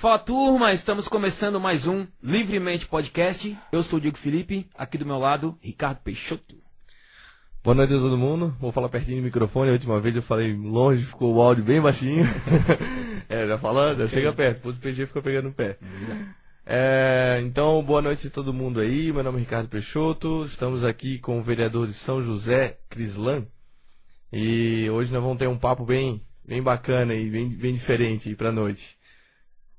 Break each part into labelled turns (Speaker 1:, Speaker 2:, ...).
Speaker 1: Fala turma, estamos começando mais um Livremente Podcast. Eu sou o Diego Felipe, aqui do meu lado, Ricardo Peixoto.
Speaker 2: Boa noite a todo mundo. Vou falar pertinho do microfone. A última vez eu falei longe, ficou o áudio bem baixinho. é, já falando, já chega perto. Depois o PG fica pegando o pé. É, então, boa noite a todo mundo aí. Meu nome é Ricardo Peixoto. Estamos aqui com o vereador de São José, Crislan. E hoje nós vamos ter um papo bem, bem bacana e bem, bem diferente aí pra noite.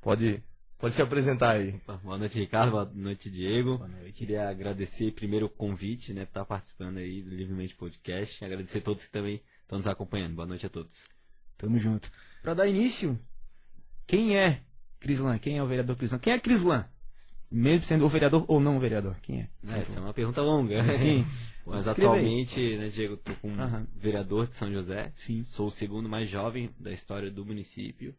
Speaker 2: Pode, pode se apresentar aí.
Speaker 3: Boa noite, Ricardo. Boa noite, Diego. Boa noite. Queria agradecer primeiro o convite, né, por estar participando aí do Livremente Podcast. Agradecer a todos que também estão nos acompanhando. Boa noite a todos.
Speaker 1: Tamo junto. Pra dar início, quem é Crislan? Quem é o vereador Crislan? Quem é Crislan? Mesmo sendo o vereador ou não o vereador? Quem é?
Speaker 3: Essa é uma pergunta longa.
Speaker 1: Sim.
Speaker 3: Mas
Speaker 1: Escreva aí.
Speaker 3: atualmente, né, Diego, tô como
Speaker 1: Aham.
Speaker 3: vereador de São José.
Speaker 1: Sim.
Speaker 3: Sou o segundo mais jovem da história do município.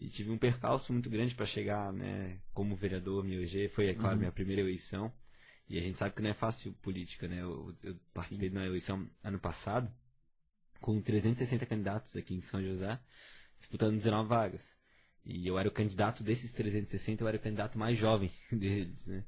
Speaker 3: E tive um percalço muito grande para chegar, né, como vereador, me eleger. Foi, é
Speaker 1: Uhum.
Speaker 3: claro, minha primeira eleição. E a gente sabe que não é fácil política, né? Eu, eu participei de uma eleição ano passado com 360 candidatos aqui em São José, disputando 19 vagas. E eu era o candidato desses 360, eu era o candidato mais jovem deles, né?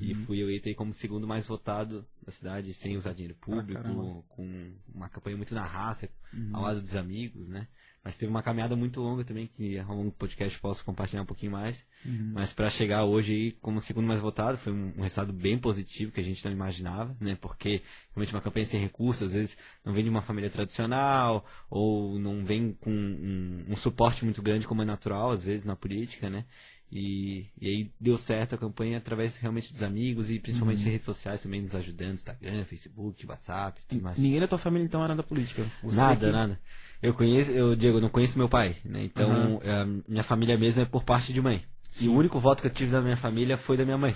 Speaker 3: E
Speaker 1: Uhum.
Speaker 3: fui eleito aí como segundo mais votado da cidade, sem usar dinheiro público,
Speaker 1: caramba.
Speaker 3: com uma campanha muito na raça,
Speaker 1: Uhum.
Speaker 3: ao lado dos amigos, né? Mas teve uma caminhada muito longa também, que ao longo do podcast posso compartilhar um pouquinho mais.
Speaker 1: Uhum.
Speaker 3: Mas para chegar hoje aí como segundo mais votado, foi um, um resultado bem positivo que a gente não imaginava, né? Porque realmente uma campanha sem recursos, às vezes não vem de uma família tradicional, ou não vem com um, um suporte muito grande como é natural, às vezes, na política, né? E, e aí deu certo a campanha através realmente dos amigos e principalmente redes sociais também nos ajudando, Instagram, Facebook, WhatsApp, tudo mais.
Speaker 1: Ninguém da tua família então era da política? Você
Speaker 3: Nada,
Speaker 1: que-
Speaker 3: nada. Eu conheço, eu, Diego, eu não conheço meu pai, né? Então, eh, minha família mesmo é por parte de mãe. E o único voto que eu tive da minha família foi da minha mãe.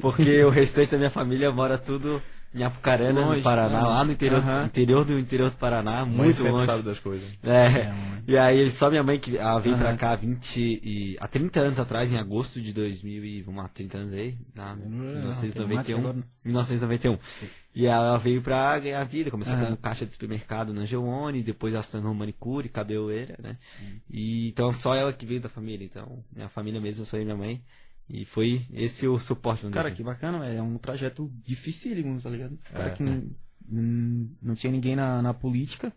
Speaker 3: Porque o restante da minha família mora tudo em Apucarana,
Speaker 1: Longe,
Speaker 3: no Paraná,
Speaker 1: né?
Speaker 3: lá no interior,
Speaker 1: Aham.
Speaker 3: interior do interior do Paraná,
Speaker 2: Mãe
Speaker 3: muito longe.
Speaker 2: sabe das coisas.
Speaker 3: É.
Speaker 1: mãe.
Speaker 3: E aí só minha mãe que ela veio pra
Speaker 1: Aham.
Speaker 3: cá 20 e há 30 anos atrás, em agosto de 2000 e vamos lá, 30 anos aí,
Speaker 1: não-
Speaker 3: 1991,
Speaker 1: agora não.
Speaker 3: 1991. E ela veio pra ganhar vida, começou
Speaker 1: Aham.
Speaker 3: como caixa de supermercado na Angelone, depois ela se tornou manicure, cabeleireira, né? E então só ela que veio da família, então minha família mesmo, sou eu e minha mãe. E foi esse o suporte,
Speaker 1: Cara,
Speaker 3: dizer
Speaker 1: que bacana, é um trajeto dificílimo, tá ligado? Cara
Speaker 2: É.
Speaker 1: que não, não, não tinha ninguém na, na política.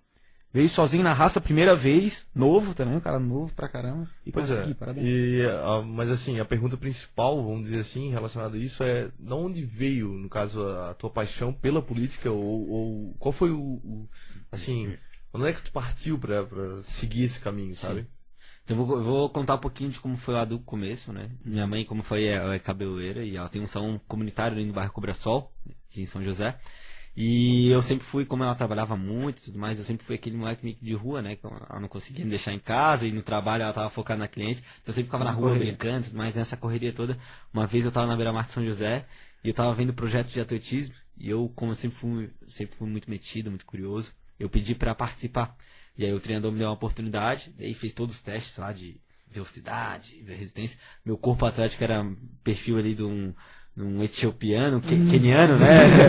Speaker 1: Veio sozinho na raça a primeira vez, novo também, um cara novo pra caramba. E
Speaker 2: Pois
Speaker 1: consegui,
Speaker 2: é.
Speaker 1: parabéns.
Speaker 2: E, ah, mas assim, a pergunta principal, vamos dizer assim, relacionada a isso é de onde veio, no caso, a, a tua paixão pela política ou, ou qual foi o, o- assim, onde é que tu partiu pra, pra seguir esse caminho, sabe?
Speaker 3: Então eu vou, eu vou contar um pouquinho de como foi lá do começo, né? Minha mãe, como foi, ela é cabeleireira e ela tem um salão comunitário ali no bairro Cobrasol, aqui em São José. E eu sempre fui, como ela trabalhava muito e tudo mais, eu sempre fui aquele moleque de rua, né? que Ela não conseguia me deixar em casa e no trabalho ela tava focada na cliente. Então eu sempre ficava na rua
Speaker 1: correria.
Speaker 3: brincando e tudo mais, nessa correria toda. Uma vez eu tava na beira-mar de São José e eu tava vendo o projeto de atletismo e eu, como eu sempre fui, sempre fui muito metido, muito curioso, eu pedi pra participar. E aí o treinador me deu uma oportunidade, daí fez todos os testes lá de velocidade, resistência. Meu corpo atlético era perfil ali de um, um etiopiano, que, keniano, né?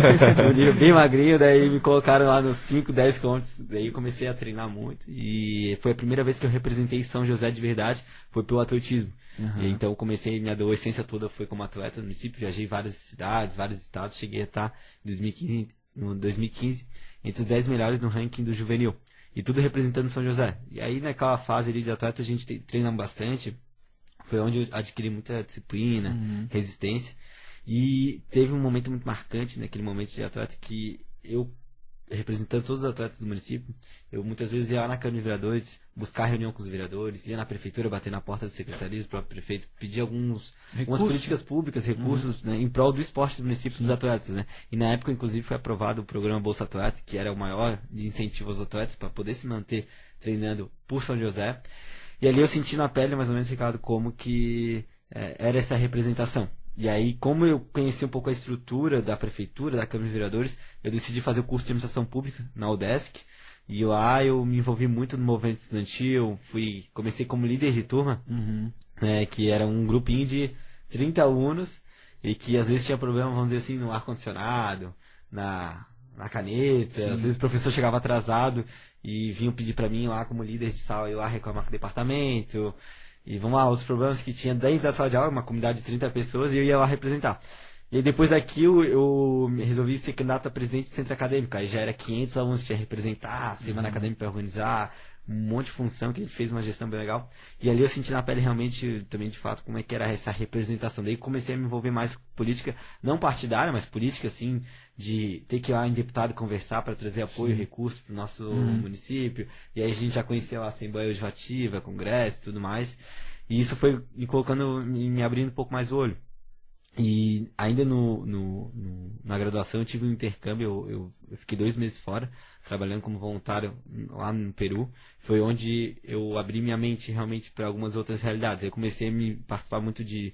Speaker 3: um nível bem magrinho, daí me colocaram lá nos 5, 10 quilômetros, daí eu comecei a treinar muito. E foi a primeira vez que eu representei São José de verdade, foi pelo atletismo. E então eu comecei, minha adolescência toda foi como atleta no município, viajei várias cidades, vários estados, cheguei a estar em 2015, no 2015 entre os 10 melhores no ranking do juvenil. E tudo representando São José. E aí naquela fase ali de atleta a gente te- treina bastante. Foi onde eu adquiri muita disciplina, resistência. E teve um momento muito marcante naquele momento de atleta que eu, representando todos os atletas do município, eu muitas vezes ia lá na Câmara de Vereadores, buscar reunião com os vereadores, ia na prefeitura, bater na porta das secretarias, do próprio prefeito, pedir alguns, algumas políticas públicas, recursos, né, em prol do esporte do município dos atletas, né? E na época, inclusive, foi aprovado o programa Bolsa Atleta, que era o maior de incentivo aos atletas para poder se manter treinando por São José. E ali eu senti na pele, mais ou menos, Ricardo, como que eh, era essa representação. E aí, como eu conheci um pouco a estrutura da prefeitura, da Câmara de Vereadores, eu decidi fazer o curso de administração pública na UDESC. E lá eu me envolvi muito no movimento estudantil, fui, comecei como líder de turma,
Speaker 1: Uhum.
Speaker 3: né, que era um grupinho de 30 alunos e que às vezes tinha problema, vamos dizer assim, no ar-condicionado, na, na caneta, às vezes o professor chegava atrasado e vinham pedir pra mim lá como líder de sala ir lá reclamar com o departamento. E vamos lá, outros problemas que tinha dentro da sala de aula, uma comunidade de 30 pessoas, e eu ia lá representar. E aí depois daquilo eu resolvi ser candidato a presidente do centro acadêmico. Aí já era 500 alunos que tinha que representar, semana acadêmica para organizar, um monte de função que a gente fez uma gestão bem legal. E ali eu senti na pele realmente, também de fato, como é que era essa representação. Daí comecei a me envolver mais com política, não partidária, mas política, assim, de ter que ir lá em deputado conversar para trazer apoio e recursos para o nosso município. E aí a gente já conhecia lá a Assembleia Legislativa, Congresso e tudo mais. E isso foi me colocando, me me abrindo um pouco mais o olho. E ainda no, no- no- na graduação eu tive um intercâmbio, eu, eu- eu fiquei dois meses fora, trabalhando como voluntário lá no Peru. Foi onde eu abri minha mente realmente para algumas outras realidades. Eu comecei a me participar muito de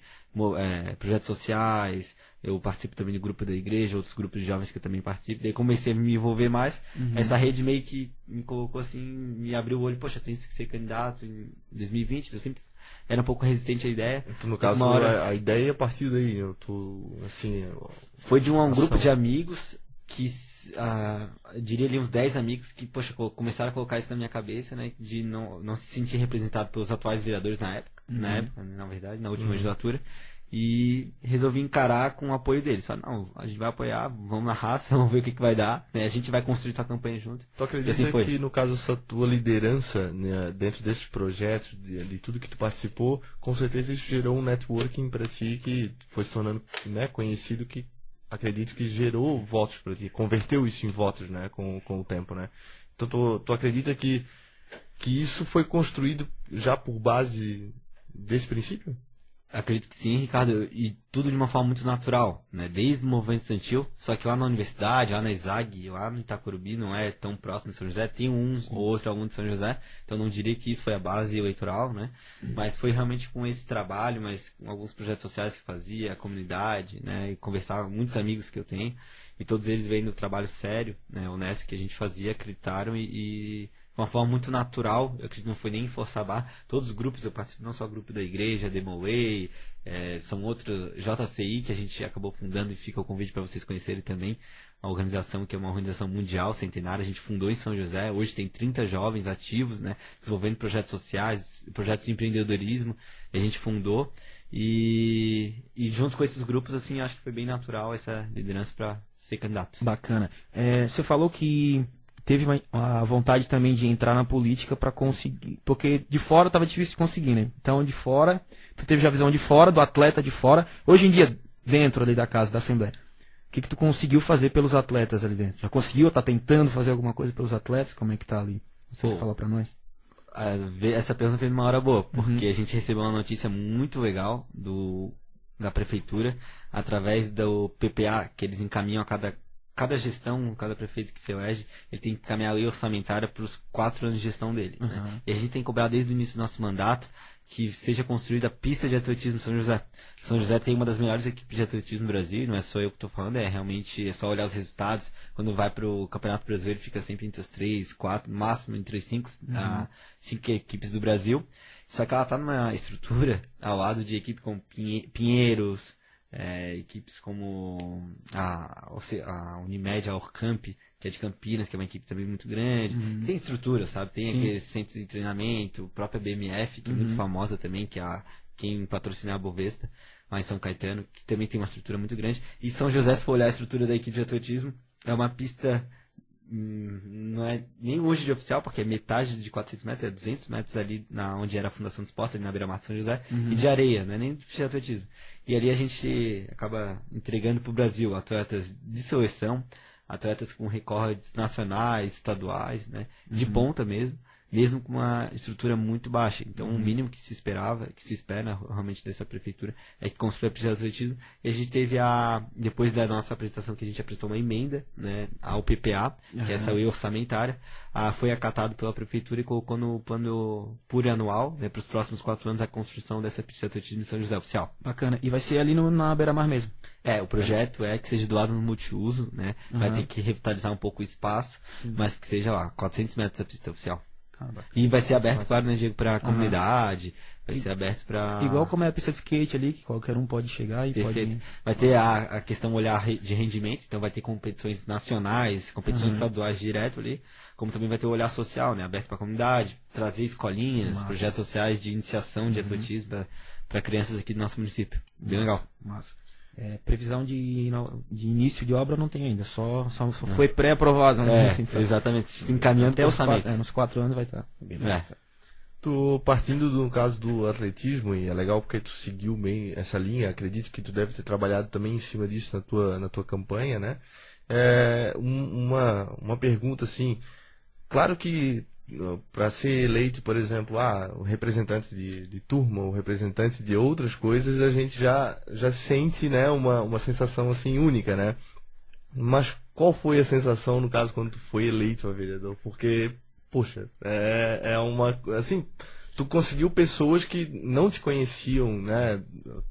Speaker 3: eh, projetos sociais, eu participo também do grupo da igreja, outros grupos de jovens que eu também participo. Daí comecei a me envolver mais. Essa rede meio que me colocou assim, me abriu o olho, poxa, tem que ser candidato em 2020, eu sempre era um pouco resistente à ideia.
Speaker 2: Então, no caso,
Speaker 3: hora-
Speaker 2: a, ideia é a partir daí. Eu tô, assim... eu-
Speaker 3: Foi de um,
Speaker 2: Ação.
Speaker 3: grupo de amigos que, ah, diria ali uns 10 amigos que, poxa, co- começaram a colocar isso na minha cabeça, né? De não, não se sentir representado pelos atuais vereadores na época, na época, na verdade, na última legislatura. E resolvi encarar com o apoio deles. Falei, não, a gente vai apoiar, vamos na raça, vamos ver o que, que vai dar. Né? A gente vai construir tua campanha junto.
Speaker 2: Tu acredita
Speaker 3: E assim foi.
Speaker 2: que, no caso, essa tua liderança né, dentro desses projetos, de, de tudo que tu participou, com certeza isso gerou um networking para ti que foi se tornando né, conhecido, que acredito que gerou votos para ti, converteu isso em votos né, com, com o tempo, né? Então tu, tu acredita que, que isso foi construído já por base desse princípio?
Speaker 3: Acredito que sim, Ricardo, e tudo de uma forma muito natural, né? Desde o movimento estudantil, só que lá na universidade, lá na ESAG, lá no Itacorubi, não é tão próximo de São José, tem um ou outro aluno de São José, então não diria que isso foi a base eleitoral, né? Mas foi realmente com esse trabalho, mas com alguns projetos sociais que fazia, a comunidade, né? E conversar com muitos amigos que eu tenho, e todos eles vendo o trabalho sério, né? Honesto que a gente fazia, acreditaram e, e uma forma muito natural, eu acredito que não foi nem forçar a barra. Todos os grupos eu participo, não só o grupo da igreja, Demoway, é, são outros, JCI, que a gente acabou fundando e fica o convite para vocês conhecerem também. A organização que é uma organização mundial, centenária, a gente fundou em São José, hoje tem 30 jovens ativos, né, desenvolvendo projetos sociais, projetos de empreendedorismo, a gente fundou. E, e junto com esses grupos, assim, acho que foi bem natural essa liderança para ser candidato.
Speaker 1: Bacana. É, você falou que teve a vontade também de entrar na política para conseguir. Porque de fora tava difícil de conseguir, né? Então de fora, tu teve já a visão de fora, do atleta de fora. Hoje em dia, dentro ali da casa, da Assembleia, o que, que tu conseguiu fazer pelos atletas ali dentro? Já conseguiu ou tá tentando fazer alguma coisa pelos atletas? Como é que tá ali? Você
Speaker 3: Pô,
Speaker 1: fala pra nós.
Speaker 3: Ve- essa pergunta veio numa hora boa, porque a gente recebeu uma notícia muito legal do da prefeitura através do PPA que eles encaminham a cada cada gestão, cada prefeito que se elege, ele tem que encaminhar a lei orçamentária para os quatro anos de gestão dele. né?
Speaker 1: Uhum.
Speaker 3: E a gente tem que cobrar desde o início do nosso mandato que seja construída a pista de atletismo São José. São José tem uma das melhores equipes de atletismo no Brasil, não é só eu que estou falando, é realmente é só olhar os resultados. Quando vai para o Campeonato Brasileiro, fica sempre entre as três, quatro, máximo entre as cinco, ah, cinco equipes do Brasil. Só que ela está numa estrutura ao lado de equipe como Pinhe- Pinheiros, é, equipes como a, a Unimed, a Orcamp, que é de Campinas, que é uma equipe também muito grande. Tem estrutura, sabe? Tem
Speaker 1: Sim.
Speaker 3: aqueles centros de treinamento, a própria BMF, que é muito famosa também, que é a, quem patrocina a Bovespa, lá em São Caetano, que também tem uma estrutura muito grande. E São José, se for olhar a estrutura da equipe de atletismo, é uma pista hum, não é nem longe de oficial, porque é metade de 400 metros, é 200 metros ali na, onde era a Fundação de Esportes, ali na beira-mar de São José, e de areia, não é nem de atletismo. E ali a gente acaba entregando para o Brasil atletas de seleção, atletas com recordes nacionais, estaduais, né, de ponta mesmo, mesmo com uma estrutura muito baixa. Então, o mínimo que se esperava, que se espera realmente dessa prefeitura, é que construa a pista de atletismo. E a gente teve a, depois da nossa apresentação, que a gente apresentou uma emenda, né, ao PPA, que é essa lei orçamentária, ah, foi acatado pela prefeitura e colocou no plano plurianual, né, para os próximos quatro anos, a construção dessa pista de atletismo em São José Oficial.
Speaker 1: Bacana. E vai ser ali no, na beira-mar mesmo.
Speaker 3: É, o projeto é que seja do lado no multiuso, né? Vai
Speaker 1: Aham.
Speaker 3: ter que revitalizar um pouco o espaço, mas que seja lá, 400 metros da pista oficial.
Speaker 1: Caramba.
Speaker 3: E vai ser aberto, claro, né, Diego, pra comunidade, vai ser aberto pra...
Speaker 1: Igual como é a pista de skate ali, que qualquer um pode chegar e
Speaker 3: Perfeito.
Speaker 1: pode.
Speaker 3: Vai ter a, a questão olhar de rendimento, então vai ter competições nacionais, competições estaduais direto ali, como também vai ter o olhar social, né, aberto para a comunidade, trazer escolinhas,
Speaker 1: Massa.
Speaker 3: projetos sociais de iniciação de atletismo para crianças aqui do nosso município. Bem legal.
Speaker 1: Massa. É, previsão de, de início de obra não tem ainda, só, só, só foi pré-aprovado. né?
Speaker 3: É,
Speaker 1: Assim,
Speaker 3: exatamente, se encaminhando
Speaker 1: Até
Speaker 3: para o
Speaker 1: os quatro,
Speaker 3: orçamento.
Speaker 1: é, nos quatro anos vai estar.
Speaker 3: É.
Speaker 2: Tu partindo do caso do atletismo, e é legal porque tu seguiu bem essa linha, acredito que tu deve ter trabalhado também em cima disso na tua, na tua campanha, né? É, um- uma, uma pergunta assim, claro que para ser eleito, por exemplo, ah, o representante de, de turma, o representante de outras coisas, a gente já, já sente né, uma, uma sensação assim única, né? Mas qual foi a sensação, no caso, quando tu foi eleito a vereador? Porque, poxa, é, é uma. Assim, tu conseguiu pessoas que não te conheciam, né,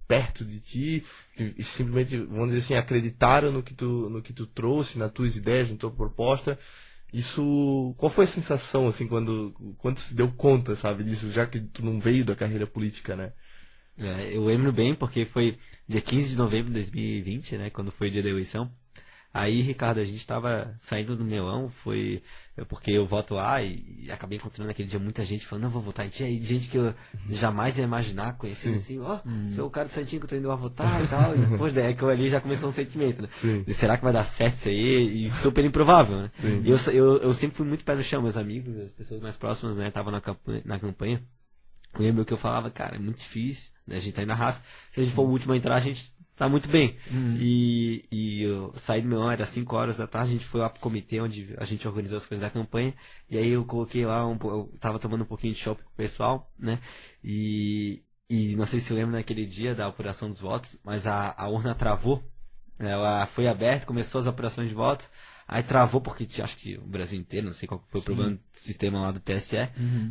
Speaker 2: perto de ti, e simplesmente, vamos dizer assim, acreditaram no que tu, no que tu trouxe, nas tuas ideias, na tua proposta. Isso, qual foi a sensação, assim, quando, quando se deu conta, sabe, disso, já que tu não veio da carreira política, né?
Speaker 3: É, eu lembro bem porque foi dia 15 de novembro de 2020, né, quando foi o dia da eleição. Aí, Ricardo, a gente estava saindo do Melão, foi é porque eu voto lá e, e acabei encontrando naquele dia muita gente falando, não, vou votar em ti. Aí gente que eu jamais ia imaginar, conhecendo assim, ó, você é o cara do Santinho que eu tô indo lá votar e tal. E, pô, daí aquilo ali já começou um sentimento, né?
Speaker 2: Sim.
Speaker 3: E será que vai dar certo isso aí? E super improvável, né?
Speaker 2: Sim.
Speaker 3: E eu, eu, eu sempre fui muito pé no chão, meus amigos, as pessoas mais próximas, né, estavam na campanha, na campanha. Eu lembro que eu falava, cara, é muito difícil, né? A gente tá indo na raça. Se a gente for o último a entrar, a gente tá muito bem. E, e eu saí do meu ano, era 5 horas da tarde, a gente foi lá pro comitê onde a gente organizou as coisas da campanha. E aí eu coloquei lá, um, eu tava tomando um pouquinho de chopp com o pessoal, né? E, e não sei se lembra naquele dia da apuração dos votos, mas a, a urna travou. Ela foi aberta, começou as apurações de votos. Aí travou porque acho que o Brasil inteiro, não sei qual foi o problema do sistema lá do TSE.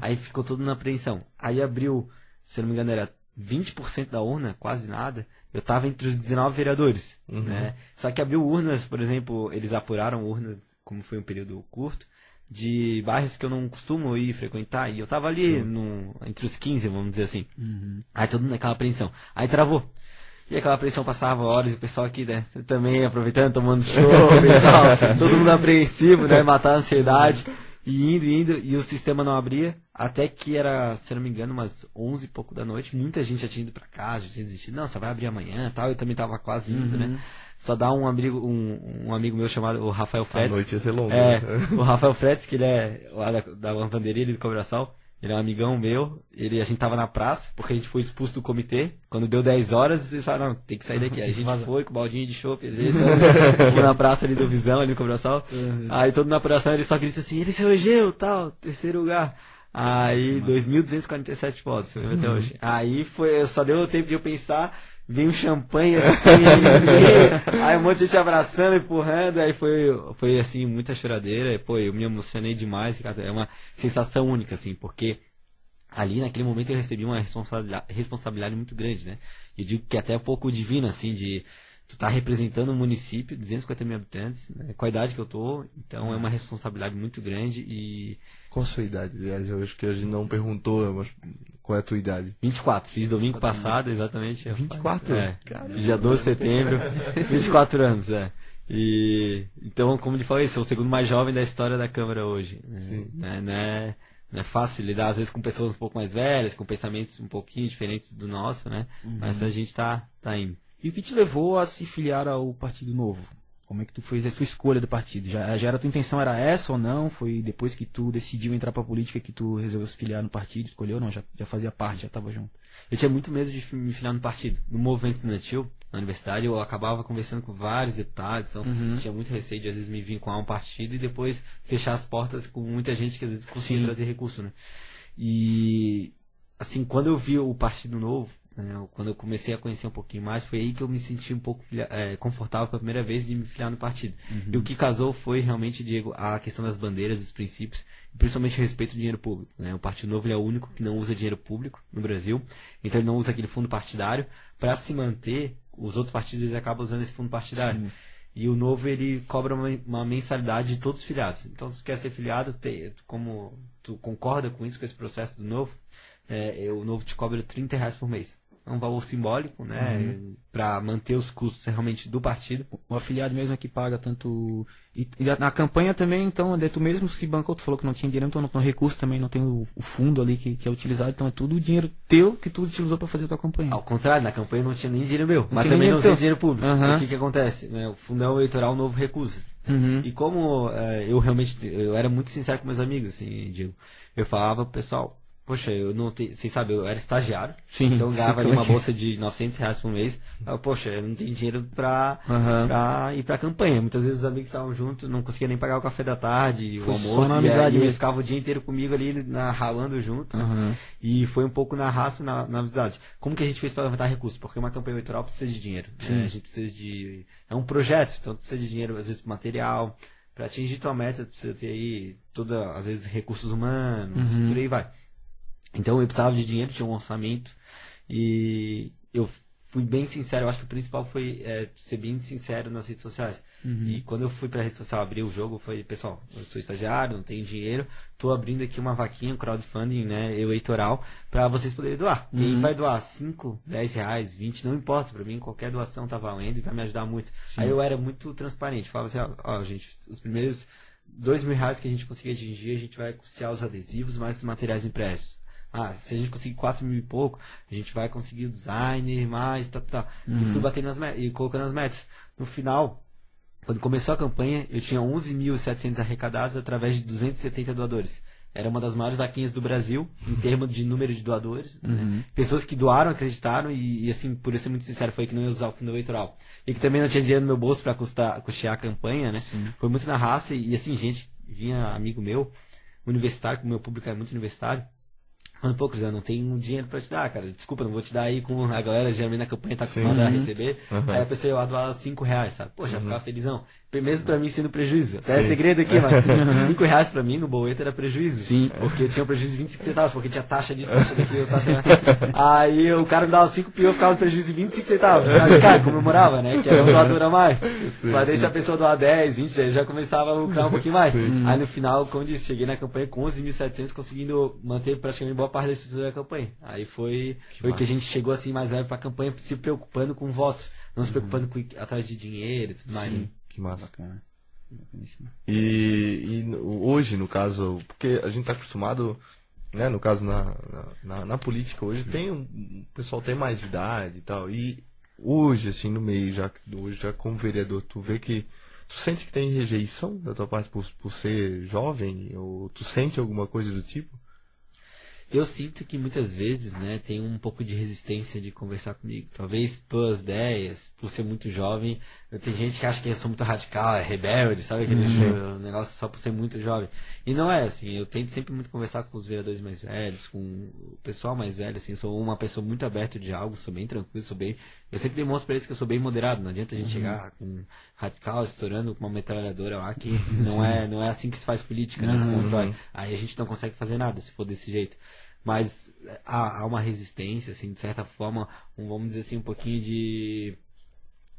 Speaker 3: Aí ficou tudo na apreensão. Aí abriu, se não me engano, era 20% da urna, quase nada. Eu tava entre os 19 vereadores, né? Só que abriu urnas, por exemplo, eles apuraram urnas, como foi um período curto, de bairros que eu não costumo ir frequentar. E eu tava ali no, entre os 15, vamos dizer assim. Aí todo mundo naquela apreensão. Aí travou. E aquela apreensão passava horas e o pessoal aqui, né, também aproveitando, tomando show e tal. todo mundo apreensivo, né, matar a ansiedade. E indo, indo, e o sistema não abria. Até que era, se não me engano, umas 11 e pouco da noite. Muita gente já tinha ido pra casa, já tinha desistido. Não, só vai abrir amanhã tal. Eu também tava quase indo, né. Só dá um amigo, um, um amigo meu chamado o Rafael
Speaker 2: A
Speaker 3: Fretes.
Speaker 2: noite ia ser longa.
Speaker 3: É,
Speaker 2: né?
Speaker 3: o Rafael Fretes, que ele é lá da, da lavanderia ali do Cobraçal. Ele é um amigão meu. Ele, a gente tava na praça, porque a gente foi expulso do comitê. Quando deu 10 horas, vocês falaram, não, tem que sair daqui. Aí a gente foi com o baldinho de chopp, ali, então, fui na praça ali do Visão, ali no Cobraçal. Aí todo na apuração ele só grita assim, ele se elegeu, tal, terceiro lugar. Aí, 2.247 votos, até hoje. Aí foi, só deu tempo de eu pensar, veio champanhe assim, aí, aí um monte de gente abraçando, empurrando, aí foi, foi assim, muita choradeira, e, pô, eu me emocionei demais, é uma sensação única, assim, porque ali naquele momento eu recebi uma responsabilidade, responsabilidade muito grande, né? Eu digo que até é um pouco divino, assim, de tu tá representando um município, 250 mil habitantes, né? com a idade que eu tô, então é uma responsabilidade muito grande e
Speaker 2: Qual a sua idade? Aliás, eu acho que a gente não perguntou, mas qual é a tua idade?
Speaker 3: 24, fiz domingo passado, exatamente.
Speaker 2: 24?
Speaker 3: É, dia 12 de setembro, 24 anos, é. E então, como ele falou, eu sou o segundo mais jovem da história da Câmara hoje. Né? Né? Não, é, não é fácil lidar, às vezes, com pessoas um pouco mais velhas, com pensamentos um pouquinho diferentes do nosso, né? Mas a gente tá, tá indo.
Speaker 1: E o que te levou a se filiar ao Partido Novo? Como é que tu fez a sua escolha do partido? Já, já era a tua intenção, era essa ou não? Foi depois que tu decidiu entrar pra política que tu resolveu se filiar no partido? Escolheu ou não? Já, já fazia parte, já tava junto.
Speaker 3: Eu tinha muito medo de me filiar no partido. No movimento estudantil, na universidade, eu acabava conversando com vários deputados, então tinha muito receio de às vezes me vincular a um partido e depois fechar as portas com muita gente que às vezes conseguia trazer recurso, né? E assim, quando eu vi o Partido Novo, quando eu comecei a conhecer um pouquinho mais, foi aí que eu me senti um pouco eh, confortável pela primeira vez de me filiar no partido. E o que casou foi realmente, Diego, a questão das bandeiras, dos princípios, e principalmente o respeito ao dinheiro público. Né? O Partido Novo é o único que não usa dinheiro público no Brasil, então ele não usa aquele fundo partidário. Para se manter, os outros partidos eles acabam usando esse fundo partidário. E o novo ele cobra uma, uma mensalidade de todos os filiados. Então, se tu quer ser filiado, te, como tu concorda com isso, com esse processo do novo, é, o novo te cobra 30 reais por mês. É um valor simbólico, né?
Speaker 1: Uhum.
Speaker 3: Para manter os custos realmente do partido.
Speaker 1: O afiliado mesmo é que paga tanto. E, e na campanha também, então, é tu mesmo se bancou, tu falou que não tinha dinheiro, então não tem recurso também, não tem o, o fundo ali que, que é utilizado, então é tudo o dinheiro teu que tu utilizou para fazer a tua campanha.
Speaker 3: Ao contrário, na campanha não tinha nem dinheiro meu, mas
Speaker 1: tinha
Speaker 3: também não tinha dinheiro público.
Speaker 1: Aham.
Speaker 3: O que que acontece? Né? O fundão eleitoral novo recusa.
Speaker 1: Uhum.
Speaker 3: E como eh, eu realmente, eu era muito sincero com meus amigos, assim, Diego. Eu falava, pessoal, poxa, eu não tenho, vocês sabem, eu era estagiário,
Speaker 1: Sim,
Speaker 3: então eu ganhava ali uma
Speaker 1: é?
Speaker 3: bolsa de 900 reais por mês. Eu, poxa, eu não tenho dinheiro pra,
Speaker 1: Aham.
Speaker 3: pra ir pra campanha. Muitas vezes os amigos estavam juntos, não conseguia nem pagar o café da tarde,
Speaker 1: Foi
Speaker 3: o almoço, e aí eles ficavam o dia inteiro comigo ali, na, ralando junto. né?
Speaker 1: Aham.
Speaker 3: E foi um pouco na raça, na, na amizade. Como que a gente fez para levantar recursos? Porque uma campanha eleitoral precisa de dinheiro. né? A gente precisa de. É um projeto, então precisa de dinheiro, às vezes, para material. Para atingir tua meta, precisa ter aí, toda, às vezes, recursos humanos,
Speaker 1: Uhum.
Speaker 3: por aí vai. Então eu precisava de dinheiro, tinha um orçamento. E eu fui bem sincero. Eu acho que o principal foi é, ser bem sincero nas redes sociais. E quando eu fui pra rede social abrir o jogo, foi, pessoal, eu sou estagiário, não tenho dinheiro, tô abrindo aqui uma vaquinha, um crowdfunding, né, eleitoral, pra vocês poderem doar. E aí vai doar 5, 10 reais, 20, não importa, pra mim qualquer doação tá valendo e vai me ajudar muito. Aí eu era muito transparente, falava assim, ó, ó, gente, os primeiros dois mil reais que a gente conseguir atingir, a gente vai custear os adesivos, mais os materiais impressos. Ah, se a gente conseguir 4 mil e pouco, a gente vai conseguir o designer, mais, tá, tá. E fui batendo nas metas, e colocando as metas. No final, quando começou a campanha, eu tinha 11.700 arrecadados através de 270 doadores. Era uma das maiores vaquinhas do Brasil, em termos de número de doadores. né? Pessoas que doaram, acreditaram, e, e, assim, por eu ser muito sincero, foi que não ia usar o fundo eleitoral. E que também não tinha dinheiro no meu bolso para custear a campanha, né? Foi muito na raça, e assim, gente, vinha amigo meu, universitário, que o meu público era muito universitário, Falando, pô, eu não tenho dinheiro pra te dar, cara. Desculpa, não vou te dar aí com a galera, geralmente na campanha tá acostumada a receber.
Speaker 2: Uhum.
Speaker 3: Aí a pessoa ia lá doar 5 reais, sabe? Pô, já ficava felizão. Mesmo pra mim sendo prejuízo. Até é segredo aqui, mas 5 reais pra mim no boleto era prejuízo.
Speaker 1: Sim.
Speaker 3: Porque eu tinha um prejuízo de 25 centavos, porque tinha taxa disso, taxa daquilo, taxa. Aí o cara me dava 5 pio, eu ficava no prejuízo de 25 centavos. Aí, cara, comemorava, né? Que era um doador a mais. mas daí se a pessoa doar 10, 20, aí já começava a lucrar um pouquinho mais. Aí no final, como disse, cheguei na campanha com 11.700, conseguindo manter praticamente boa parte da estrutura da campanha. Aí foi, foi que a gente chegou assim mais leve pra campanha, se preocupando com votos. Não se preocupando com atrás de dinheiro e tudo mais. né?
Speaker 2: Que massa.
Speaker 1: Bacana. Bacaníssimo.
Speaker 2: E, e hoje, no caso, porque a gente tá acostumado, né, no caso na, na, na- política hoje, tem um, o pessoal tem mais idade e tal. E hoje, assim, no meio, já hoje já como vereador, tu vê que tu sente que tem rejeição da tua parte por, por ser jovem? Ou tu sente alguma coisa do tipo?
Speaker 3: Eu sinto que muitas vezes, né, tem um pouco de resistência de conversar comigo. Talvez pelas ideias, por ser muito jovem. Tem gente que acha que eu sou muito radical, é rebelde, sabe? Aquele
Speaker 2: Uhum.
Speaker 3: negócio só por ser muito jovem. E não é assim. Eu tento sempre muito conversar com os vereadores mais velhos, com o pessoal mais velho, assim. Sou uma pessoa muito aberta de algo, sou bem tranquilo, sou bem. Eu sempre demonstro pra eles que eu sou bem moderado. Não adianta a
Speaker 2: Uhum.
Speaker 3: gente chegar com radical, estourando com uma metralhadora lá, que não é, não é assim que se faz política, né? Se
Speaker 2: Uhum.
Speaker 3: constrói. Aí a gente não consegue fazer nada se for desse jeito. Mas há, há uma resistência, assim, de certa forma, um, vamos dizer assim, um pouquinho de.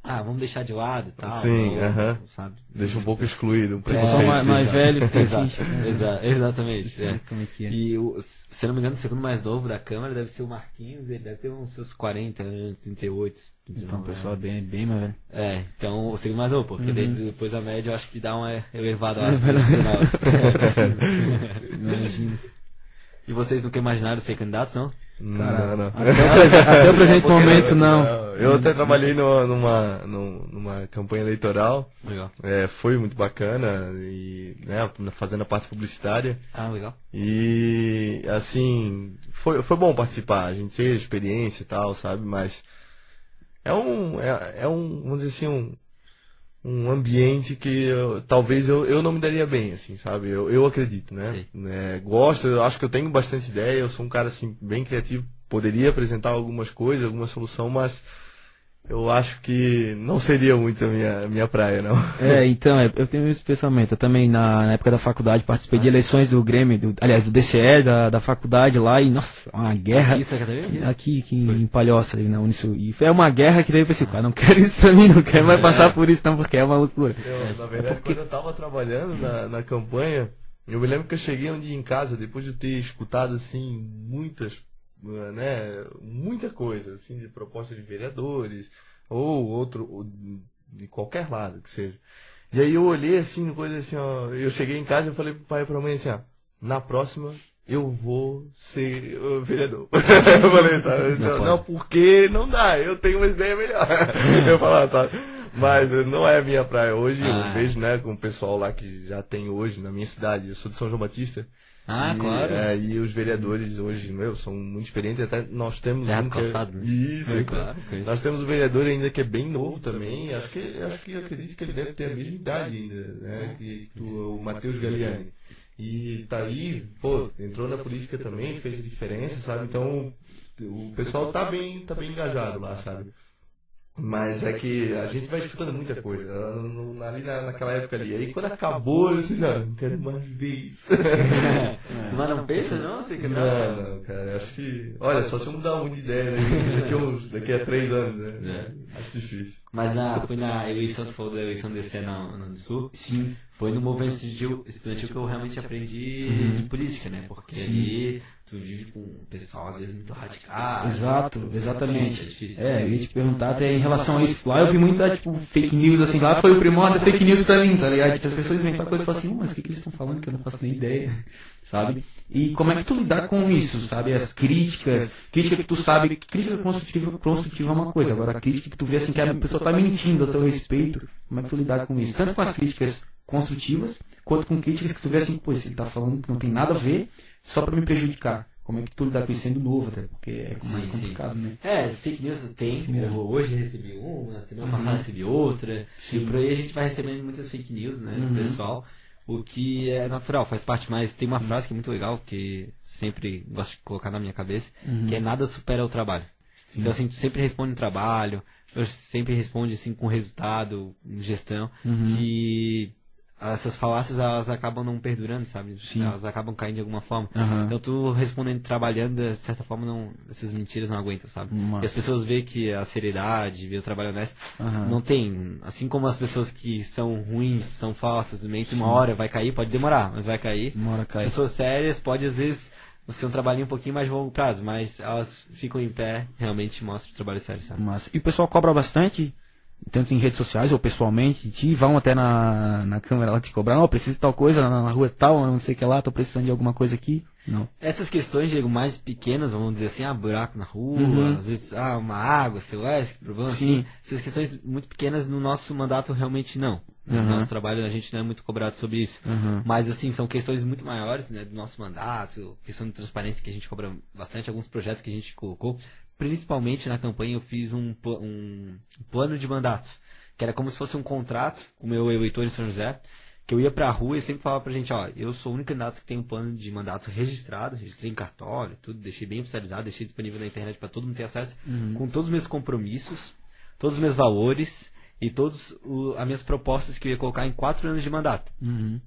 Speaker 3: Ah, vamos deixar de lado e tal.
Speaker 2: Sim,
Speaker 3: ou,
Speaker 2: aham.
Speaker 3: sabe?
Speaker 2: Deixa um pouco excluído, um
Speaker 1: pessoal
Speaker 2: preconceito.
Speaker 1: mais, mais velho fica
Speaker 3: Exato,
Speaker 1: né?
Speaker 3: exa- exatamente. é.
Speaker 1: Como é que é?
Speaker 3: E o, se eu não me engano, o segundo mais novo da Câmara deve ser o Marquinhos, ele deve ter uns seus 40 anos, 38.
Speaker 1: Então o pessoal é bem, bem mais velho.
Speaker 3: É, então o segundo mais novo, porque
Speaker 1: Uhum.
Speaker 3: depois a média eu acho que dá uma elevada lá. É
Speaker 1: Imagina.
Speaker 3: E vocês nunca imaginaram ser candidatos, não?
Speaker 1: Cara,
Speaker 2: Não, não.
Speaker 1: Até até o presente momento, não.
Speaker 2: Eu até trabalhei no- numa, num- numa campanha eleitoral.
Speaker 3: Legal.
Speaker 2: É, foi muito bacana e né, fazendo a parte publicitária
Speaker 3: Ah, legal.
Speaker 2: e assim foi, foi bom participar a gente teve experiência e tal sabe mas é um é, é um vamos dizer assim um, um ambiente que eu- talvez eu, eu não me daria bem assim sabe? Eu, eu acredito né? É, gosto eu acho que eu tenho bastante ideia eu sou um cara assim bem criativo poderia apresentar algumas coisas alguma solução mas eu acho que não seria muito a minha, minha praia, não.
Speaker 1: É, então, é, eu tenho esse pensamento. Eu também, na, na época da faculdade, participei de eleições do Grêmio, do- aliás, do DCE, da, da faculdade lá, e, nossa, foi uma guerra.
Speaker 3: Aqui, Santa?
Speaker 1: Aqui, aqui em Palhoça, ali na Unisul. E foi uma guerra que daí eu pensei, ah, não quero isso pra mim, não quero mais passar por isso não, porque é uma loucura.
Speaker 2: Eu, na verdade, quando eu tava trabalhando na, na campanha, eu me lembro que eu cheguei um dia em casa, depois de ter escutado, assim, muitas, né, muita coisa, assim, de proposta de vereadores, ou outro, ou de qualquer lado que seja. E aí eu olhei, assim, coisa assim, ó, eu cheguei em casa e falei pro pai e pra mãe, assim, ó, na próxima eu vou ser uh, vereador. eu falei, sabe? Não, não, porque não dá, eu tenho uma ideia melhor. eu falava, sabe? Mas eh, não é a minha praia. Hoje
Speaker 3: Ah.
Speaker 2: eu vejo, né, com o pessoal lá que já tem hoje na minha cidade. Eu sou de São João Batista.
Speaker 3: Ah,
Speaker 2: e,
Speaker 3: claro.
Speaker 2: é, e os vereadores hoje, meu, são muito experientes. Até nós temos
Speaker 3: Terra
Speaker 2: um que é-
Speaker 3: né?
Speaker 2: Isso,
Speaker 3: É,
Speaker 2: é,
Speaker 3: claro.
Speaker 2: Nós temos um vereador ainda que é bem novo também. Acho que, acho que eu acredito que ele deve ter a mesma idade ainda, né? Que, que o, o Matheus Galiani. E tá aí, pô, entrou na política também, fez diferença, sabe? Então, o pessoal tá bem, tá bem engajado lá, sabe? Mas é que a gente vai escutando muita coisa. Ali na, naquela época ali. Aí quando acabou, eu disse, ah, não quero mais ver isso.
Speaker 3: Mas não pensa, não? Você que não?
Speaker 2: Não, não, cara. Acho que. Olha, só se eu mudar muito de ideia né? daqui, uns, daqui a três anos, né? Acho difícil.
Speaker 3: Mas na, foi na eleição, tu falou da eleição DC na, do Sul?
Speaker 1: Sim.
Speaker 3: Foi no movimento estudantil, estudantil que eu realmente aprendi de política, né? Porque ali tu vive com um pessoal às vezes muito radical.
Speaker 1: Exato, exatamente.
Speaker 3: É difícil.
Speaker 1: É, eu ia te perguntar até em relação a isso. Lá eu vi muita, tipo, fake news, assim, lá foi o primórdio da fake news pra mim, tá ligado? Tipo, as pessoas inventam coisas e falam assim, "Hum, mas o que, que eles estão falando que eu não faço nem ideia, sabe? E como é que tu lidar com isso, sabe? As críticas, crítica que tu sabe, que crítica construtiva, construtiva é uma coisa, agora a crítica que tu vê assim que a pessoa tá mentindo a teu respeito, como é que tu lidar com isso? Tanto com as críticas construtivas, quanto com críticas que tu vê assim, pô, ele tá falando que não tem nada a ver, só pra me prejudicar. Como é que tu lidar com isso sendo novo, até? Porque é mais
Speaker 3: Sim,
Speaker 1: complicado, né?
Speaker 3: É, fake news tem. Hoje recebi uma, na semana
Speaker 1: Uhum.
Speaker 3: passada recebi outra.
Speaker 1: Sim.
Speaker 3: E por aí a gente vai recebendo muitas fake news, né,
Speaker 1: Uhum.
Speaker 3: do pessoal. O que é natural, faz parte, mas tem uma frase que é muito legal, que sempre gosto de colocar na minha cabeça,
Speaker 1: Uhum.
Speaker 3: que é nada supera o trabalho. Então assim, tu sempre responde no trabalho, eu sempre responde assim com resultado, gestão,
Speaker 1: Uhum.
Speaker 3: que essas falácias elas acabam não perdurando, sabe?
Speaker 1: Sim.
Speaker 3: Elas acabam caindo de alguma forma.
Speaker 1: Aham.
Speaker 3: Então tu respondendo trabalhando, de certa forma, não, essas mentiras não aguentam, sabe?
Speaker 1: Massa.
Speaker 3: E as pessoas veem que a seriedade, vê o trabalho honesto,
Speaker 1: Aham.
Speaker 3: não tem. Assim como as pessoas que são ruins, são falsas, que uma hora vai cair, pode demorar, mas vai cair.
Speaker 1: Uma hora
Speaker 3: As
Speaker 1: cai.
Speaker 3: pessoas sérias pode às vezes ser um trabalhinho um pouquinho mais de longo prazo, mas elas ficam em pé, realmente mostram o trabalho sério, sabe?
Speaker 1: E o pessoal cobra bastante, tanto em redes sociais ou pessoalmente, te vão até na, na câmera lá te cobrar, não, preciso de tal coisa na, na rua tal, não sei o que lá, tô precisando de alguma coisa aqui. Não.
Speaker 3: Essas questões, Diego, mais pequenas, vamos dizer assim, ah, buraco na rua,
Speaker 1: Uhum.
Speaker 3: às vezes, ah, uma água, sei lá, esse problema,
Speaker 1: Sim.
Speaker 3: assim. Essas questões muito pequenas no nosso mandato realmente não. No
Speaker 1: Uhum.
Speaker 3: nosso trabalho a gente não é muito cobrado sobre isso.
Speaker 1: Uhum.
Speaker 3: Mas, assim, são questões muito maiores, né, do nosso mandato, questão de transparência que a gente cobra bastante, alguns projetos que a gente colocou. Principalmente na campanha eu fiz um, um plano de mandato, que era como se fosse um contrato com o meu eleitor em São José, que eu ia pra rua e sempre falava pra gente, ó, eu sou o único candidato que tem um plano de mandato registrado, registrei em cartório, tudo, deixei bem oficializado, deixei disponível na internet pra todo mundo ter acesso, com todos os meus compromissos, todos os meus valores e todas as minhas propostas que eu ia colocar em quatro anos de mandato.
Speaker 1: Uhum.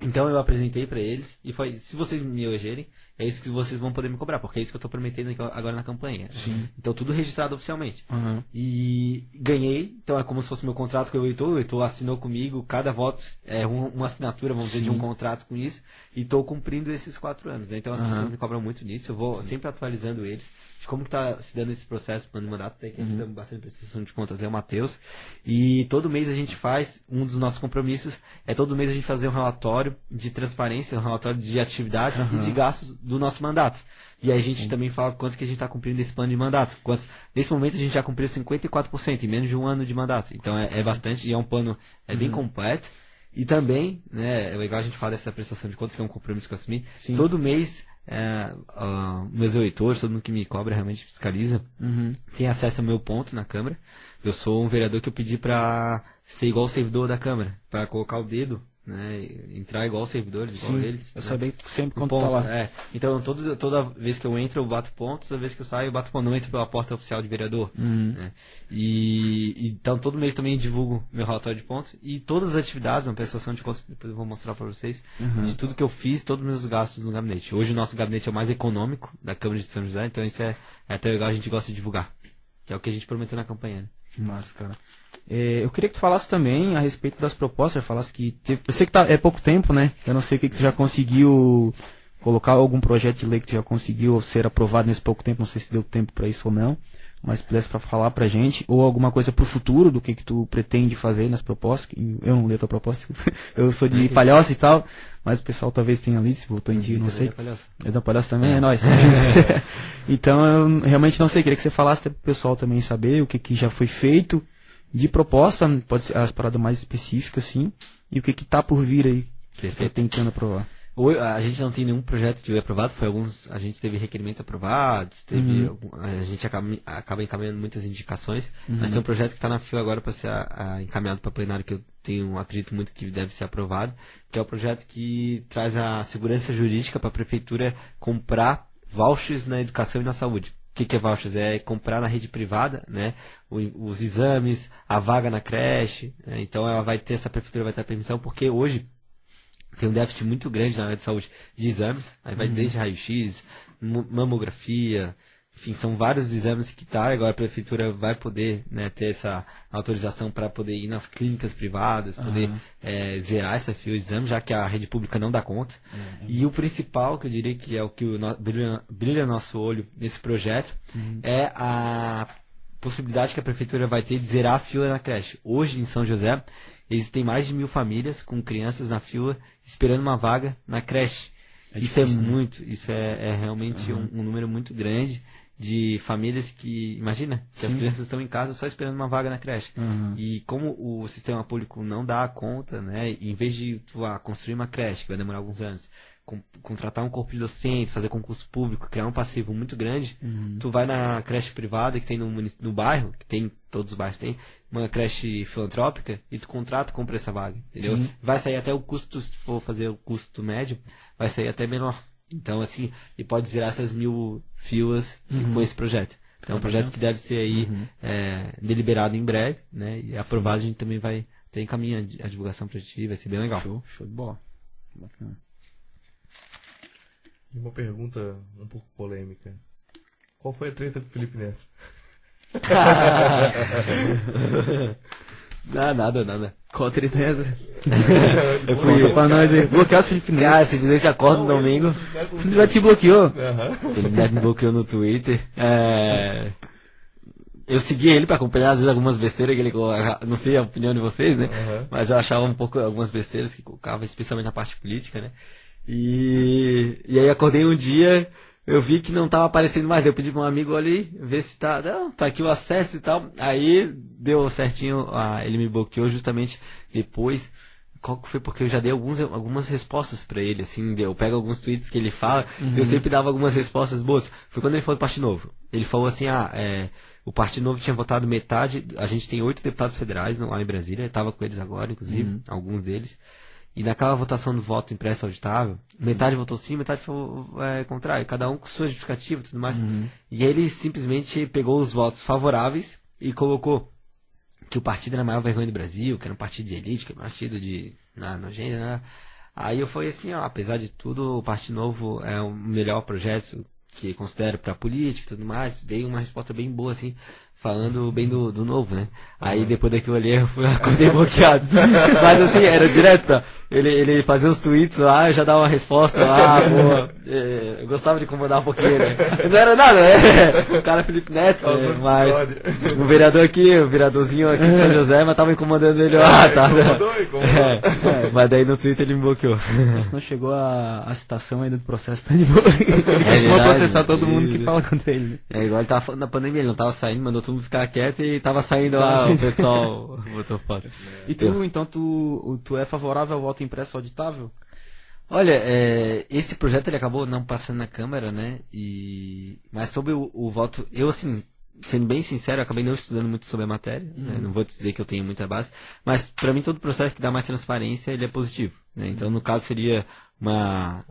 Speaker 3: Então eu apresentei pra eles e foi, se vocês me elegerem, é isso que vocês vão poder me cobrar, porque é isso que eu tô prometendo agora na campanha.
Speaker 1: Sim.
Speaker 3: Então tudo registrado oficialmente.
Speaker 1: Uhum.
Speaker 3: E ganhei, então é como se fosse meu contrato com o Heitor, o Heitor assinou comigo, cada voto é um- uma assinatura, vamos dizer, de um contrato com isso, e estou cumprindo esses quatro anos, né? Então as
Speaker 1: Aham.
Speaker 3: pessoas me cobram muito nisso, eu vou sempre atualizando eles, de como que tá se dando esse processo, plano de mandato, tem que ajuda bastante prestação de contas, é o Matheus, e todo mês a gente faz, um dos nossos compromissos, é todo mês a gente fazer um relatório de transparência, um relatório de atividades e de gastos do nosso mandato. E aí a gente também fala quanto que a gente está cumprindo esse plano de mandato. Quantos, nesse momento a gente já cumpriu 54% em menos de um ano de mandato. Então é, é bastante e é um plano é bem completo. E também, né, é legal a gente falar dessa prestação de contas, que é um compromisso que eu assumi.
Speaker 1: Sim.
Speaker 3: Todo mês, é, ah, meus eleitores, todo mundo que me cobra realmente fiscaliza,
Speaker 1: Uhum.
Speaker 3: tem acesso ao meu ponto na Câmara. Eu sou um vereador que eu pedi pra ser igual o servidor da Câmara, pra colocar o dedo né? Entrar igual os servidores, igual
Speaker 1: Sim,
Speaker 3: eles.
Speaker 1: eu
Speaker 3: né?
Speaker 1: sabia que sempre quando tá
Speaker 3: ponto,
Speaker 1: lá.
Speaker 3: é. Então todo, toda vez que eu entro eu bato ponto, toda vez que eu saio eu bato ponto, não entro pela porta oficial de vereador.
Speaker 1: Uhum.
Speaker 3: né? E então todo mês também divulgo meu relatório de pontos e todas as atividades, uma prestação de contas, depois eu vou mostrar para vocês,
Speaker 1: Uhum.
Speaker 3: de tudo que eu fiz, todos os meus gastos no gabinete. Hoje o nosso gabinete é o mais econômico da Câmara de São José, então isso é, é até legal, a gente gosta de divulgar. Que é o que a gente prometeu na campanha. né?
Speaker 1: Mas, cara. É, eu queria que tu falasse também a respeito das propostas, falasse que teve, eu sei que tá, é pouco tempo, né? Eu não sei o que, que tu já conseguiu colocar algum projeto de lei que tu já conseguiu ser aprovado nesse pouco tempo, não sei se deu tempo pra isso ou não, mas pudesse pra falar pra gente, ou alguma coisa pro futuro do que que tu pretende fazer nas propostas, eu não li a tua proposta, eu sou de palhoça e tal, mas o pessoal talvez tenha lido, se votou em ti, não sei. É da Palhaço também, é, nóis. então eu realmente não sei, queria que você falasse pro pessoal também saber o que, que já foi feito de proposta, pode ser as paradas mais específicas, assim, e o que que tá por vir aí, que tá tentando aprovar.
Speaker 3: A gente não tem nenhum projeto de lei aprovado, foi alguns, a gente teve requerimentos aprovados, teve
Speaker 1: Uhum.
Speaker 3: algum- a gente acaba, acaba encaminhando muitas indicações, mas tem um projeto que está na fila agora para ser a- a- encaminhado para plenário que eu tenho, acredito muito que deve ser aprovado, que é o projeto que traz a segurança jurídica para a prefeitura comprar vouchers na educação e na saúde. O que, que é vouchers? É comprar na rede privada, né? os exames, a vaga na creche. né? Então ela vai ter, essa prefeitura vai ter a permissão, porque hoje tem um déficit muito grande na área de saúde de exames. Aí vai desde raio-x, mamografia, enfim, são vários exames que tá. Agora a prefeitura vai poder né, ter essa autorização para poder ir nas clínicas privadas, poder eh, zerar essa fila de exames, já que a rede pública não dá conta. E o principal, que eu diria que é o que o no- brilha, brilha nosso olho nesse projeto, é a possibilidade que a prefeitura vai ter de zerar a fila na creche. Hoje, em São José, existem mais de mil famílias com crianças na fila esperando uma vaga na creche. isso é muito, isso é, é realmente um, um número muito grande de famílias que, imagina, que as crianças estão em casa só esperando uma vaga na creche.
Speaker 1: Uhum.
Speaker 3: E como o sistema público não dá conta, né, em vez de tu ah, construir uma creche, que vai demorar alguns anos, com- contratar um corpo de docentes, fazer concurso público, criar um passivo muito grande, tu vai na creche privada que tem no, no bairro, que tem, todos os bairros tem, uma creche filantrópica, e tu contrata e compra essa vaga, entendeu?
Speaker 1: Sim.
Speaker 3: Vai sair até o custo, se for fazer o custo médio, vai sair até menor. Então, assim, e pode zerar essas mil filas com esse projeto. Então, é um projeto que deve ser aí é, deliberado em breve, né? E aprovado, a gente também vai ter encaminho a a divulgação pra ti, vai ser bem legal.
Speaker 1: Show, show de bola. Bacana.
Speaker 2: E uma pergunta um pouco polêmica. Qual foi a treta com o Felipe Neto?
Speaker 3: Não, nada, nada.
Speaker 1: Qual a treta é essa?
Speaker 3: Eu
Speaker 1: Conta pra nós aí. Bloquear os Felipe Neto.
Speaker 3: Cara, simplesmente acorda no domingo,
Speaker 1: O Felipe Neto te bloqueou.
Speaker 3: ele me bloqueou no Twitter. É... Eu segui ele pra acompanhar, às vezes, algumas besteiras que ele coloca. Não sei a opinião de vocês, né?
Speaker 2: Aham.
Speaker 3: Mas eu achava um pouco algumas besteiras que colocava, especialmente na parte política, né? E, e aí acordei um dia, eu vi que não tava aparecendo mais. Eu pedi pra um amigo ali, ver se tá. Não, tá aqui o acesso e tal. Aí deu certinho, ah, ele me bloqueou justamente depois. Qual que foi? Porque eu já dei alguns, algumas respostas pra ele, assim, eu pego alguns tweets que ele fala, eu sempre dava algumas respostas boas. Foi quando ele falou do Partido Novo. Ele falou assim, ah, é, o Partido Novo tinha votado metade, a gente tem oito deputados federais lá em Brasília, eu tava com eles agora, inclusive, alguns deles. E naquela votação do voto impresso auditável, metade votou sim, metade foi é, contrário, cada um com sua justificativa e tudo mais. E ele simplesmente pegou os votos favoráveis e colocou que o partido era a maior vergonha do Brasil, que era um partido de elite, que era um partido de na, nojenta, né? Aí eu falei assim, ó, apesar de tudo, o Partido Novo é o melhor projeto que considero pra política e tudo mais. Dei uma resposta bem boa, assim, falando bem do, do novo, né? Aí depois daquilo ali eu fui acordei bloqueado. Mas assim, era direto, tá? Ele, ele fazia os tweets lá, eu já dava uma resposta lá, boa. É, eu gostava de incomodar um pouquinho, né? Não era nada, né? O cara é Felipe Neto, né? Mas o vereador aqui, o vereadorzinho aqui de São José, mas tava incomodando ele lá, tá?
Speaker 2: Incomodou, incomodou.
Speaker 3: É, mas daí no Twitter ele me bloqueou.
Speaker 1: Mas não chegou a, a citação ainda do processo, tá de boa. Ele costuma
Speaker 3: verdade,
Speaker 1: processar todo mundo que
Speaker 3: isso.
Speaker 1: fala contra ele. né?
Speaker 3: É, igual ele tava falando da pandemia, ele não tava saindo, mandou todo mundo ficar quieto e tava saindo lá, o pessoal botou fora.
Speaker 1: E tu, então, tu, tu é favorável ao voto impresso auditável?
Speaker 3: Olha, é, esse projeto ele acabou não passando na Câmara, né? E mas sobre o, o voto, eu assim, sendo bem sincero, eu acabei não estudando muito sobre a matéria, né? não vou dizer que eu tenho muita base, mas para mim todo processo que dá mais transparência, ele é positivo, né? Então, no caso, seria uma...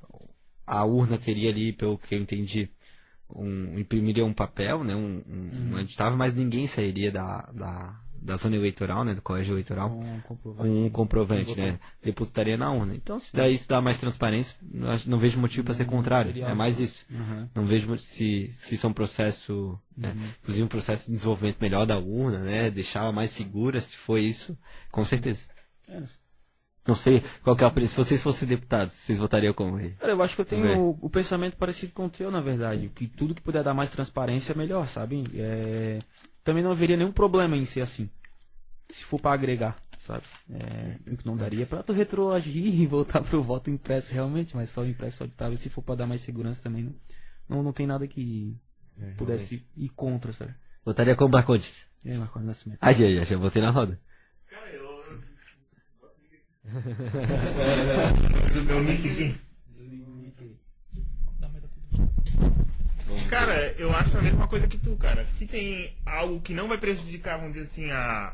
Speaker 3: A urna teria ali, pelo que eu entendi, um, imprimiria um papel, né, um, um, um editável, mas ninguém sairia da, da, da zona eleitoral, né, do colégio eleitoral,
Speaker 1: Um comprovante.
Speaker 3: com um comprovante, né, depositaria na urna. Então, se daí isso dá mais transparência, não vejo motivo para ser
Speaker 1: Não
Speaker 3: contrário,
Speaker 1: seria
Speaker 3: é mais isso.
Speaker 1: Uhum.
Speaker 3: Não vejo se, se isso é um processo, né, inclusive um processo de desenvolvimento melhor da urna, né, deixá-la mais segura, se for isso, com certeza.
Speaker 1: É,
Speaker 3: Não sei qual que é a opinião. Se vocês fossem deputados, vocês votariam como rei?
Speaker 1: Cara, eu acho que eu tenho o, o pensamento parecido com o teu, na verdade. Que tudo que puder dar mais transparência é melhor, sabe? É, Também não haveria nenhum problema em ser assim. Se for pra agregar, sabe? É... O que não daria pra tu retroagir e voltar pro voto impresso realmente, mas só o impresso auditável, se for pra dar mais segurança também, não, não, não tem nada que pudesse ir contra, sabe?
Speaker 3: Votaria como Marcondes?
Speaker 1: É, Marcos Nascimento.
Speaker 3: Aí, aí, já botei na roda.
Speaker 4: Meu nick aqui. Cara, eu acho a mesma coisa que tu, cara. Se tem algo que não vai prejudicar, vamos dizer assim, a,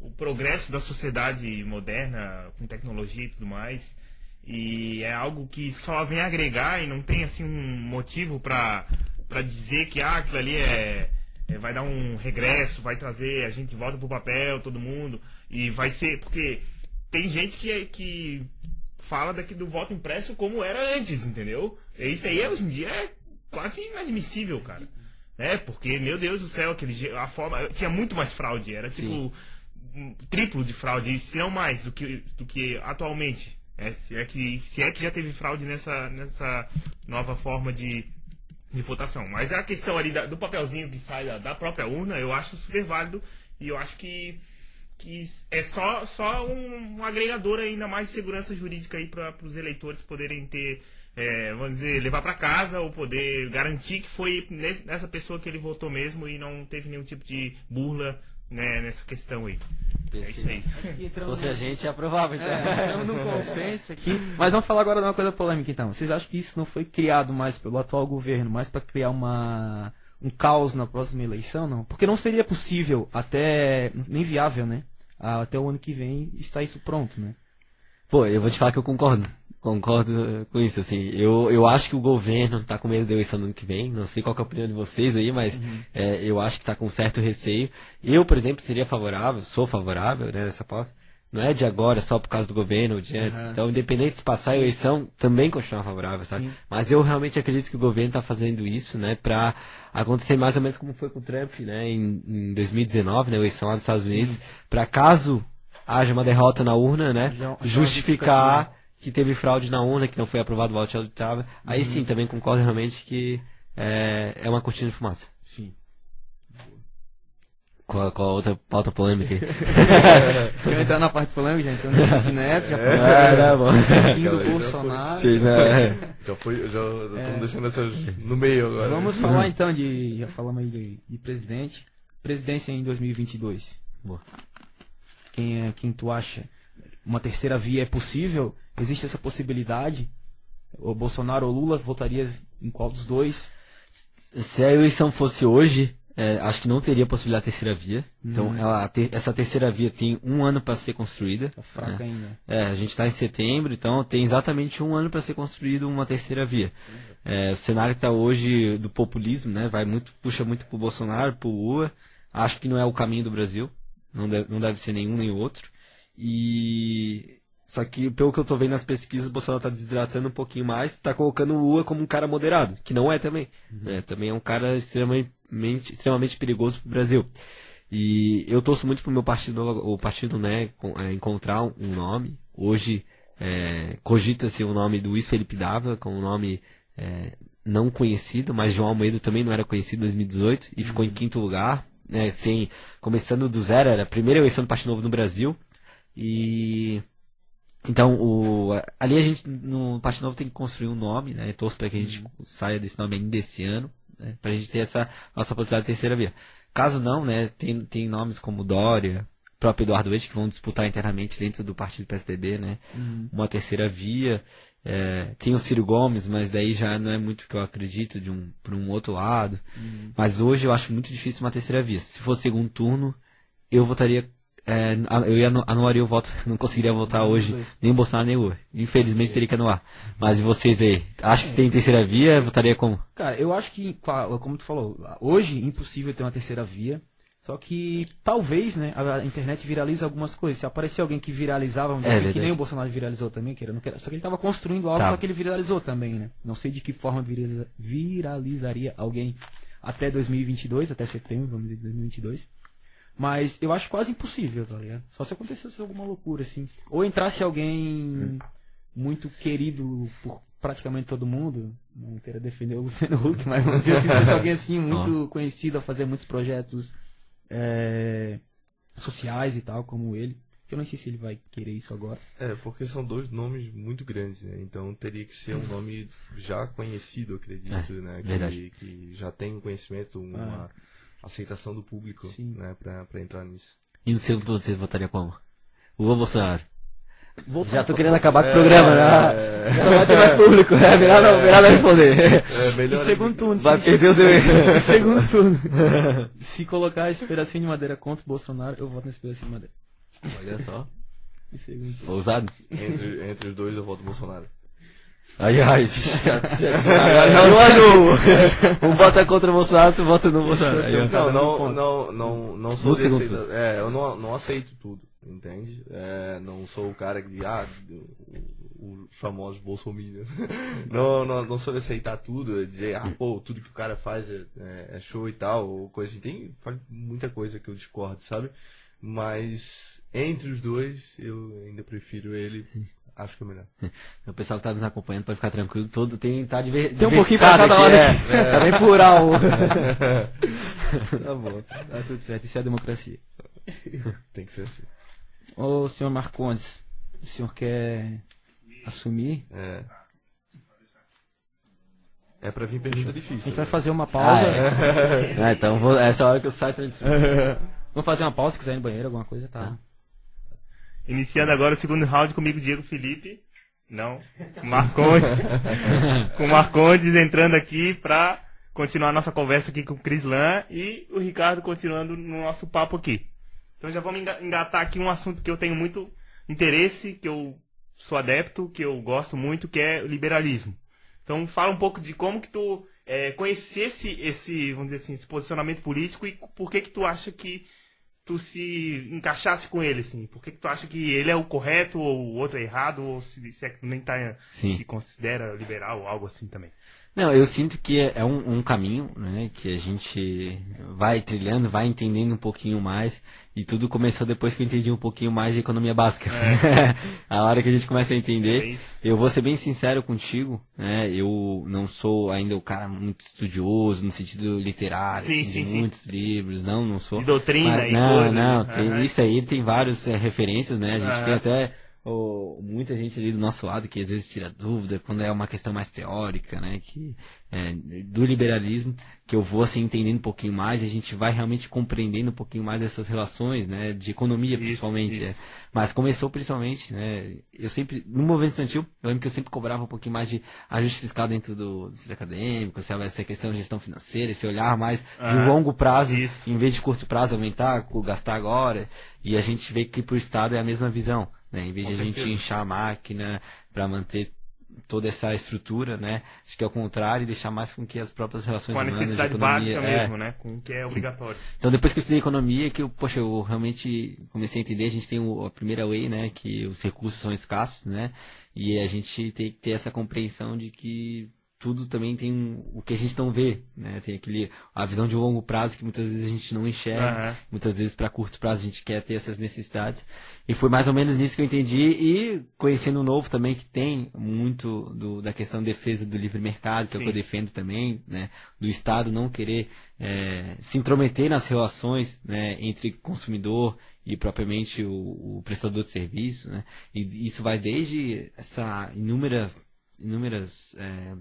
Speaker 4: o progresso da sociedade moderna, com tecnologia e tudo mais, e é algo que só vem agregar e não tem, assim, um motivo pra, pra dizer que ah, aquilo ali é, é- vai dar um regresso, vai trazer, a gente volta pro papel, todo mundo, e vai ser, porque tem gente que, é- que fala daqui do voto impresso como era antes, entendeu? Isso aí hoje em dia é quase inadmissível, cara. É, porque, meu Deus do céu, aquele, a forma. Tinha muito mais fraude, era tipo um triplo de fraude, se não mais do que, do que atualmente. É, se, é que, se é que já teve fraude nessa, nessa nova forma de, de votação. Mas a questão ali da- do papelzinho que sai da, da própria urna, eu acho super válido e eu acho que, que é só, só um, um agregador ainda mais de segurança jurídica aí para os eleitores poderem ter, é, vamos dizer, levar para casa ou poder garantir que foi nessa pessoa que ele votou mesmo e não teve nenhum tipo de burla né, nessa questão aí. É isso aí.
Speaker 3: Se fosse a gente, aprovava, então.
Speaker 1: É, estamos num consenso aqui. Mas vamos falar agora de uma coisa polêmica então. Vocês acham que isso não foi criado mais pelo atual governo, mais para criar uma um caos na próxima eleição, não? Porque não seria possível até nem viável, né? Até o ano que vem estar isso pronto, né?
Speaker 3: Pô, eu vou te falar que eu concordo. Concordo com isso, assim. Eu, eu acho que o governo tá com medo da eleição do ano que vem. Não sei qual é a opinião de vocês aí, mas é, eu acho que tá com certo receio. Eu, por exemplo, seria favorável, sou favorável, né, nessa pauta. Não é de agora, só por causa do governo ou de antes. Então, independente de passar a eleição, também continuar favorável, sabe? Mas eu realmente acredito que o governo tá fazendo isso, né, pra acontecer mais ou menos como foi com o Trump, né, em, em 2019, na eleição lá dos Estados Unidos, pra caso haja uma derrota na urna, né,
Speaker 1: Já- já uma
Speaker 3: justificar que teve fraude na urna, que não foi aprovado o voto auditável. Aí sim, também concordo realmente que é, é uma cortina de fumaça. Qual, qual a outra pauta polêmica aí?
Speaker 1: Quer entrar na parte polêmica, no Henrique Neto, já
Speaker 3: Ah, tá bom.
Speaker 1: pouquinho do
Speaker 2: Aquela aí já
Speaker 1: Bolsonaro.
Speaker 3: Vocês, né?
Speaker 2: Já foi, já estamos deixando essas no meio agora.
Speaker 1: Vamos falar então de. Já falamos aí de, de presidente. Presidência em 2022.
Speaker 3: Boa.
Speaker 1: Quem, é, quem tu acha? Uma terceira via é possível? Existe essa possibilidade? O Bolsonaro ou Lula votaria em qual dos dois?
Speaker 3: Se a eleição fosse hoje, é, acho que não teria possibilidade da terceira via. Então, ela, te- essa terceira via tem um ano para ser construída.
Speaker 1: Tá fraca ainda.
Speaker 3: É, a gente está em setembro, então tem exatamente um ano para ser construído uma terceira via. É, o cenário que está hoje do populismo, né, vai muito, puxa muito pro Bolsonaro, pro Lula. Acho que não é o caminho do Brasil. Não deve, não deve ser nenhum nem o outro. E só que pelo que eu tô vendo nas pesquisas, o Bolsonaro tá desidratando um pouquinho mais, tá colocando o Lula como um cara moderado, que não é também. né, também é um cara extremamente, extremamente perigoso pro Brasil. E eu torço muito pro meu partido, o partido, né, é, encontrar um nome. Hoje é, cogita-se o nome do Luiz Felipe Dávila, com um nome é, não conhecido, mas João Almeida também não era conhecido em 2018 e ficou em quinto lugar, né, sem, começando do zero, era a primeira eleição do Partido Novo no Brasil. E então, o, ali a gente, no Partido Novo, tem que construir um nome, né? Eu torço para que a gente saia desse nome ainda esse ano, né? Pra gente ter essa nossa oportunidade de terceira via. Caso não, né? Tem, tem nomes como Dória, próprio Eduardo Leite, que vão disputar internamente dentro do partido PSDB, né? Uma terceira via. É, tem o Ciro Gomes, mas daí já não é muito o que eu acredito de um para um outro lado. Mas hoje eu acho muito difícil uma terceira via. Se fosse segundo turno, eu votaria. É, eu ia anu- anuaria o voto, não conseguiria votar hoje nem o Bolsonaro nem o Lula. Infelizmente teria que anular. Mas e vocês aí? Acho que tem terceira via, votaria como?
Speaker 1: Cara, eu acho que, como tu falou, hoje impossível ter uma terceira via. Só que talvez, né, a internet viraliza algumas coisas. Se aparecer alguém que viralizava, vamos
Speaker 3: É
Speaker 1: dizer, que
Speaker 3: verdade.
Speaker 1: nem o Bolsonaro viralizou também, querendo, não querendo. Só que ele estava construindo algo,
Speaker 3: Tá.
Speaker 1: só que ele viralizou também, né? Não sei de que forma viraliza- viralizaria alguém até 2022, até setembro, vamos dizer, de 2022. Mas eu acho quase impossível, tá ligado? Só se acontecesse alguma loucura, assim. Ou entrasse alguém muito querido por praticamente todo mundo. Não quero defender o Luciano Huck, mas vamos dizer se fosse alguém assim muito conhecido a fazer muitos projetos é, sociais e tal, como ele. Que eu não sei se ele vai querer isso agora.
Speaker 2: É, porque são dois nomes muito grandes, né? Então teria que ser um nome já conhecido, acredito, né? Que,
Speaker 3: verdade.
Speaker 2: que já tem um conhecimento, uma aceitação do público,
Speaker 1: Sim.
Speaker 2: né? Pra, pra entrar nisso.
Speaker 3: E no segundo turno você votaria como? Lula ou Bolsonaro?
Speaker 1: Voltar
Speaker 3: Já tô querendo acabar com o programa, né? Já não vai ter mais público, é melhor não, melhor não responder.
Speaker 2: É
Speaker 1: No
Speaker 2: melhor.
Speaker 1: segundo turno.
Speaker 3: Vai
Speaker 1: se-
Speaker 3: perder o seu...
Speaker 1: segundo turno. se colocar esse pedacinho de madeira contra o Bolsonaro, eu voto nesse pedacinho de madeira.
Speaker 3: Olha só.
Speaker 1: No segundo turno.
Speaker 3: Ousado?
Speaker 2: Entre, entre os dois eu voto Bolsonaro.
Speaker 3: Ai, ai. Não anulo. Um vota contra o Bolsonaro, vota no Bolsonaro. Aí, ó.
Speaker 2: Não, não, não, não, não sou desse,
Speaker 3: segundo
Speaker 2: É, eu não, não aceito tudo, entende? É, não sou o cara que, ah, o- os famosos bolsominions. não, não, não sou de aceitar tudo, dizer, ah, pô, tudo que o cara faz é, é- é show e tal, ou coisa assim. Tem faz muita coisa que eu discordo, sabe? Mas entre os dois, eu ainda prefiro ele. Acho que é melhor.
Speaker 3: O pessoal que tá nos acompanhando pode ficar tranquilo. Todo tem, tá diver,
Speaker 1: Tem um pouquinho pra cada
Speaker 3: aqui,
Speaker 1: lado
Speaker 3: é. Tá bem plural.
Speaker 1: Tá bom, tá tudo certo. Isso é a democracia.
Speaker 2: Tem que ser assim.
Speaker 1: Ô, senhor Marcondes, o senhor quer assumir?
Speaker 2: É. É pra vir pergunta
Speaker 1: A
Speaker 2: difícil.
Speaker 1: gente vai
Speaker 2: né?
Speaker 1: fazer uma pausa.
Speaker 3: Ah, é. então vou, essa hora que eu saio pra
Speaker 1: Vamos fazer uma pausa, se quiser ir no banheiro, alguma coisa, tá?
Speaker 4: Iniciando agora o segundo round comigo, Diego Felipe. Não. Marcondes. com o Marcondes entrando aqui pra continuar a nossa conversa aqui com o Crislan e o Ricardo continuando no nosso papo aqui. Então já vamos enga- engatar aqui um assunto que eu tenho muito interesse, que eu sou adepto, que eu gosto muito, que é o liberalismo. Então fala um pouco de como que tu é, conhecesse esse, vamos dizer assim, esse posicionamento político e por que que tu acha que tu se encaixasse com ele, assim? Por que, que tu acha que ele é o correto ou o outro é errado, ou se, se é que tu nem tá,
Speaker 3: Sim.
Speaker 4: se considera liberal ou algo assim também?
Speaker 3: Não, eu sinto que é é um, um caminho, né, que a gente vai trilhando, vai entendendo um pouquinho mais, e tudo começou depois que eu entendi um pouquinho mais de economia básica. a hora que a gente começa a
Speaker 4: É
Speaker 3: entender.
Speaker 4: isso.
Speaker 3: Eu vou ser bem sincero contigo, né, eu não sou ainda o cara muito estudioso, no sentido literário,
Speaker 4: Sim,
Speaker 3: assim,
Speaker 4: sim,
Speaker 3: de
Speaker 4: sim.
Speaker 3: muitos livros, não, não sou.
Speaker 4: De doutrina
Speaker 3: Mas-
Speaker 4: e
Speaker 3: Não,
Speaker 4: coisa.
Speaker 3: não,
Speaker 4: né?
Speaker 3: tem-
Speaker 4: Aham.
Speaker 3: isso aí tem várias é, referências, né, a gente
Speaker 4: Aham.
Speaker 3: tem até o- muita gente ali do nosso lado que às vezes tira dúvida quando é uma questão mais teórica, né, que é, do liberalismo, que eu vou assim entendendo um pouquinho mais e a gente vai realmente compreendendo um pouquinho mais essas relações, né, de economia
Speaker 4: Isso,
Speaker 3: principalmente.
Speaker 4: isso.
Speaker 3: é. Mas começou principalmente, né, eu sempre, no movimento estudantil, eu lembro que eu sempre cobrava um pouquinho mais de ajuste fiscal dentro do, do sistema acadêmico, se essa questão de gestão financeira, esse olhar mais de
Speaker 4: Aham.
Speaker 3: longo prazo,
Speaker 4: Isso.
Speaker 3: em vez de curto prazo aumentar, gastar agora, e a gente vê que pro Estado é a mesma visão, né? Em vez de a gente inchar a máquina para manter toda essa estrutura, né? Acho que é o contrário e deixar mais com que as próprias relações
Speaker 4: Com a
Speaker 3: humanas de
Speaker 4: necessidade
Speaker 3: economia...
Speaker 4: básica
Speaker 3: é.
Speaker 4: mesmo, né? Com o que é obrigatório.
Speaker 3: Então depois que eu estudei economia, que eu, poxa, eu realmente comecei a entender, a gente tem o- a primeira lei, né, que os recursos são escassos, né, e a gente tem que ter essa compreensão de que tudo também tem um- o que a gente não vê, né, tem aquele, a visão de longo prazo que muitas vezes a gente não enxerga,
Speaker 4: Aham.
Speaker 3: muitas vezes para curto prazo a gente quer ter essas necessidades, e foi mais ou menos nisso que eu entendi, e conhecendo o novo também, que tem muito do- da questão de defesa do livre mercado, que é o que eu defendo também, né, do Estado não querer é, se intrometer nas relações né, entre consumidor e propriamente o, o prestador de serviço, né, e isso vai desde essa inúmera, inúmeras é,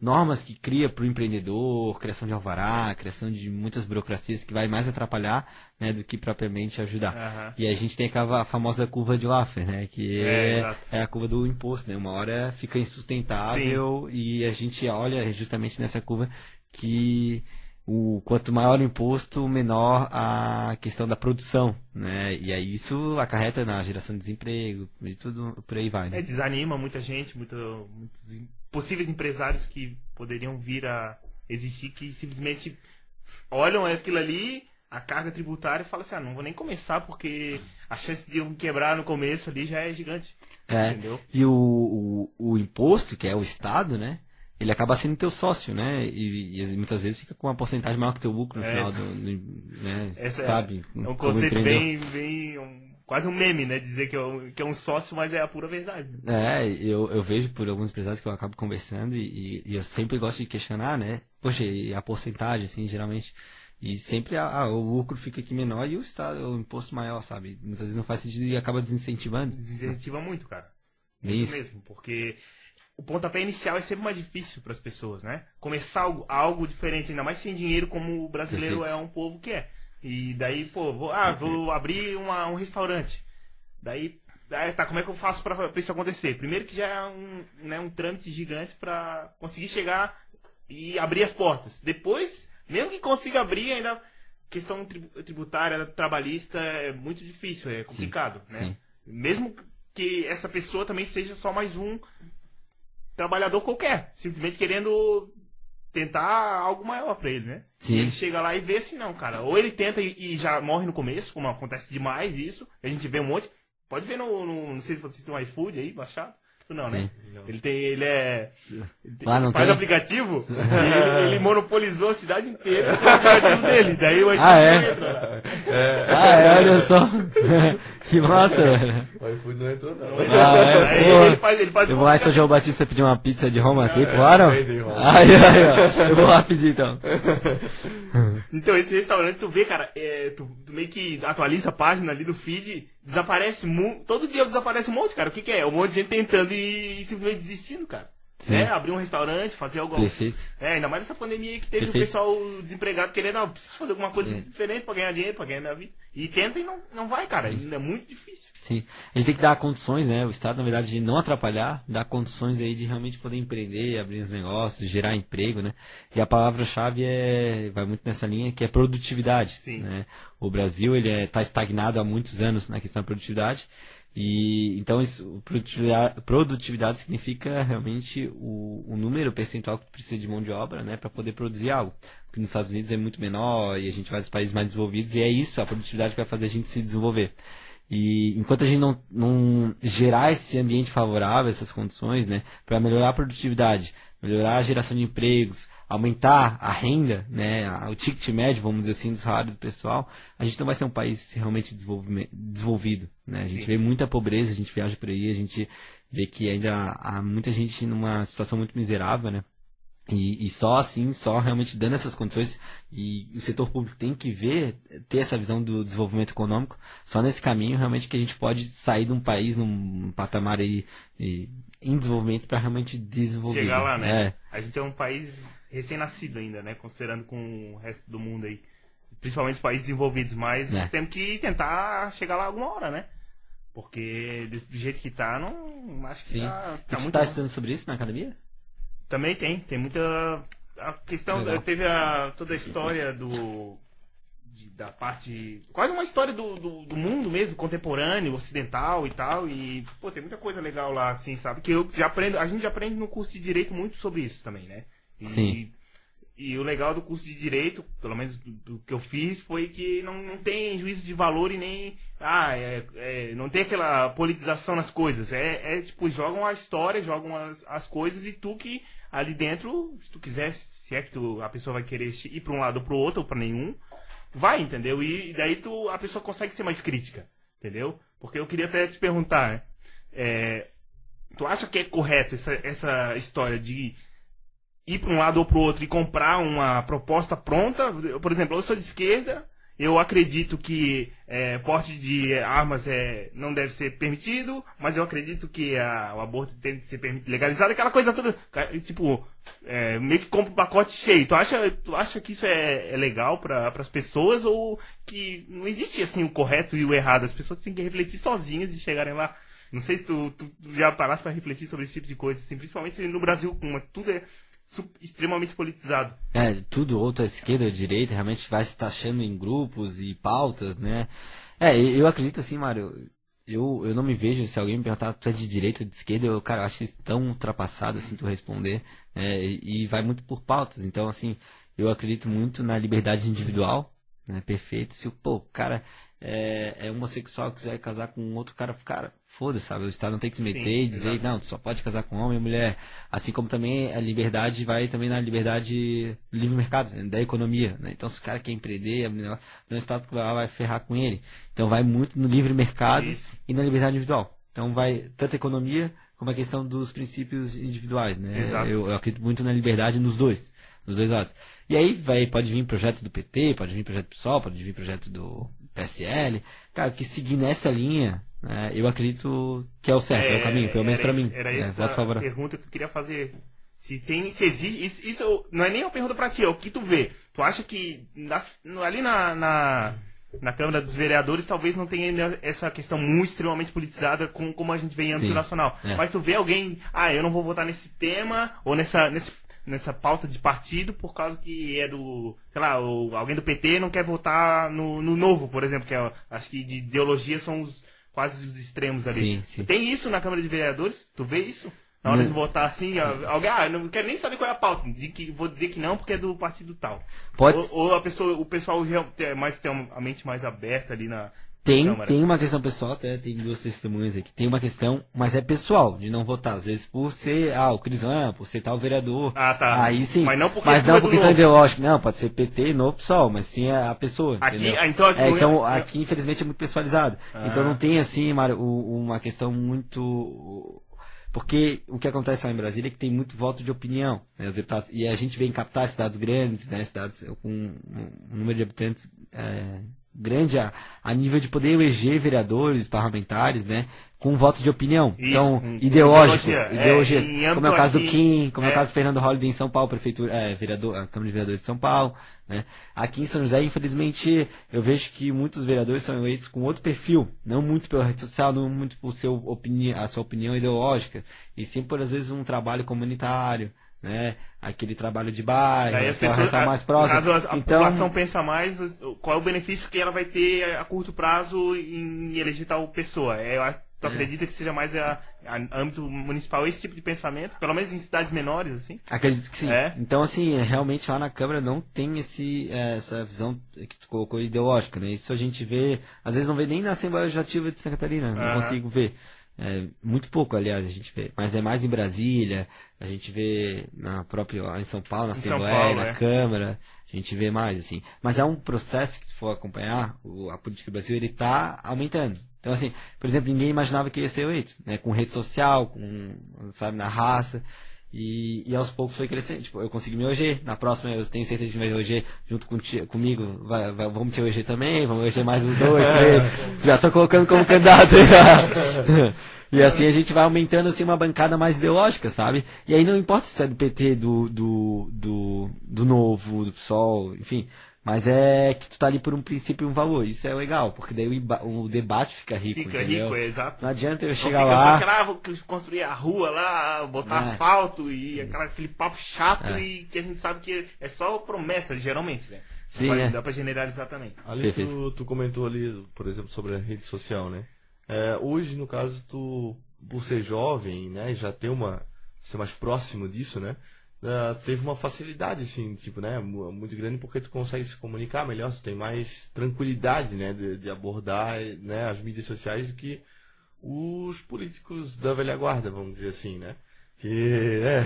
Speaker 3: normas que cria para o empreendedor, criação de alvará, criação de muitas burocracias que vai mais atrapalhar né, do que propriamente ajudar.
Speaker 4: Aham.
Speaker 3: E a gente tem aquela famosa curva de Laffer, né? Que
Speaker 4: É,
Speaker 3: é, é a curva do imposto, né? Uma hora fica insustentável e a gente olha justamente nessa curva que o quanto maior o imposto, menor a questão da produção, né? E aí isso acarreta na geração de desemprego e tudo por aí vai,
Speaker 4: É,
Speaker 3: né?
Speaker 4: desanima muita gente, muito- muitos possíveis empresários que poderiam vir a existir que simplesmente olham aquilo ali, a carga tributária e falam assim, ah, não vou nem começar porque a chance de eu quebrar no começo ali já é gigante.
Speaker 3: É.
Speaker 4: Entendeu?
Speaker 3: E o, o, o imposto, que é o Estado, né? Ele acaba sendo teu sócio, né? E, e muitas vezes fica com uma porcentagem maior que teu lucro no
Speaker 4: É.
Speaker 3: final do. no- né?
Speaker 4: É-
Speaker 3: Sabe?
Speaker 4: É um conceito bem, bem um- quase um meme, né? Dizer que é, um, que é um sócio, mas é a pura verdade.
Speaker 3: É, eu, eu vejo por alguns empresários que eu acabo conversando e, e eu sempre gosto de questionar, né? Poxa, e a porcentagem, assim, geralmente. E sempre a- a- o lucro fica aqui menor e o Estado, o imposto maior, sabe? Muitas vezes não faz sentido e acaba desincentivando.
Speaker 4: Desincentiva muito, cara.
Speaker 3: É
Speaker 4: Muito
Speaker 3: isso.
Speaker 4: mesmo, porque o pontapé inicial é sempre mais difícil para as pessoas, né? Começar algo, algo diferente, ainda mais sem dinheiro, como o brasileiro
Speaker 3: Perfeito.
Speaker 4: é um povo que é. E daí, pô, vou, ah, vou abrir uma- um restaurante. Daí, daí, tá, como é que eu faço para isso acontecer? Primeiro que já é um, né, um trâmite gigante para conseguir chegar e abrir as portas. Depois, mesmo que consiga abrir, ainda questão tribu- tributária, trabalhista é muito difícil, é complicado, né?
Speaker 3: sim.
Speaker 4: Mesmo que essa pessoa também seja só mais um trabalhador qualquer, simplesmente querendo tentar algo maior pra ele, né?
Speaker 3: Sim.
Speaker 4: E ele chega lá e vê assim, não, cara. Ou ele tenta e, e já morre no começo, como acontece demais isso. A gente vê um monte. Pode ver no. no- não sei se vocês têm um iFood aí, baixado. Tu Não, né? Ele tem. Ele é. Ele tem-
Speaker 3: não
Speaker 4: faz
Speaker 3: tem?
Speaker 4: aplicativo e ele, ele monopolizou a cidade inteira com o aplicativo dele. Daí o iFood
Speaker 3: Ah, é?
Speaker 4: não entra lá.
Speaker 3: Ah, é, olha só. que massa, velho.
Speaker 2: O iFood não entrou, não.
Speaker 3: Ah, é,
Speaker 4: Aí ele faz, ele faz
Speaker 3: Eu vou lá em São
Speaker 4: aplicativo.
Speaker 3: João Batista pedir uma pizza de Roma aqui, claro.
Speaker 2: Roma.
Speaker 3: Ai, ai, ai. Eu vou lá pedir então.
Speaker 4: Então, esse restaurante, tu vê, cara, é, tu, tu meio que atualiza a página ali do feed, desaparece, todo dia desaparece um monte, cara. O que que é? Um monte de gente tentando e, e simplesmente desistindo, cara.
Speaker 3: Sim.
Speaker 4: É, abrir um restaurante, fazer algo...
Speaker 3: Perfeito.
Speaker 4: É, ainda mais nessa pandemia aí que teve
Speaker 3: Perfeito.
Speaker 4: o pessoal desempregado querendo, não, preciso fazer alguma coisa
Speaker 3: É.
Speaker 4: diferente pra ganhar dinheiro, pra ganhar minha vida. E tenta e não, não vai, cara. Ainda é muito difícil.
Speaker 3: Sim. A gente tem que dar condições, né? O Estado, na verdade, de não atrapalhar, dar condições aí de realmente poder empreender, abrir os negócios, gerar emprego, né? E a palavra-chave é, vai muito nessa linha, que é produtividade.
Speaker 4: Sim.
Speaker 3: Né? O Brasil, ele está estagnado há muitos anos na questão da produtividade. E então isso, produtividade, produtividade significa realmente o, o número percentual que precisa de mão de obra, né, para poder produzir algo. Porque nos Estados Unidos é muito menor e a gente vai aos países mais desenvolvidos e é isso, a produtividade que vai fazer a gente se desenvolver. E enquanto a gente não, não gerar esse ambiente favorável, essas condições, né, para melhorar a produtividade, melhorar a geração de empregos, aumentar a renda, né, o ticket médio, vamos dizer assim, do salário do pessoal, a gente não vai ser um país realmente desenvolvido, né? A gente
Speaker 4: Sim.
Speaker 3: vê muita pobreza, a gente viaja por aí, a gente vê que ainda há muita gente numa situação muito miserável, né? E, e só assim, só realmente dando essas condições, e o setor público tem que ver, ter essa visão do desenvolvimento econômico, só nesse caminho realmente que a gente pode sair de um país num patamar aí e, em desenvolvimento para realmente desenvolver.
Speaker 4: Chegar lá, né?
Speaker 3: É,
Speaker 4: A gente é um país recém-nascido ainda, né? Considerando com o resto do mundo aí. Principalmente os países desenvolvidos, mas
Speaker 3: É.
Speaker 4: temos que tentar chegar lá alguma hora, né? Porque do jeito que tá, não. Acho que
Speaker 3: sim.
Speaker 4: tá,
Speaker 3: E
Speaker 4: tá
Speaker 3: tu
Speaker 4: muito.
Speaker 3: tá estudando sobre isso na academia?
Speaker 4: Também tem, tem muita. A questão.
Speaker 3: Legal.
Speaker 4: Teve a, toda a história do. de- da parte. Quase uma história do, do, do mundo mesmo, contemporâneo, ocidental e tal. E, pô, tem muita coisa legal lá, assim, sabe? Que eu já aprendo. A gente já aprende no curso de direito muito sobre isso também, né? E,
Speaker 3: Sim.
Speaker 4: E o legal do curso de direito, pelo menos do, que eu fiz, foi que não, não tem juízo de valor e nem. Ah, é, é, não tem aquela politização nas coisas. É, é tipo, jogam a história, jogam as, as coisas e tu que ali dentro, se tu quiser, se é que tu, a pessoa vai querer ir pra um lado ou pro outro, ou pra nenhum, vai, entendeu? E, daí tu, a pessoa consegue ser mais crítica, entendeu? Porque eu queria até te perguntar? É, tu acha que é correto essa, essa história de ir para um lado ou para o outro e comprar uma proposta pronta? Por exemplo, eu sou de esquerda eu acredito que é, porte de armas é, não deve ser permitido, mas eu acredito que a- o aborto tem que ser legalizado, aquela coisa toda. Tipo, é, meio que compra um pacote cheio. Tu acha, tu acha que isso é, é legal para as pessoas ou que não existe assim o correto e o errado? As pessoas têm que refletir sozinhas e chegarem lá. Não sei se tu, tu- já paraste para refletir sobre esse tipo de coisa, assim, principalmente no Brasil, como tudo é extremamente politizado.
Speaker 3: É, tudo, ou tu é esquerda ou direita, realmente vai se taxando em grupos e pautas, né? É, eu acredito assim, Mário, eu, eu não me vejo, se alguém me perguntar, tu é de direita ou de esquerda, eu, cara, eu acho isso tão ultrapassado, assim, tu responder, né? E, vai muito por pautas, então, assim, eu acredito muito na liberdade individual, né? Perfeito, se o, pô, cara é, é homossexual, quiser casar com outro cara, cara, foda-se, sabe? O Estado não tem que se meter
Speaker 4: Sim,
Speaker 3: e dizer,
Speaker 4: exato.
Speaker 3: não, tu só pode casar com homem e mulher. Assim como também a liberdade vai também na liberdade do livre mercado, né, da economia. Né? Então, se o cara quer empreender, não é o Estado que vai, vai ferrar com ele. Então, vai muito no livre mercado e na liberdade individual. Então, vai tanto a economia como a questão dos princípios individuais. Né?
Speaker 4: Exato.
Speaker 3: Eu, eu acredito muito na liberdade nos dois. Nos dois lados. E aí vai, pode vir projeto do PT, pode vir projeto do PSOL, pode vir projeto do PSL. Cara, que seguir nessa linha, né, eu acredito que é o certo, é, o caminho, pelo menos
Speaker 4: esse-
Speaker 3: mim.
Speaker 4: Era
Speaker 3: É,
Speaker 4: essa
Speaker 3: favorável.
Speaker 4: pergunta que eu queria fazer. Se tem, se existe, isso, isso não é nem uma pergunta pra ti, é o que tu vê. Tu acha que nas- ali na, na, na Câmara dos Vereadores talvez não tenha ainda essa questão muito extremamente politizada com, como a gente vê em âmbito
Speaker 3: Sim,
Speaker 4: nacional.
Speaker 3: é.
Speaker 4: Mas tu vê alguém, ah, eu não vou votar nesse tema ou nessa, nesse, nessa pauta de partido por causa que é do, sei lá, alguém do PT não quer votar no, no novo, por exemplo, que é, acho que de ideologia são os, quase os extremos ali.
Speaker 3: Sim, sim.
Speaker 4: Tem isso na Câmara de Vereadores? Tu vê isso? Na hora
Speaker 3: Não.
Speaker 4: de votar assim, alguém, ah, não quero nem saber qual é a pauta. De que, vou dizer que não porque é do partido tal.
Speaker 3: Pode
Speaker 4: Ou, ou a pessoa, o pessoal real- tem mais, tem a mente mais aberta ali na
Speaker 3: Tem,
Speaker 4: Câmara.
Speaker 3: tem uma questão pessoal, até tem duas testemunhas aqui. Tem uma questão, mas é pessoal, de não votar. Às vezes por ser, ah, o Crisan, por ser tal vereador.
Speaker 4: Ah, tá.
Speaker 3: Aí sim.
Speaker 4: Mas não porque
Speaker 3: mas não
Speaker 4: é
Speaker 3: por questão ideológica. Não, pode ser PT, no PSOL, mas sim a, pessoa.
Speaker 4: Aqui, ah, então,
Speaker 3: É,
Speaker 4: não é-
Speaker 3: então
Speaker 4: não-
Speaker 3: aqui, infelizmente, é muito pessoalizado. Então não tem, assim, Mário, uma questão muito. Porque o que acontece lá em Brasília é que tem muito voto de opinião, né, os deputados. E a gente vê em capitais, cidades grandes, né, cidades com um número de habitantes é, grande a, a nível de poder eleger vereadores, parlamentares, né, com voto de opinião.
Speaker 4: Isso,
Speaker 3: então, ideológicos,
Speaker 4: ideologia. É,
Speaker 3: como é o caso do
Speaker 4: assim,
Speaker 3: Kim, como é,
Speaker 4: é.
Speaker 3: o caso do Fernando Holliday em São Paulo, prefeitura, é, vereador, a Câmara de Vereadores de São Paulo, né? Aqui em São José, infelizmente, eu vejo que muitos vereadores são eleitos com outro perfil, não muito pela rede social, não muito por seu opini a sua opinião ideológica, e sim por às vezes um trabalho comunitário, né? Aquele trabalho de bairro,
Speaker 4: Daí as pessoas,
Speaker 3: relação mais próxima.
Speaker 4: a, a
Speaker 3: então,
Speaker 4: população pensa mais qual é o benefício que ela vai ter a curto prazo em eleger tal pessoa. É, eu tu acredita que seja mais a, a âmbito municipal esse tipo de pensamento? Pelo menos em cidades menores, assim?
Speaker 3: Acredito que sim.
Speaker 4: É?
Speaker 3: Então, assim, é, realmente lá na Câmara não tem esse, é, essa visão que tu colocou ideológica, né? Isso a gente vê, às vezes não vê nem na Assembleia Legislativa de Santa Catarina, não consigo ver. É, muito pouco, aliás, a gente vê. Mas é mais em Brasília, a gente vê na própria, em São Paulo, na
Speaker 4: Em
Speaker 3: Assembleia,
Speaker 4: Paulo,
Speaker 3: na
Speaker 4: é.
Speaker 3: Câmara, a gente vê mais, assim. Mas é um processo que, se for acompanhar, o- a política do Brasil, ele tá aumentando. Então, assim, por exemplo, ninguém imaginava que ia ser eleito, né? Com rede social, com, sabe, na raça. E, e aos poucos foi crescendo. Tipo, eu consegui me eleger. Na próxima eu tenho certeza que vai eleger junto com, comigo. Vai, vai- vamos te eleger também, vamos eleger mais os dois, três. Já tô colocando como candidato. e assim a gente vai aumentando assim uma bancada mais ideológica, sabe? E aí não importa se é do PT, do, do, do, do Novo, do PSOL, enfim. Mas é que tu tá ali por um princípio e um valor. Isso é legal, porque daí o, imba- o debate fica rico,
Speaker 4: Fica
Speaker 3: entendeu?
Speaker 4: rico, é exato.
Speaker 3: Não adianta eu
Speaker 4: Não
Speaker 3: chegar
Speaker 4: fica
Speaker 3: lá...
Speaker 4: só aquela, ah, vou construir a rua lá, botar
Speaker 3: É.
Speaker 4: asfalto e aquela, aquele papo chato
Speaker 3: É.
Speaker 4: e que a gente sabe que é só promessa, geralmente, né? Não
Speaker 3: Sim, é.
Speaker 4: Dá pra generalizar também.
Speaker 2: Ali tu, tu comentou ali, por exemplo, sobre a rede social, né? É, hoje, no caso, tu, por ser jovem, né, e já ter uma, ser mais próximo disso, né? É, teve uma facilidade, assim, tipo, né, mu- muito grande porque tu consegue se comunicar melhor, tu tem mais tranquilidade, né, de, de abordar, né, as mídias sociais do que os políticos da velha guarda, vamos dizer assim, né? Que é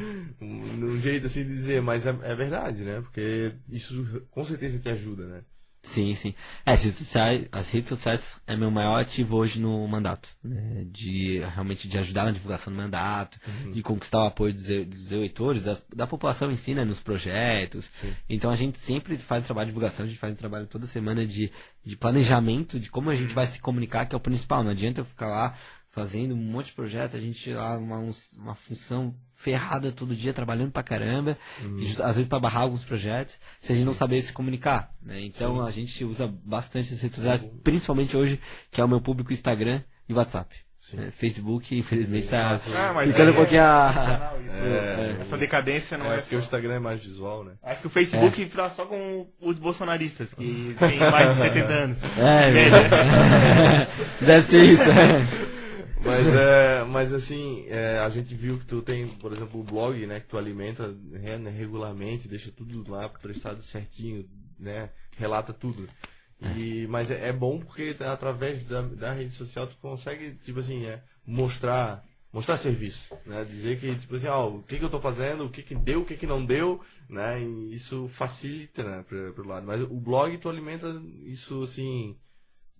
Speaker 2: um jeito assim de dizer, mas é, é verdade, né? Porque isso com certeza te ajuda, né?
Speaker 3: Sim, sim. É, as redes sociais, as redes sociais é meu maior ativo hoje no mandato. Né? De realmente de ajudar na divulgação do mandato, de conquistar o apoio dos, dos eleitores, das- da população em si, né? Nos projetos. Então a gente sempre faz trabalho de divulgação, a gente faz um trabalho toda semana de, de planejamento de como a gente vai se comunicar, que é o principal. Não adianta eu ficar lá fazendo um monte de projetos, a gente lá uma, uma função ferrada todo dia, trabalhando pra caramba, e just- às vezes pra barrar alguns projetos, se a gente não saber se comunicar, né? Então a gente usa bastante as redes sociais, principalmente hoje, que é o meu público Instagram e WhatsApp. né? Facebook, infelizmente, tá
Speaker 4: Ah, mas
Speaker 3: ficando
Speaker 4: é-
Speaker 3: um pouquinho a...
Speaker 4: Nacional isso.
Speaker 2: É.
Speaker 4: Essa decadência não
Speaker 2: É,
Speaker 4: é,
Speaker 2: porque o
Speaker 4: só...
Speaker 2: Instagram é mais visual, né?
Speaker 4: Acho que o Facebook
Speaker 3: É.
Speaker 4: tá só com os bolsonaristas, que tem mais de 70 anos.
Speaker 3: É,
Speaker 4: Média.
Speaker 3: deve ser isso.
Speaker 2: Mas, é, mas assim, é, a gente viu que tu tem, por exemplo, o blog, né? Que tu alimenta né, né, regularmente, deixa tudo lá prestado certinho, né? Relata tudo. E, mas é, é bom porque através da, da rede social tu consegue, tipo assim, é, mostrar, mostrar serviço, né? Dizer que, tipo assim, ó, o que que eu tô fazendo, o que que deu, o que que não deu, né? E isso facilita, né, pra, pro lado. Mas o blog tu alimenta isso, assim,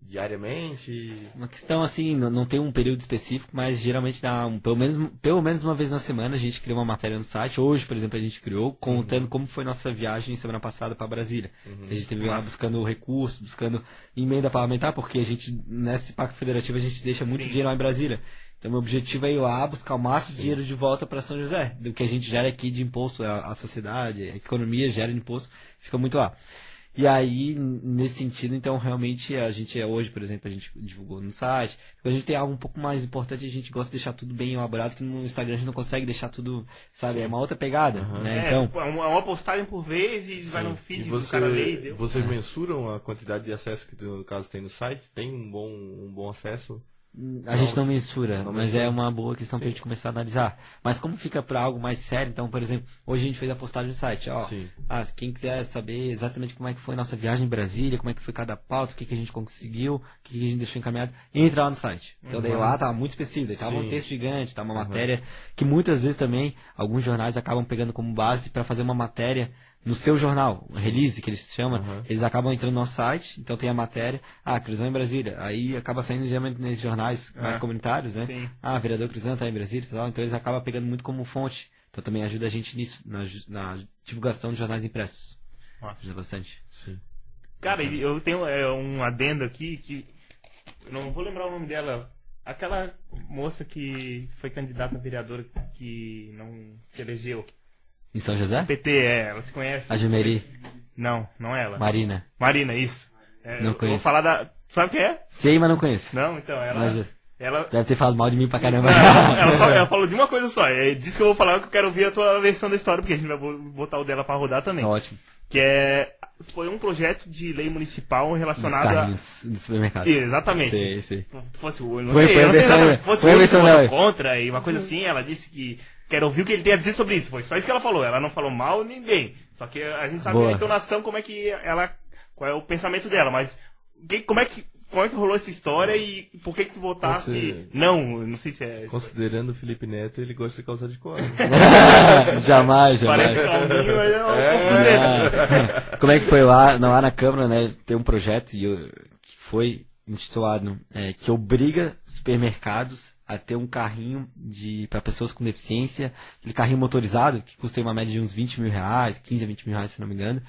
Speaker 2: diariamente,
Speaker 3: Uma questão assim, não, não tem um período específico, mas geralmente dá um, pelo, menos, pelo menos uma vez na semana a gente cria uma matéria no site. Hoje, por exemplo, a gente criou contando como foi nossa viagem semana passada para Brasília. A gente esteve lá buscando recursos, buscando emenda parlamentar, porque a gente, nesse pacto federativo, a gente deixa muito
Speaker 4: Sim.
Speaker 3: dinheiro lá em Brasília. Então, meu objetivo é ir lá buscar o máximo de dinheiro de volta para São José. Do que a gente gera aqui de imposto, a, a sociedade, a economia gera de imposto, fica muito lá. E aí, n- nesse sentido, então, realmente, a gente, é hoje, por exemplo, a gente divulgou no site. Quando a gente tem algo um pouco mais importante, a gente gosta de deixar tudo bem elaborado, que no Instagram a gente não consegue deixar tudo, sabe? É uma outra pegada, né?
Speaker 4: É,
Speaker 3: Então,
Speaker 4: é uma é uma postagem por vez e vai no
Speaker 2: E
Speaker 4: feed do
Speaker 2: você,
Speaker 4: cara ler e deu.
Speaker 2: vocês mensuram a quantidade de acesso que no caso tem no site? Tem um bom, um bom acesso?
Speaker 3: A gente não mensura,
Speaker 2: não
Speaker 3: mas
Speaker 2: mensura.
Speaker 3: é uma boa questão pra gente começar a analisar. Mas como fica pra algo mais sério, então, por exemplo, hoje a gente fez a postagem no site, ó. Ah, quem quiser saber exatamente como é que foi a nossa viagem em Brasília, como é que foi cada pauta, o que, que a gente conseguiu, o que, que a gente deixou encaminhado, entra lá no site. Então daí lá tava muito específico, daí tava um texto gigante, tava uma matéria que muitas vezes também alguns jornais acabam pegando como base para fazer uma matéria no seu jornal, release que eles chamam, eles acabam entrando no nosso site, então tem a matéria, ah, Crisão em Brasília, aí acaba saindo geralmente nesses jornais mais
Speaker 4: É.
Speaker 3: comunitários, né?
Speaker 4: Sim.
Speaker 3: Ah, vereador Crisão tá em Brasília e tal, então eles acabam pegando muito como fonte. Então também ajuda a gente nisso, na, na divulgação de jornais impressos.
Speaker 4: Nossa.
Speaker 3: Ajuda bastante.
Speaker 2: Sim.
Speaker 4: Cara, eu tenho é, um adendo aqui que. Eu não vou lembrar o nome dela. Aquela moça que foi candidata a vereadora que não se elegeu.
Speaker 3: Em São José?
Speaker 4: PT, é, ela te conhece?
Speaker 3: A Jumeri,
Speaker 4: Não, não é ela.
Speaker 3: Marina.
Speaker 4: Marina, isso. É,
Speaker 3: Não
Speaker 4: eu
Speaker 3: conheço.
Speaker 4: Vou falar da. Sabe quem é?
Speaker 3: Sei, mas não conheço.
Speaker 4: Não, então, ela.
Speaker 3: Mas
Speaker 4: Ela.
Speaker 3: deve ter falado mal de mim pra caramba.
Speaker 4: Não, ela, só, ela falou de uma coisa só. É disso que eu vou falar que eu quero ouvir a tua versão da história, porque a gente vai bo- botar o dela pra rodar também.
Speaker 3: Tá ótimo.
Speaker 4: Que é. Foi um projeto de lei municipal
Speaker 3: Dos
Speaker 4: relacionado a.
Speaker 3: carrinhos do supermercado.
Speaker 4: Exatamente.
Speaker 3: Sei, sei.
Speaker 4: Se fosse não
Speaker 3: Foi-
Speaker 4: sei,
Speaker 3: foi
Speaker 4: não
Speaker 3: a
Speaker 4: sei
Speaker 3: versão-
Speaker 4: exatamente. Fosse
Speaker 3: foi a versão
Speaker 4: contra e uma coisa assim, ela disse que quero ouvir o que ele tem a dizer sobre isso. Foi só isso que ela falou. Ela não falou mal nem bem. Só que a gente sabe
Speaker 3: Boa.
Speaker 4: a entonação, como é que ela. Qual é o pensamento dela, mas que- como é que. Como é que rolou essa história e por que que tu votasse?
Speaker 2: Você-
Speaker 4: Não, não sei se é.
Speaker 2: Considerando o Felipe Neto, ele gosta de causar de cor.
Speaker 3: jamais, jamais.
Speaker 4: Parece Claudinho, mas é uma confusão.
Speaker 3: Ah, Como é que foi lá, lá na Câmara, né? Tem um projeto e eu- que foi intitulado é, que obriga supermercados a ter um carrinho de para pessoas com deficiência, aquele carrinho motorizado que custa uma média de uns 20 mil reais, 15 a 20 mil reais, se não me engano,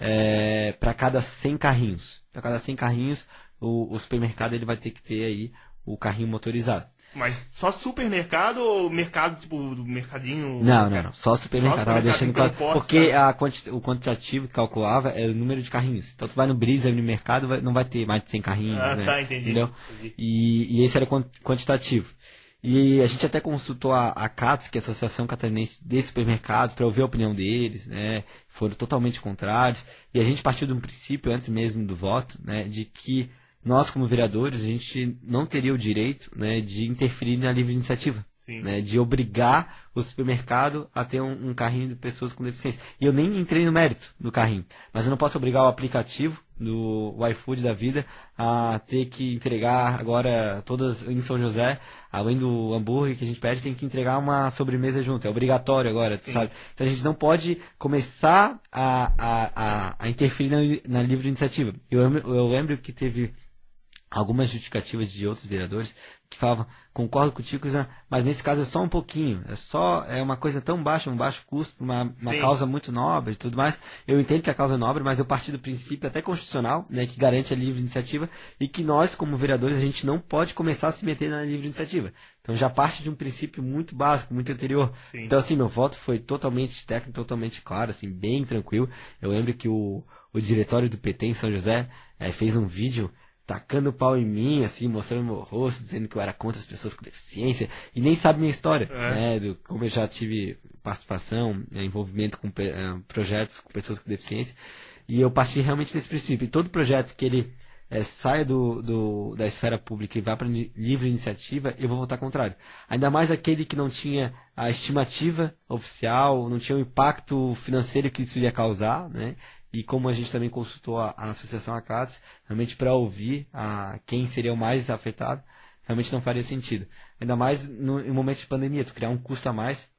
Speaker 3: é, para cada 100 carrinhos. Para cada 100 carrinhos, o, o supermercado ele vai ter que ter aí o carrinho motorizado.
Speaker 4: Mas só supermercado ou mercado, tipo, do mercadinho?
Speaker 3: Não, não, não. Só supermercado.
Speaker 4: Só supermercado,
Speaker 3: deixando
Speaker 4: então
Speaker 3: claro. Porque a quanti- o quantitativo que calculava é o número de carrinhos. Então tu vai no Brisa no mercado, vai- não vai ter mais de 100 carrinhos,
Speaker 4: Ah,
Speaker 3: né?
Speaker 4: tá, entendi.
Speaker 3: Entendeu?
Speaker 4: Entendi.
Speaker 3: E, e esse era o quan- quantitativo. E a gente até consultou a, a CATS, que é a Associação Catarinense de Supermercados, para ouvir a opinião deles, né? Foram totalmente contrários. E a gente partiu de um princípio, antes mesmo do voto, né? De que nós, como vereadores, a gente não teria o direito né, de interferir na livre iniciativa né, de obrigar o supermercado a ter um, um carrinho de pessoas com deficiência. E eu nem entrei no mérito do carrinho. Mas eu não posso obrigar o aplicativo do iFood da vida a ter que entregar agora todas em São José, além do hambúrguer que a gente pede, tem que entregar uma sobremesa junto. É obrigatório agora, sabe? Então a gente não pode começar a, a, a, a interferir na, na livre iniciativa. Eu, eu lembro que teve algumas justificativas de outros vereadores que falavam, concordo contigo, mas nesse caso é só um pouquinho, é só é uma coisa tão baixa, um baixo custo, uma, uma
Speaker 4: Sim.
Speaker 3: causa muito nobre e tudo mais. Eu entendo que a causa é nobre, mas eu parti do princípio até constitucional, né, que garante a livre iniciativa e que nós, como vereadores, a gente não pode começar a se meter na livre iniciativa. Então já parte de um princípio muito básico, muito anterior.
Speaker 4: Sim.
Speaker 3: Então assim, meu voto foi totalmente técnico, totalmente claro, assim, bem tranquilo. Eu lembro que o, o diretório do PT em São José eh, fez um vídeo tacando pau em mim, assim, mostrando meu rosto, dizendo que eu era contra as pessoas com deficiência, e nem sabe minha história,
Speaker 4: É.
Speaker 3: né, do, como eu já tive participação, eh, envolvimento com eh, projetos com pessoas com deficiência, e eu parti realmente desse princípio. E todo projeto que ele eh, saia do, do- da esfera pública e vá para livre iniciativa, eu vou votar contrário. Ainda mais aquele que não tinha a estimativa oficial, não tinha o impacto financeiro que isso ia causar, né? E como a gente também consultou a, a Associação ACATS, realmente para ouvir a, quem seria o mais afetado, realmente não faria sentido. Ainda mais no, em momento de pandemia, tu criar um custo a mais.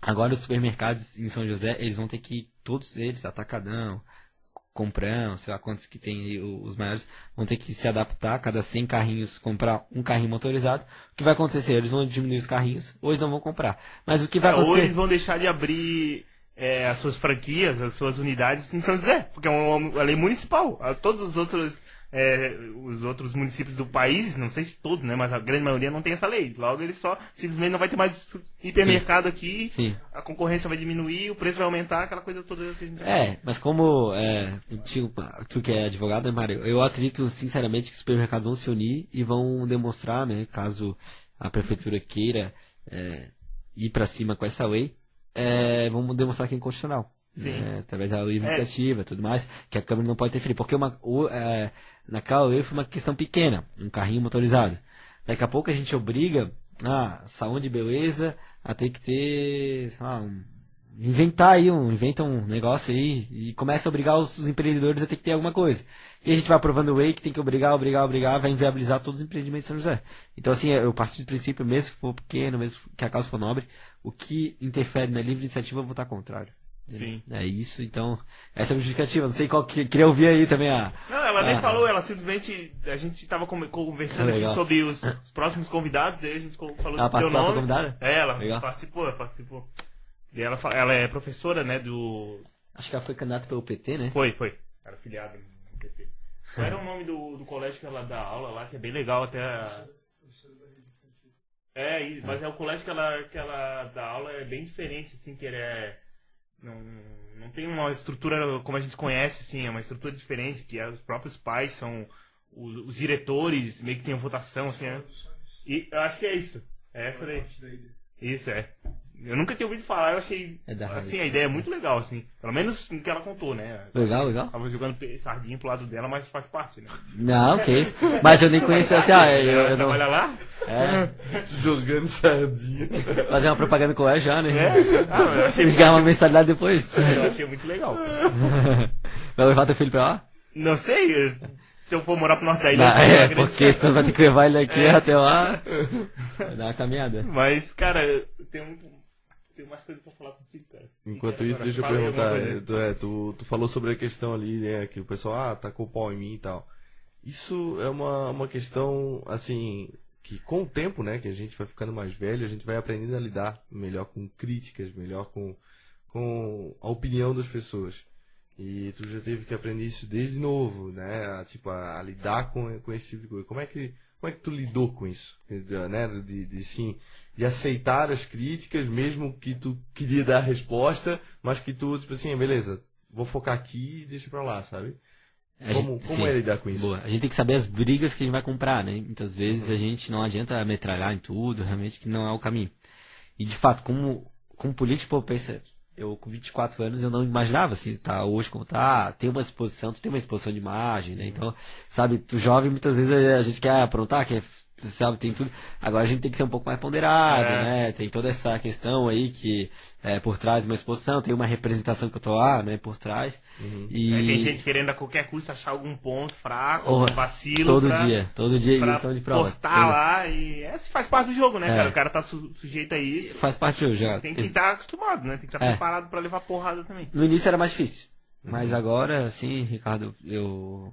Speaker 3: Agora os supermercados em São José, eles vão ter que, todos eles, atacadão, comprão, sei lá quantos que tem os maiores, vão ter que se adaptar, cada 100 carrinhos, comprar um carrinho motorizado. O que vai acontecer? Eles vão diminuir os carrinhos, ou eles não vão comprar. Mas o que vai
Speaker 4: É, ou
Speaker 3: acontecer?
Speaker 4: eles vão deixar de abrir é, as suas franquias, as suas unidades em São José, porque é uma, uma lei municipal. Todos os outros, é, os outros municípios do país, não sei se todos, né, mas a grande maioria não tem essa lei. Logo, eles só simplesmente não vai ter mais hipermercado aqui,
Speaker 3: Sim.
Speaker 4: a concorrência vai diminuir, o preço vai aumentar, aquela coisa toda que a gente
Speaker 3: É, mas como é, tu, tu que é advogado, né, Mário, eu acredito sinceramente que os supermercados vão se unir e vão demonstrar, né, caso a prefeitura queira é, ir pra cima com essa lei, é, vamos demonstrar que é inconstitucional. Né, através da livre
Speaker 4: É.
Speaker 3: iniciativa e tudo mais, que a Câmara não pode interferir. Porque uma, o, é, naquela lei foi uma questão pequena, um carrinho motorizado. Daqui a pouco a gente obriga a saúde e beleza a ter que ter, sei lá, um, inventar aí, um, inventa um negócio aí e começa a obrigar os, os empreendedores a ter que ter alguma coisa. E a gente vai aprovando lei que tem que obrigar, obrigar, obrigar, vai inviabilizar todos os empreendimentos de São José. Então assim, eu parti do princípio, mesmo que for pequeno, mesmo que a causa for nobre, o que interfere na livre iniciativa eu vou votar contrário.
Speaker 4: Sim.
Speaker 3: É isso, então, essa é a justificativa. Não sei qual que. Queria ouvir aí também a.
Speaker 4: Não, ela nem
Speaker 3: Ah.
Speaker 4: falou, ela simplesmente. A gente tava come- conversando
Speaker 3: legal.
Speaker 4: aqui sobre os, os próximos convidados, aí a gente falou
Speaker 3: Ela
Speaker 4: do teu nome.
Speaker 3: convidada?
Speaker 4: É, ela
Speaker 3: Legal.
Speaker 4: participou, ela participou. E ela, ela é professora, né, do.
Speaker 3: Acho que ela foi candidata pelo PT, né?
Speaker 4: Foi, foi. Era filiada no PT. Qual era o nome do, do colégio que ela dá aula lá, que é bem legal até. a- É, e- mas é o colégio que ela, que ela dá aula é bem diferente, assim, que ele é. Não, não tem uma estrutura como a gente conhece, assim, é uma estrutura diferente, que é- os próprios pais são os, os diretores, meio que tem votação, assim, é. E eu acho que é isso. É essa daí. Isso, é. Eu nunca tinha ouvido falar, eu achei.
Speaker 3: É da
Speaker 4: assim, a ideia é muito legal, assim. Pelo menos no que ela contou, né?
Speaker 3: Legal, legal.
Speaker 4: Tava jogando sardinha pro lado dela, mas faz parte, né?
Speaker 3: Não, que isso. Mas eu nem conheço assim, ah, eu, eu não.
Speaker 4: Trabalha lá?
Speaker 3: É,
Speaker 2: Jogando sardinha.
Speaker 3: fazer uma propaganda com ela já, né?
Speaker 4: É? Ah, eu achei,
Speaker 3: Eles ganham uma mensalidade depois.
Speaker 4: eu achei muito legal.
Speaker 3: Vai levar teu filho pra lá?
Speaker 4: Não sei, eu- se eu for morar pro norte da ilha,
Speaker 3: é,
Speaker 4: acreditar.
Speaker 3: porque senão vai ter que levar ele daqui até lá. Vai dar uma caminhada.
Speaker 4: Mas, cara, tenho, um- tenho mais coisas pra falar contigo, cara.
Speaker 2: Enquanto isso, deixa eu perguntar.
Speaker 4: coisa.
Speaker 2: Tu, é, tu, tu falou sobre a questão ali, né? Que o pessoal, ah, tacou pau em mim e tal. Isso é uma, uma questão, assim, que com o tempo, né? Que a gente vai ficando mais velho, a gente vai aprendendo a lidar melhor com críticas, melhor com, com a opinião das pessoas. E tu já teve que aprender isso desde novo, né? A, tipo, a, a lidar com, com esse tipo de coisa. Como é que, como é que tu lidou com isso? Né? De, de, sim, de aceitar as críticas, mesmo que tu queria dar a resposta, mas que tu, tipo assim, beleza, vou focar aqui e deixa pra lá, sabe?
Speaker 3: A
Speaker 2: Como,
Speaker 3: gente-
Speaker 2: como
Speaker 3: sim.
Speaker 2: é lidar com isso?
Speaker 3: Boa. A gente tem que saber as brigas que a gente vai comprar, né? Muitas vezes a gente não adianta metralhar em tudo, realmente que não é o caminho. E de fato, como, como político, pô, pensa, eu com 24 anos eu não imaginava assim, tá hoje como tá, tem uma exposição, tu tem uma exposição de imagem, né? Então, sabe, tu jovem muitas vezes a gente quer aprontar, quer sabe, tem tudo. Agora a gente tem que ser um pouco mais ponderado,
Speaker 4: É.
Speaker 3: né? Tem toda essa questão aí que é por trás de uma exposição, tem uma representação que eu tô lá, né, por trás. E
Speaker 4: Aí tem gente querendo a qualquer custo achar algum ponto fraco,
Speaker 3: Oh,
Speaker 4: um vacilo.
Speaker 3: todo
Speaker 4: pra,
Speaker 3: dia, todo dia
Speaker 4: pra
Speaker 3: de prova.
Speaker 4: postar lá e é, faz parte do jogo, né,
Speaker 3: É.
Speaker 4: cara? O cara tá su- sujeito a isso.
Speaker 3: Faz parte do já.
Speaker 4: Tem que estar acostumado, né? Tem que estar
Speaker 3: É.
Speaker 4: preparado pra levar porrada também.
Speaker 3: No início era mais difícil. Mas agora, sim, Ricardo, eu,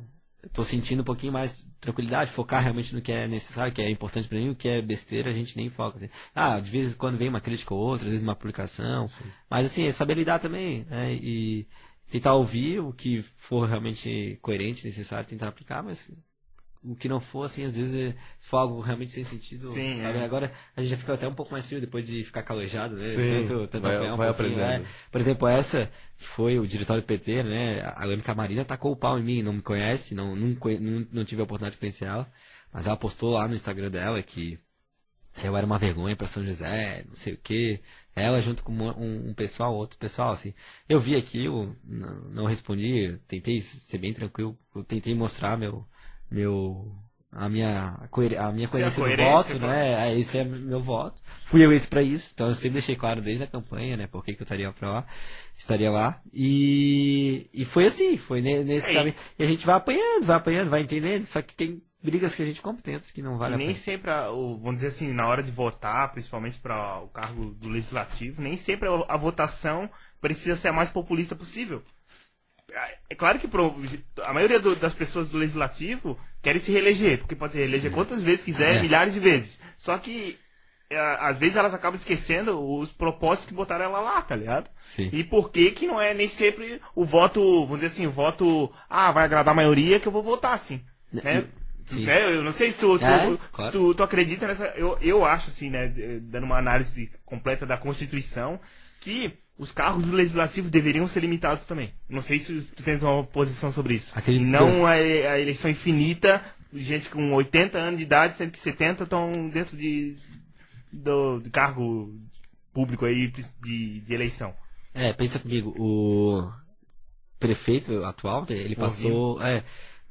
Speaker 3: tô sentindo um pouquinho mais tranquilidade, focar realmente no que é necessário, que é importante pra mim, o que é besteira a gente nem foca. assim. Ah, de vez em quando vem uma crítica ou outra, às vezes uma publicação. Mas assim, é saber lidar também, né? E tentar ouvir o que for realmente coerente, necessário, tentar aplicar, mas o que não for, assim, às vezes, é- se for algo realmente sem sentido,
Speaker 4: Sim,
Speaker 3: sabe?
Speaker 4: é.
Speaker 3: Agora a gente já fica até um pouco mais frio depois de ficar calejado, né?
Speaker 2: Sim,
Speaker 3: Tanto- tanto
Speaker 2: vai-
Speaker 3: um
Speaker 2: vai
Speaker 3: pouquinho,
Speaker 2: aprendendo.
Speaker 3: é. Por exemplo, essa foi o diretório do PT, né? A Lâmica Marina tacou o pau em mim, não me conhece, não, não, não, não tive a oportunidade de conhecer ela, mas ela postou lá no Instagram dela que eu era uma vergonha pra São José, não sei o que. Ela junto com um, um pessoal, outro pessoal, assim. Eu vi aquilo, não, não respondi, tentei ser bem tranquilo, tentei mostrar meu, meu, a minha, a minha
Speaker 4: Sim, a
Speaker 3: coerência do
Speaker 4: coerência,
Speaker 3: voto, né? É, esse é meu voto. Fui eleito pra isso, então eu sempre deixei claro desde a campanha, né? Por que que eu estaria pra lá, estaria lá. E, e foi assim, foi ne- nesse
Speaker 4: É, e-
Speaker 3: caminho. E a gente vai apanhando, vai apanhando, vai entendendo, só que tem brigas que a gente compra dentro que não vale
Speaker 4: E
Speaker 3: a
Speaker 4: nem
Speaker 3: pena.
Speaker 4: sempre, a- o- vamos dizer assim, na hora de votar, principalmente para o cargo do legislativo, nem sempre a votação precisa ser a mais populista possível. É claro que pro- a maioria do- das pessoas do legislativo querem se reeleger, porque pode se reeleger quantas vezes quiser,
Speaker 3: É.
Speaker 4: milhares de vezes. Só que é, às vezes elas acabam esquecendo os propósitos que botaram ela lá, tá ligado?
Speaker 3: Sim.
Speaker 4: E por que que não é nem sempre o voto, vamos dizer assim, o voto, ah, vai agradar a maioria que eu vou votar assim, né?
Speaker 3: Sim.
Speaker 4: Né? Eu não sei se tu, tu-
Speaker 3: É,
Speaker 4: se
Speaker 3: claro.
Speaker 4: tu, tu acredita nessa. Eu, eu acho, assim, né? Dando uma análise completa da Constituição, que os cargos do Legislativo deveriam ser limitados também. Não sei se tu tens uma posição sobre isso.
Speaker 3: Acredito
Speaker 4: não a, a eleição infinita, gente com 80 anos de idade, 170 estão dentro de, do, de cargo público aí de, de eleição.
Speaker 3: É, pensa comigo, o prefeito atual, né, ele passou é,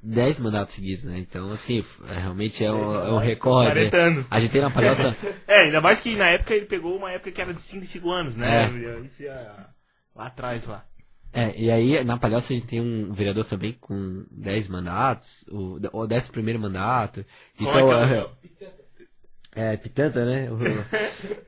Speaker 3: 10 mandatos seguidos, né? Então, assim, é, realmente é um, é um recorde.
Speaker 4: 40
Speaker 3: né? A gente tem na palhoça.
Speaker 4: É, ainda mais que na época ele pegou uma época que era de 5 em 5 anos, né? Isso ia lá atrás lá.
Speaker 3: É, e aí na palhoça a gente tem um vereador também com 10 mandatos, o, o 11 primeiro mandato. Isso
Speaker 4: Qual é
Speaker 3: é,
Speaker 4: que é
Speaker 3: o- É, Pitanta, né?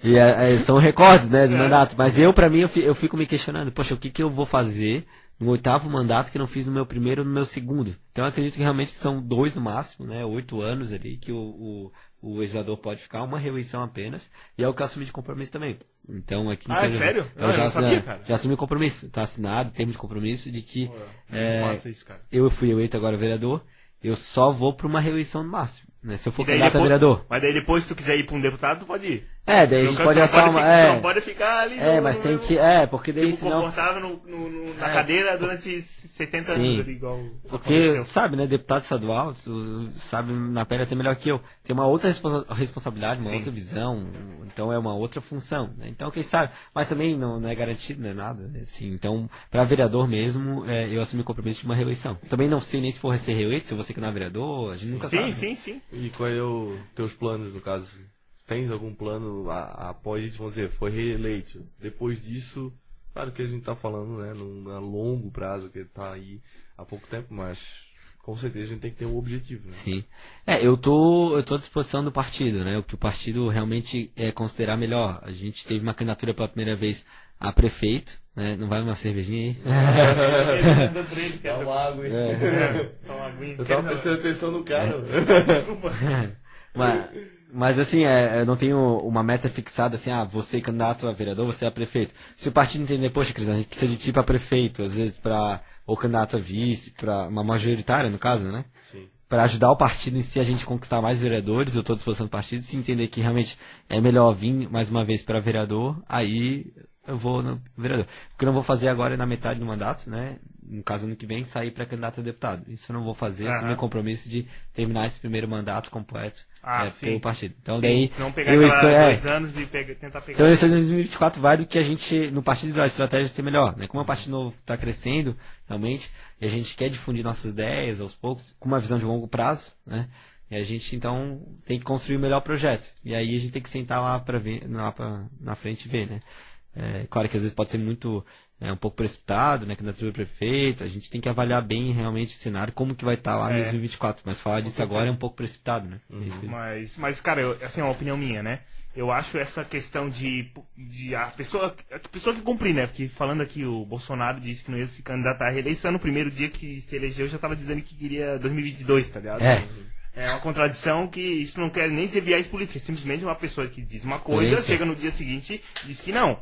Speaker 3: E é, é, são recordes, né, de mandato. Mas eu, pra mim, eu fico me questionando, poxa, o que que eu vou fazer no oitavo mandato que eu não fiz no meu primeiro no meu segundo? Então eu acredito que realmente são dois no máximo, né? Oito anos ali que o, o, o legislador pode ficar, uma reeleição apenas. E é o que eu assumi de compromisso também. Então aqui
Speaker 4: Ah, é sério?
Speaker 3: Eu
Speaker 4: Não, eu
Speaker 3: já,
Speaker 4: não sabia, cara.
Speaker 3: já assumi compromisso. Tá assinado, termo de compromisso de que é,
Speaker 4: Massa isso,
Speaker 3: eu fui eleito agora vereador, eu só vou pra uma reeleição no máximo. Né? Se eu for candidato a vereador.
Speaker 4: Mas daí depois, se tu quiser ir pra um deputado, tu pode ir.
Speaker 3: É, daí a gente pode assar uma.
Speaker 4: ficar,
Speaker 3: É,
Speaker 4: não pode ficar ali
Speaker 3: é
Speaker 4: no-
Speaker 3: mas tem que. É, porque daí
Speaker 4: tipo,
Speaker 3: senão.
Speaker 4: confortável no, no- no- na
Speaker 3: É.
Speaker 4: cadeira durante 70
Speaker 3: Sim.
Speaker 4: anos igual
Speaker 3: Porque,
Speaker 4: aconteceu.
Speaker 3: sabe, né, deputado estadual, tu sabe na pele até melhor que eu. Tem uma outra responsa- responsabilidade, uma
Speaker 4: Sim.
Speaker 3: outra visão, então é uma outra função. Né? Então, quem sabe, mas também não, não é garantido, não é nada. né? Assim, então, para vereador mesmo, é, eu assumi o compromisso de uma reeleição. Também não sei nem se for ser reeleito, se você que não é vereador, a gente nunca
Speaker 4: Sim,
Speaker 3: sabe.
Speaker 4: sim, sim.
Speaker 2: E qual é o teus planos, no caso? Tens algum plano a- após isso, vamos dizer, foi reeleito? Depois disso, claro que a gente tá falando, né, num a longo prazo, que tá aí há pouco tempo, mas com certeza a gente tem que ter um objetivo, né?
Speaker 3: Sim. É, eu tô, eu tô à disposição do partido, né? O que o partido realmente é considerar melhor. A gente teve uma candidatura pela primeira vez a prefeito, né? Não vai uma cervejinha aí?
Speaker 4: Dá
Speaker 2: uma água aí.
Speaker 4: Só uma aguinha.
Speaker 2: Eu tava prestando atenção no cara.
Speaker 4: Desculpa.
Speaker 3: Mas, mas assim, é, eu não tenho uma meta fixada assim, ah, você é candidato a vereador, você é prefeito. Se o partido entender, poxa, Cris, a gente precisa de ti pra prefeito, às vezes pra, ou candidato a vice, pra uma majoritária, no caso, né?
Speaker 2: Sim.
Speaker 3: Para ajudar o partido em si a gente conquistar mais vereadores, eu estou à disposição do partido, se entender que realmente é melhor vir mais uma vez para vereador, aí eu vou no vereador. O que eu não vou fazer agora é na metade do mandato, né? No caso, ano que vem, sair para candidato a deputado. Isso eu não vou fazer, esse é o
Speaker 4: Aham.
Speaker 3: meu compromisso de terminar esse primeiro mandato completo
Speaker 4: Ah,
Speaker 3: é,
Speaker 4: sim.
Speaker 3: pelo partido. Então
Speaker 4: Sim,
Speaker 3: daí.
Speaker 4: Não pegar
Speaker 3: eu, isso, é,
Speaker 4: dois anos e pega- tentar pegar.
Speaker 3: então, eleições de 2024 vai do que a gente, no partido, a estratégia ser melhor, né? Como o partido novo está crescendo, realmente, e a gente quer difundir nossas ideias aos poucos, com uma visão de longo prazo, né? E a gente, então, tem que construir o melhor projeto. E aí a gente tem que sentar lá, pra ver, lá pra, na frente e ver, né? É, claro que às vezes pode ser muito, é, um pouco precipitado, né? Candidatura do prefeito. A gente tem que avaliar bem realmente o cenário, como que vai estar lá em
Speaker 4: É.
Speaker 3: 2024. Mas falar disso agora é um pouco precipitado, né? É que-
Speaker 4: Mas, mas cara, eu, assim, é uma opinião minha, né? Eu acho essa questão de, de a pessoa, a pessoa que cumprir, né? Porque falando aqui, o Bolsonaro disse que não ia se candidatar à reeleição. No primeiro dia que se elegeu, já tava dizendo que queria 2022, tá ligado?
Speaker 3: É.
Speaker 4: É uma contradição que isso não quer nem dizer viés político, é simplesmente uma pessoa que diz uma coisa,
Speaker 3: Coerência.
Speaker 4: chega no dia seguinte e diz que não.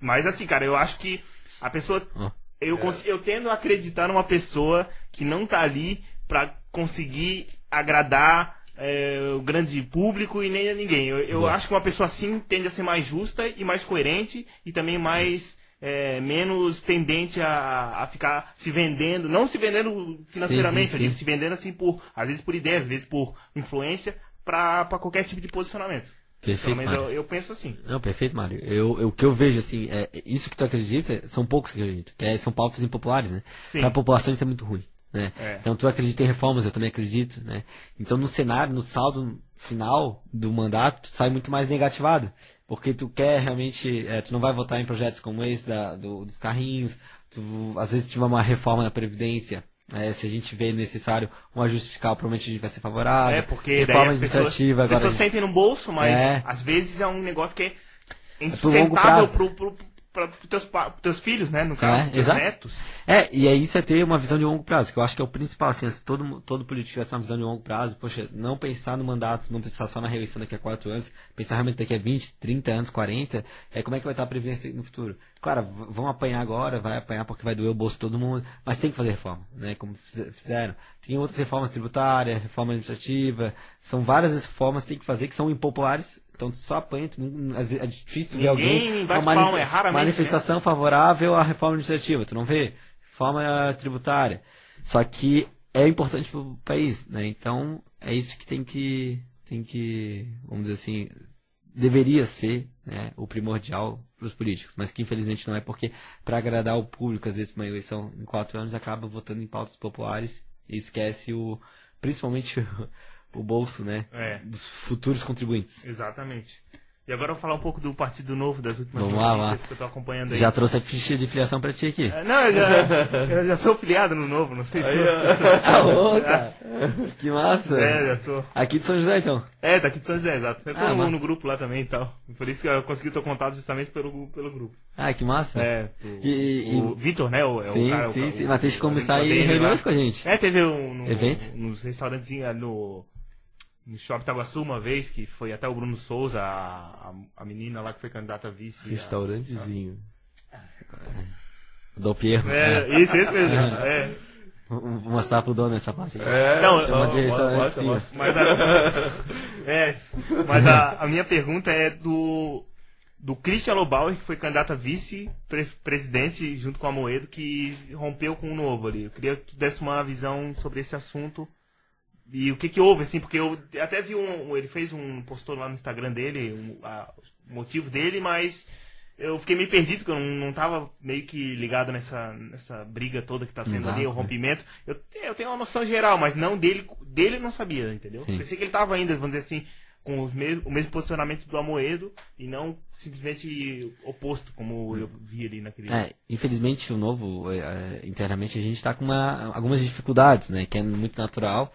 Speaker 4: Mas assim, cara, eu acho que a pessoa.
Speaker 3: Ó.
Speaker 4: Eu, cons- eu tendo a acreditar numa pessoa que não tá ali pra conseguir agradar é, o grande público e nem a ninguém. Eu, eu acho que uma pessoa assim tende a ser mais justa e mais coerente e também mais. É, menos tendente a, a ficar se vendendo, não se vendendo financeiramente,
Speaker 3: sim,
Speaker 4: digo,
Speaker 3: sim.
Speaker 4: se vendendo assim por, às vezes por ideia, às vezes por influência, pra qualquer tipo de posicionamento. Pelo
Speaker 3: Perfeito,
Speaker 4: menos eu, eu penso assim.
Speaker 3: Não, perfeito, Mário. Eu, eu- o que eu vejo, assim, é isso que tu acredita, são poucos que acreditam, que é- são pautas impopulares, né?
Speaker 4: Sim.
Speaker 3: Pra população isso é muito ruim, né?
Speaker 4: É.
Speaker 3: Então tu acredita em reformas, eu também acredito, né? Então no cenário, no saldo final do mandato, tu sai muito mais negativado, porque tu quer realmente, é, tu não vai votar em projetos como esse da, do- dos carrinhos, tu, às vezes tiver uma reforma na Previdência, é, se a gente vê necessário um ajuste fiscal, provavelmente a gente vai ser favorável.
Speaker 4: É, porque daí
Speaker 3: reforma
Speaker 4: as pessoas,
Speaker 3: administrativa, agora
Speaker 4: pessoas sentem no bolso, mas
Speaker 3: É.
Speaker 4: às vezes é um negócio que é
Speaker 3: pro longo
Speaker 4: insustentável
Speaker 3: prazo.
Speaker 4: pro, pro, pros teus, teus filhos, né? No caso,
Speaker 3: É,
Speaker 4: teus
Speaker 3: exato.
Speaker 4: netos.
Speaker 3: É, e é isso é ter uma visão de longo prazo, que eu acho que é o principal, assim, se todo, todo político tivesse uma visão de longo prazo, poxa, não pensar no mandato, não pensar só na reeleição daqui a quatro anos, pensar realmente daqui a 20, 30 anos, 40, é como é que vai estar a previdência no futuro. Claro, vão apanhar agora, vai apanhar porque vai doer o bolso de todo mundo, mas tem que fazer reforma, né, como fize- fizeram. Tem outras reformas tributárias, reforma administrativa, são várias as reformas que tem que fazer que são impopulares, então só apanha, tu é difícil tu ver alguém...
Speaker 4: bate
Speaker 3: uma
Speaker 4: palma, é raramente, né?
Speaker 3: manifestação favorável à reforma administrativa, tu não vê? Reforma tributária. Só que é importante para o país, né? Então, é isso que tem que, tem que, vamos dizer assim, deveria ser né, o primordial para os políticos, mas que infelizmente não é porque para agradar o público, às vezes, uma eleição em quatro anos, acaba votando em pautas populares e esquece o, principalmente o, bolso, né,
Speaker 4: É.
Speaker 3: dos futuros contribuintes.
Speaker 4: Exatamente. E agora eu vou falar um pouco do Partido Novo, das últimas
Speaker 3: Vamos lá,
Speaker 4: notícias
Speaker 3: lá.
Speaker 4: que eu tô acompanhando aí.
Speaker 3: Já trouxe a ficha de filiação para ti aqui.
Speaker 4: É, Não, eu já, eu já sou filiado no Novo, não sei se
Speaker 3: Ah, ô, cara. Que massa!
Speaker 4: É, já sou.
Speaker 3: Aqui de São José, então.
Speaker 4: É, daqui de São José, exato. Eu tô
Speaker 3: Ah,
Speaker 4: no, no grupo lá também e tal. Por isso que eu consegui o teu contato justamente pelo, pelo grupo.
Speaker 3: Ah, que massa.
Speaker 4: É, o,
Speaker 3: E- e-
Speaker 4: o Vitor, né? O, é
Speaker 3: sim,
Speaker 4: o cara, o
Speaker 3: sim,
Speaker 4: cara-
Speaker 3: sim.
Speaker 4: o-
Speaker 3: Mas tem que
Speaker 4: o-
Speaker 3: começar
Speaker 4: o
Speaker 3: aí reuniões com a gente.
Speaker 4: É, teve um no,
Speaker 3: Evento?
Speaker 4: nos restaurantezinhos ali no, no Shopping Taguaçu uma vez, que foi até o Bruno Souza, a, a, a menina lá que foi candidata a vice. a-
Speaker 2: Restaurantezinho.
Speaker 3: Do Pierro.
Speaker 4: É, isso, esse mesmo. É.
Speaker 3: Vou vou mostrar pro dono essa parte.
Speaker 2: É,
Speaker 4: Não,
Speaker 3: Chama de restaurante.
Speaker 4: Mas a, é, mas a, a minha pergunta é do do Christian Lobauer, que foi candidato a vice-presidente junto com a Moedo, que rompeu com o Novo ali. Eu queria que tu desse uma visão sobre esse assunto e o que que houve, assim, porque eu até vi um, ele fez um, postou lá no Instagram dele, um, a- o motivo dele, mas eu fiquei meio perdido, porque eu não, não tava meio que ligado nessa, nessa briga toda que tá tendo
Speaker 3: Exato,
Speaker 4: ali, o rompimento. Eu, eu tenho uma noção geral, mas não dele, dele não sabia, entendeu?
Speaker 3: Sim.
Speaker 4: Pensei que ele tava ainda, vamos dizer assim, com os mes- o mesmo posicionamento do Amoedo e não simplesmente oposto, como eu vi ali naquele.
Speaker 3: É, infelizmente o novo, é, é, internamente, a gente está com uma, algumas dificuldades, né? Que é muito natural.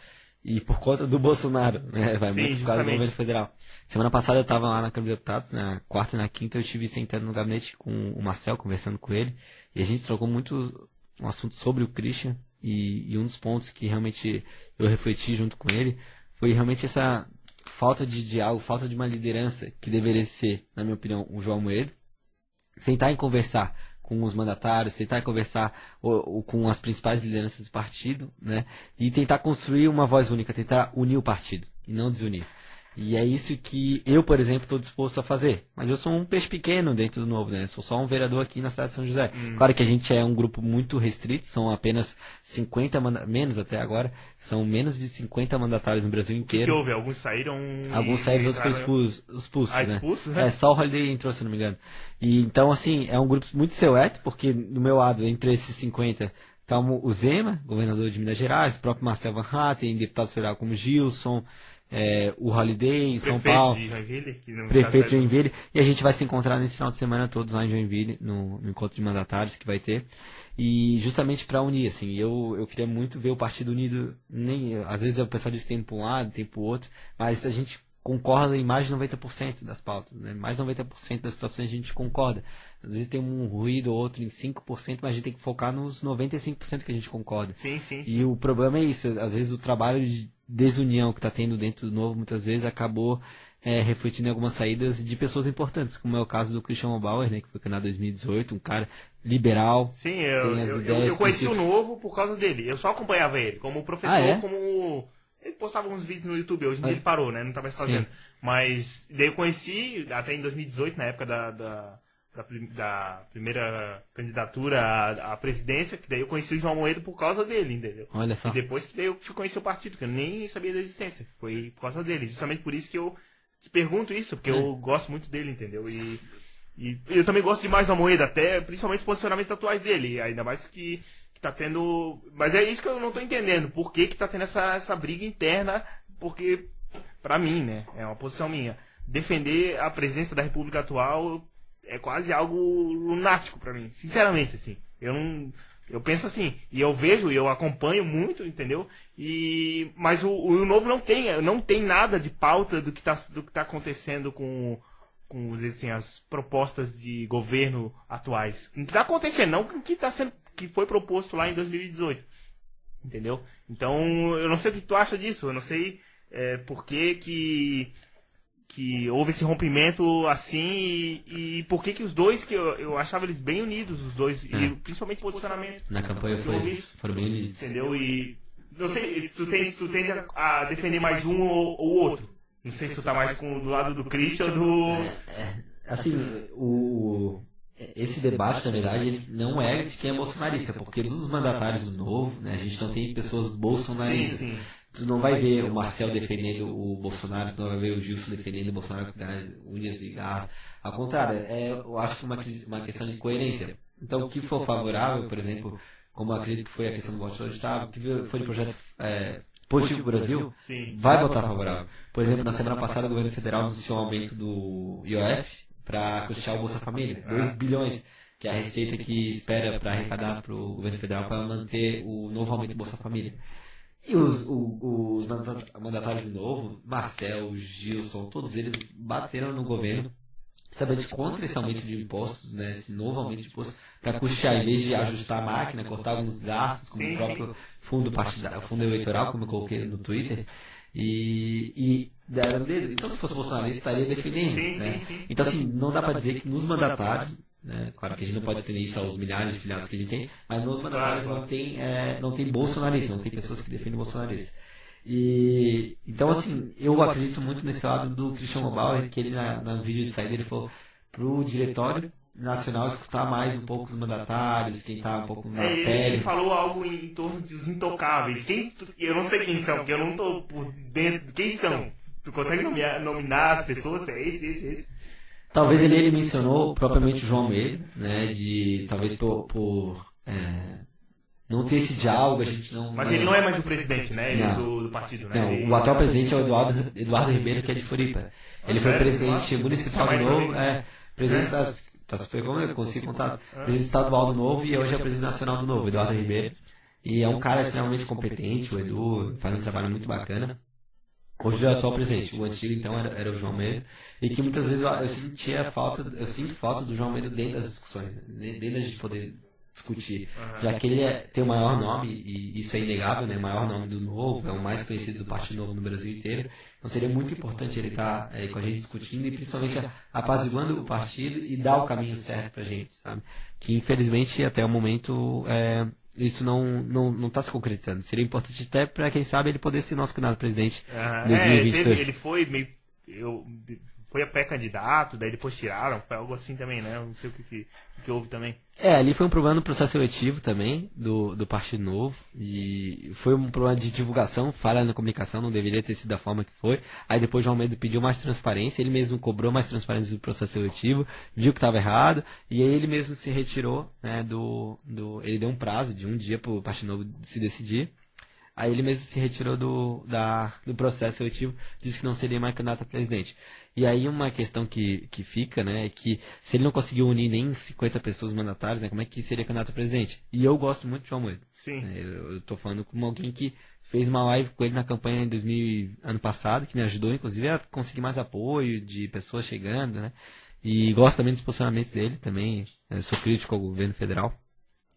Speaker 3: E por conta do Bolsonaro, né? Vai
Speaker 4: Sim,
Speaker 3: muito por causa do governo federal. Semana passada eu estava lá na Câmara de Deputados, na quarta e na quinta eu estive sentado no gabinete com o Marcel, conversando com ele. E a gente trocou muito um assunto sobre o Christian. E, e um dos pontos que realmente eu refleti junto com ele foi realmente essa falta de diálogo, falta de uma liderança que deveria ser, na minha opinião, o João Moedo sentar e conversar com os mandatários, sentar e conversar o- o- com as principais lideranças do partido, né? E tentar construir uma voz única, tentar unir o partido e não desunir. E é isso que eu, por exemplo, estou disposto a fazer. Mas eu sou um peixe pequeno dentro do novo, né? Sou só um vereador aqui na cidade de São José. Claro que a gente é um grupo muito restrito, são apenas 50, manda- menos até agora, são menos de 50 mandatários no Brasil
Speaker 4: O que, que
Speaker 3: inteiro.
Speaker 4: houve? Alguns saíram.
Speaker 3: Alguns saíram, outros foram expulsos, expulsos,
Speaker 4: Ah,
Speaker 3: né?
Speaker 4: expulsos, né?
Speaker 3: É, só o Holiday entrou, se não me engano. E então, assim, é um grupo muito seleto, porque do meu lado, entre esses 50, Tá o Zema, governador de Minas Gerais, o próprio Marcel Van Hatten, deputados federais como Gilson, é, o Holiday em São
Speaker 4: Prefeito
Speaker 3: Paulo,
Speaker 4: de Joinville,
Speaker 3: prefeito
Speaker 4: tá
Speaker 3: de Joinville, e a gente vai se encontrar nesse final de semana todos lá em Joinville, no, no encontro de mandatários que vai ter, e justamente para unir, assim, eu, eu queria muito ver o Partido Unido, nem, às vezes o pessoal diz que tem para um lado, tem para o outro, mas a gente concorda em mais de 90% das pautas, né? mais de 90% das situações a gente concorda. Às vezes tem um ruído ou outro em 5%, mas a gente tem que focar nos 95% que a gente concorda.
Speaker 4: Sim, sim, sim.
Speaker 3: E o problema é isso, às vezes o trabalho de desunião que está tendo dentro do novo, muitas vezes acabou é, refletindo em algumas saídas de pessoas importantes, como é o caso do Christian Bauer, né, que foi candidato em 2018, um cara liberal.
Speaker 4: Sim, eu, eu, eu, eu conheci o novo por causa dele. Eu só acompanhava ele, como professor,
Speaker 3: Ah, é?
Speaker 4: como. Ele postava uns vídeos no YouTube, hoje em dia
Speaker 3: Ah.
Speaker 4: ele parou, né? Não tá mais fazendo.
Speaker 3: Sim.
Speaker 4: Mas daí eu conheci até em 2018, na época da, da, da, da primeira candidatura à, à presidência, que daí eu conheci o João Moedo por causa dele, entendeu?
Speaker 3: Olha só.
Speaker 4: E depois que daí eu fui conhecer o partido, que eu nem sabia da existência. Foi por causa dele. Justamente por isso que eu te pergunto isso, porque
Speaker 3: É.
Speaker 4: eu gosto muito dele, entendeu? E, e eu também gosto demais da Moeda, até principalmente os posicionamentos atuais dele. Ainda mais que tá tendo. Mas é isso que eu não tô entendendo. Por que, que tá tendo essa, essa briga interna? Porque, pra mim, né? É uma posição minha. Defender a presença da República atual é quase algo lunático pra mim. Sinceramente, assim. Eu não. Eu penso assim, e eu vejo, e eu acompanho muito, entendeu? E mas o, o novo não tem, não tem nada de pauta do que está do que tá acontecendo com com assim, as propostas de governo atuais. O que está acontecendo, não o que está sendo que foi proposto lá em 2018. Entendeu? Então, eu não sei o que tu acha disso, eu não sei é, por que que que houve esse rompimento assim e, e por que que os dois que eu, eu achava eles bem unidos os dois e
Speaker 3: É.
Speaker 4: principalmente o posicionamento
Speaker 3: Na campanha foi, foram bem unidos.
Speaker 4: entendeu e não sei se tu tens tu tende a, a defender mais um ou, ou outro não sei se tu tá mais com do lado do Christian ou do
Speaker 3: Assim, o, esse debate, na verdade, ele não é de quem é bolsonarista, porque dos mandatários do Novo, né, a gente não tem pessoas bolsonaristas.
Speaker 4: sim, sim.
Speaker 3: Tu não vai ver o Marcel defendendo o Bolsonaro, tu não vai ver o Gilson defendendo o Bolsonaro com gás, unhas e garras. Ao contrário, é, eu acho que uma, uma questão de coerência. Então, o que for favorável, por exemplo, como eu acredito que foi a questão do voto de Estado, o que foi de projeto é, positivo para o Brasil,
Speaker 4: Sim.
Speaker 3: vai votar favorável. Por exemplo, na semana passada o governo federal anunciou um aumento do IOF para custear o Bolsa Família, 2 bilhões, que é a receita que espera para arrecadar para o governo federal para manter o novo aumento do Bolsa Família. E os, o- os mandatários de novo, Marcel, Gilson, todos eles bateram no governo justamente contra esse aumento de impostos, né, esse novo aumento de impostos, para custear, em vez de ajustar a máquina, cortar alguns gastos, como
Speaker 4: Sim,
Speaker 3: o próprio fundo, partidário, fundo eleitoral, como eu coloquei no Twitter, e, e deram o dedo. Então, se fosse Bolsonaro, ele estaria defendendo.
Speaker 4: Sim,
Speaker 3: né?
Speaker 4: sim, sim.
Speaker 3: Então, assim, não dá para dizer que nos mandatários, né, claro que a gente não pode estender isso aos milhares de filiados que a gente tem, mas nos mandatários não tem, é, não tem bolsonaristas, não tem pessoas que defendem bolsonaristas. E então assim, eu acredito muito nesse lado do Christian Bauer, que ele na, na vídeo de saída ele falou pro diretório nacional escutar mais um pouco os mandatários, quem tá um pouco na
Speaker 4: É, ele,
Speaker 3: pele.
Speaker 4: ele falou algo em torno dos intocáveis. Quem, eu não sei quem são, porque eu não tô por dentro. Quem são? Tu consegue nomear, nominar as pessoas? É esse, esse, esse.
Speaker 3: Talvez ele, ele mencionou propriamente o João Almeida, né, de talvez por, por é, não ter esse diálogo, a gente não...
Speaker 4: Mas ele não é mais o presidente, né? Ele é
Speaker 3: Não.
Speaker 4: do, do partido, né?
Speaker 3: Não,
Speaker 4: Ele-
Speaker 3: o atual presidente é o Eduardo, Eduardo Ribeiro, que é de Floripa. Ele foi presidente municipal do Novo, é, presidente das, tá se pegando, eu consigo contar, presidente estadual do Novo e hoje é presidente nacional do Novo, Eduardo Ribeiro. E é um cara extremamente competente, o Edu faz um trabalho muito bacana. Hoje ele é o atual presidente, o antigo então era, era o João Medo, e que muitas vezes eu, eu sentia falta, eu sinto falta do João Medo dentro das discussões, né, dentro da gente poder discutir, já que ele é, tem o maior nome, e isso é inegável, né, o maior nome do Novo, é o mais conhecido do Partido Novo no Brasil inteiro, então seria muito importante ele estar é, com a gente discutindo e principalmente apaziguando o partido e dar o caminho certo pra gente, sabe? Que infelizmente até o momento é, isso não não não está se concretizando. Seria importante até para quem sabe ele poder ser nosso candidato presidente
Speaker 4: Ah, é,
Speaker 3: 2022.
Speaker 4: teve- ele foi meio. Eu, foi a pré-candidato, daí depois tiraram, foi algo assim também, né? Não sei o que, que, o que houve também.
Speaker 3: É, ali foi um problema no processo seletivo também, do, do Partido Novo. E foi um problema de divulgação, falha na comunicação, não deveria ter sido da forma que foi. Aí depois o João Almeida pediu mais transparência, ele mesmo cobrou mais transparência do processo seletivo, viu que estava errado, e aí ele mesmo se retirou, né, do, do. Ele deu um prazo de um dia pro Partido Novo se decidir. Aí ele mesmo se retirou do, da, do processo seletivo, disse que não seria mais candidato a presidente. E aí uma questão que, que fica, né, é que se ele não conseguiu unir nem 50 pessoas mandatárias, né, como é que seria candidato a presidente? E eu gosto muito de João Moedo.
Speaker 4: Sim.
Speaker 3: É, Eu, eu tô falando como alguém que fez uma live com ele na campanha em 2000, ano passado, que me ajudou, inclusive, a conseguir mais apoio de pessoas chegando, né? E gosto também dos posicionamentos dele, também. Eu sou crítico ao governo federal.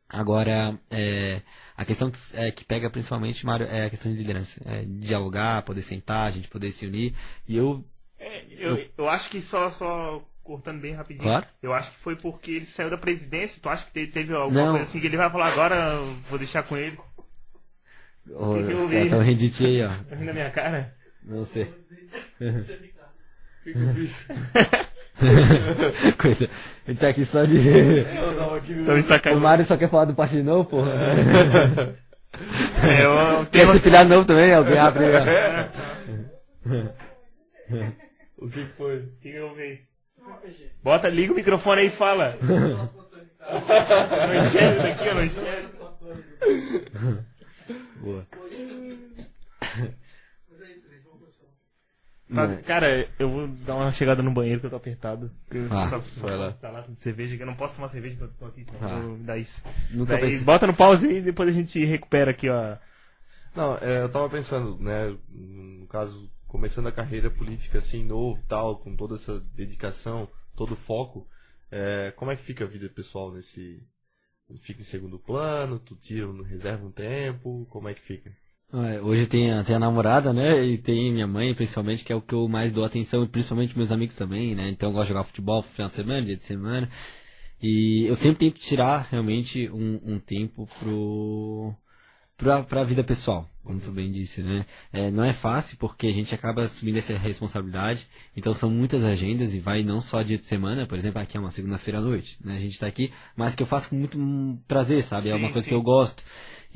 Speaker 3: Agora, é, a questão que, é, que pega principalmente, Mário, é a questão de liderança. É, dialogar, poder sentar, a gente poder se unir. E eu,
Speaker 4: É, eu, eu acho que só, só cortando bem rapidinho.
Speaker 3: Claro.
Speaker 4: Eu acho que foi porque ele saiu da presidência. Tu acha que te- teve alguma
Speaker 3: Não.
Speaker 4: coisa assim que ele vai falar agora, eu vou deixar com ele?
Speaker 3: oh,
Speaker 4: que eu
Speaker 3: caras tão rindo de ti aí, ó.
Speaker 4: Tá na minha cara?
Speaker 3: Não sei. Coisa. Ele tá aqui só de.
Speaker 2: Eu aqui.
Speaker 3: O. Mário só quer falar do Partido Novo, porra.
Speaker 4: É, eu,
Speaker 3: Quer
Speaker 4: tenho...
Speaker 3: ser filiado novo também? Alguém abre ó.
Speaker 2: O que que foi?
Speaker 4: O que que eu vi? Bota, liga o microfone aí e fala. Não enxergo daqui, eu não enxergo.
Speaker 3: Boa.
Speaker 4: Tá, Cara, eu vou dar uma chegada no banheiro que eu tô apertado. Eu
Speaker 3: Ah,
Speaker 4: só, só
Speaker 2: vai lá.
Speaker 4: essa lata de cerveja, que eu não posso tomar cerveja enquanto eu tô aqui, senão
Speaker 3: Ah.
Speaker 4: eu me dar isso.
Speaker 3: Nunca
Speaker 4: Daí,
Speaker 3: pensei.
Speaker 4: bota no pause e depois a gente recupera aqui, ó.
Speaker 2: Não, é, eu tava pensando, né, no caso, começando a carreira política assim, novo tal, com toda essa dedicação, todo o foco, é, como é que fica a vida pessoal nesse... Fica em segundo plano, tu tira, reserva um tempo, como é que fica?
Speaker 3: É, Hoje tem a, tem a namorada, né? E tem minha mãe, principalmente, que é o que eu mais dou atenção, e principalmente meus amigos também, né? Então eu gosto de jogar futebol final de semana, dia de semana. E eu sempre tento tirar realmente um, um tempo pro. Pra, pra vida pessoal, como tu bem disse, né? É, não é fácil porque a gente acaba assumindo essa responsabilidade, então são muitas agendas e vai não só dia de semana, por exemplo, aqui é uma segunda-feira à noite, né? A gente tá aqui, mas que eu faço com muito prazer, sabe? É uma
Speaker 4: Sim,
Speaker 3: coisa
Speaker 4: sim.
Speaker 3: que eu gosto.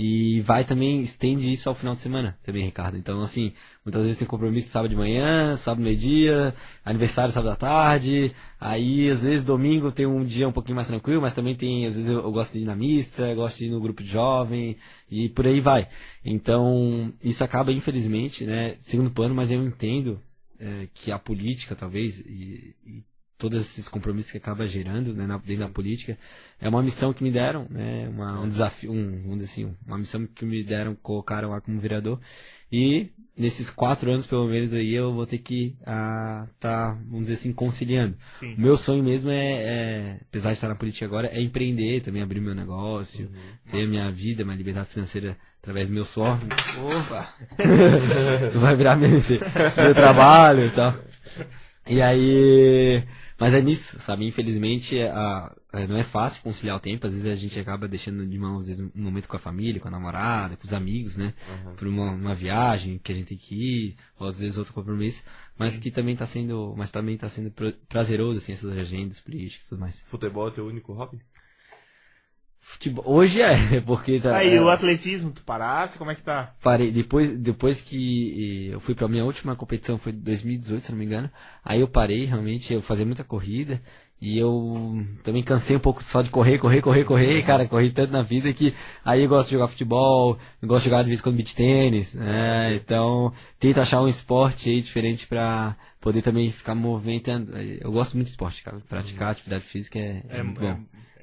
Speaker 3: E vai também, estende isso ao final de semana também, Ricardo. Então, assim, muitas vezes tem compromisso sábado de manhã, sábado meio-dia, aniversário sábado à tarde. Aí, às vezes, domingo tem um dia um pouquinho mais tranquilo, mas também tem, às vezes, eu, gosto de ir na missa, gosto de ir no grupo de jovem, e por aí vai. Então, isso acaba, infelizmente, né, segundo plano, mas eu entendo é, que a política, talvez, e, e todos esses compromissos que acaba gerando né, na, dentro da política, é uma missão que me deram, né, uma, um desafio, um, vamos dizer assim, uma missão que me deram, colocaram lá como vereador, e nesses quatro anos, pelo menos, aí eu vou ter que estar, tá, vamos dizer assim, conciliando.
Speaker 4: Sim.
Speaker 3: O meu sonho mesmo é, é, apesar de estar na política agora, é empreender, também abrir meu negócio, ter a minha vida, minha liberdade financeira através do meu suor. Opa! Vai virar meu, meu trabalho e tal. E aí. Mas é nisso, sabe? Infelizmente, a, é, não é fácil conciliar o tempo. Às vezes a gente acaba deixando de mão, às vezes, um momento com a família, com a namorada, com os amigos, né? Por uma, uma viagem que a gente tem que ir, ou às vezes outro compromisso. Mas que também tá sendo. Mas também tá sendo pra- prazeroso, assim, essas agendas políticas e tudo mais.
Speaker 2: Futebol é teu único hobby?
Speaker 3: Futebol, hoje é, porque tá.
Speaker 4: Aí,
Speaker 3: é,
Speaker 4: o atletismo, tu parasse, como é que tá?
Speaker 3: Parei, depois, depois que eu fui pra minha última competição, foi 2018, se não me engano. Aí eu parei, realmente, eu fazia muita corrida. E eu também cansei um pouco só de correr, correr, correr, correr. Cara, corri tanto na vida que aí eu gosto de jogar futebol, eu gosto de jogar de vez em quando beach tênis, né? Então, tento achar um esporte aí diferente pra poder também ficar movimentando. Eu gosto muito de esporte, cara. Praticar atividade física é, é muito bom.
Speaker 4: é,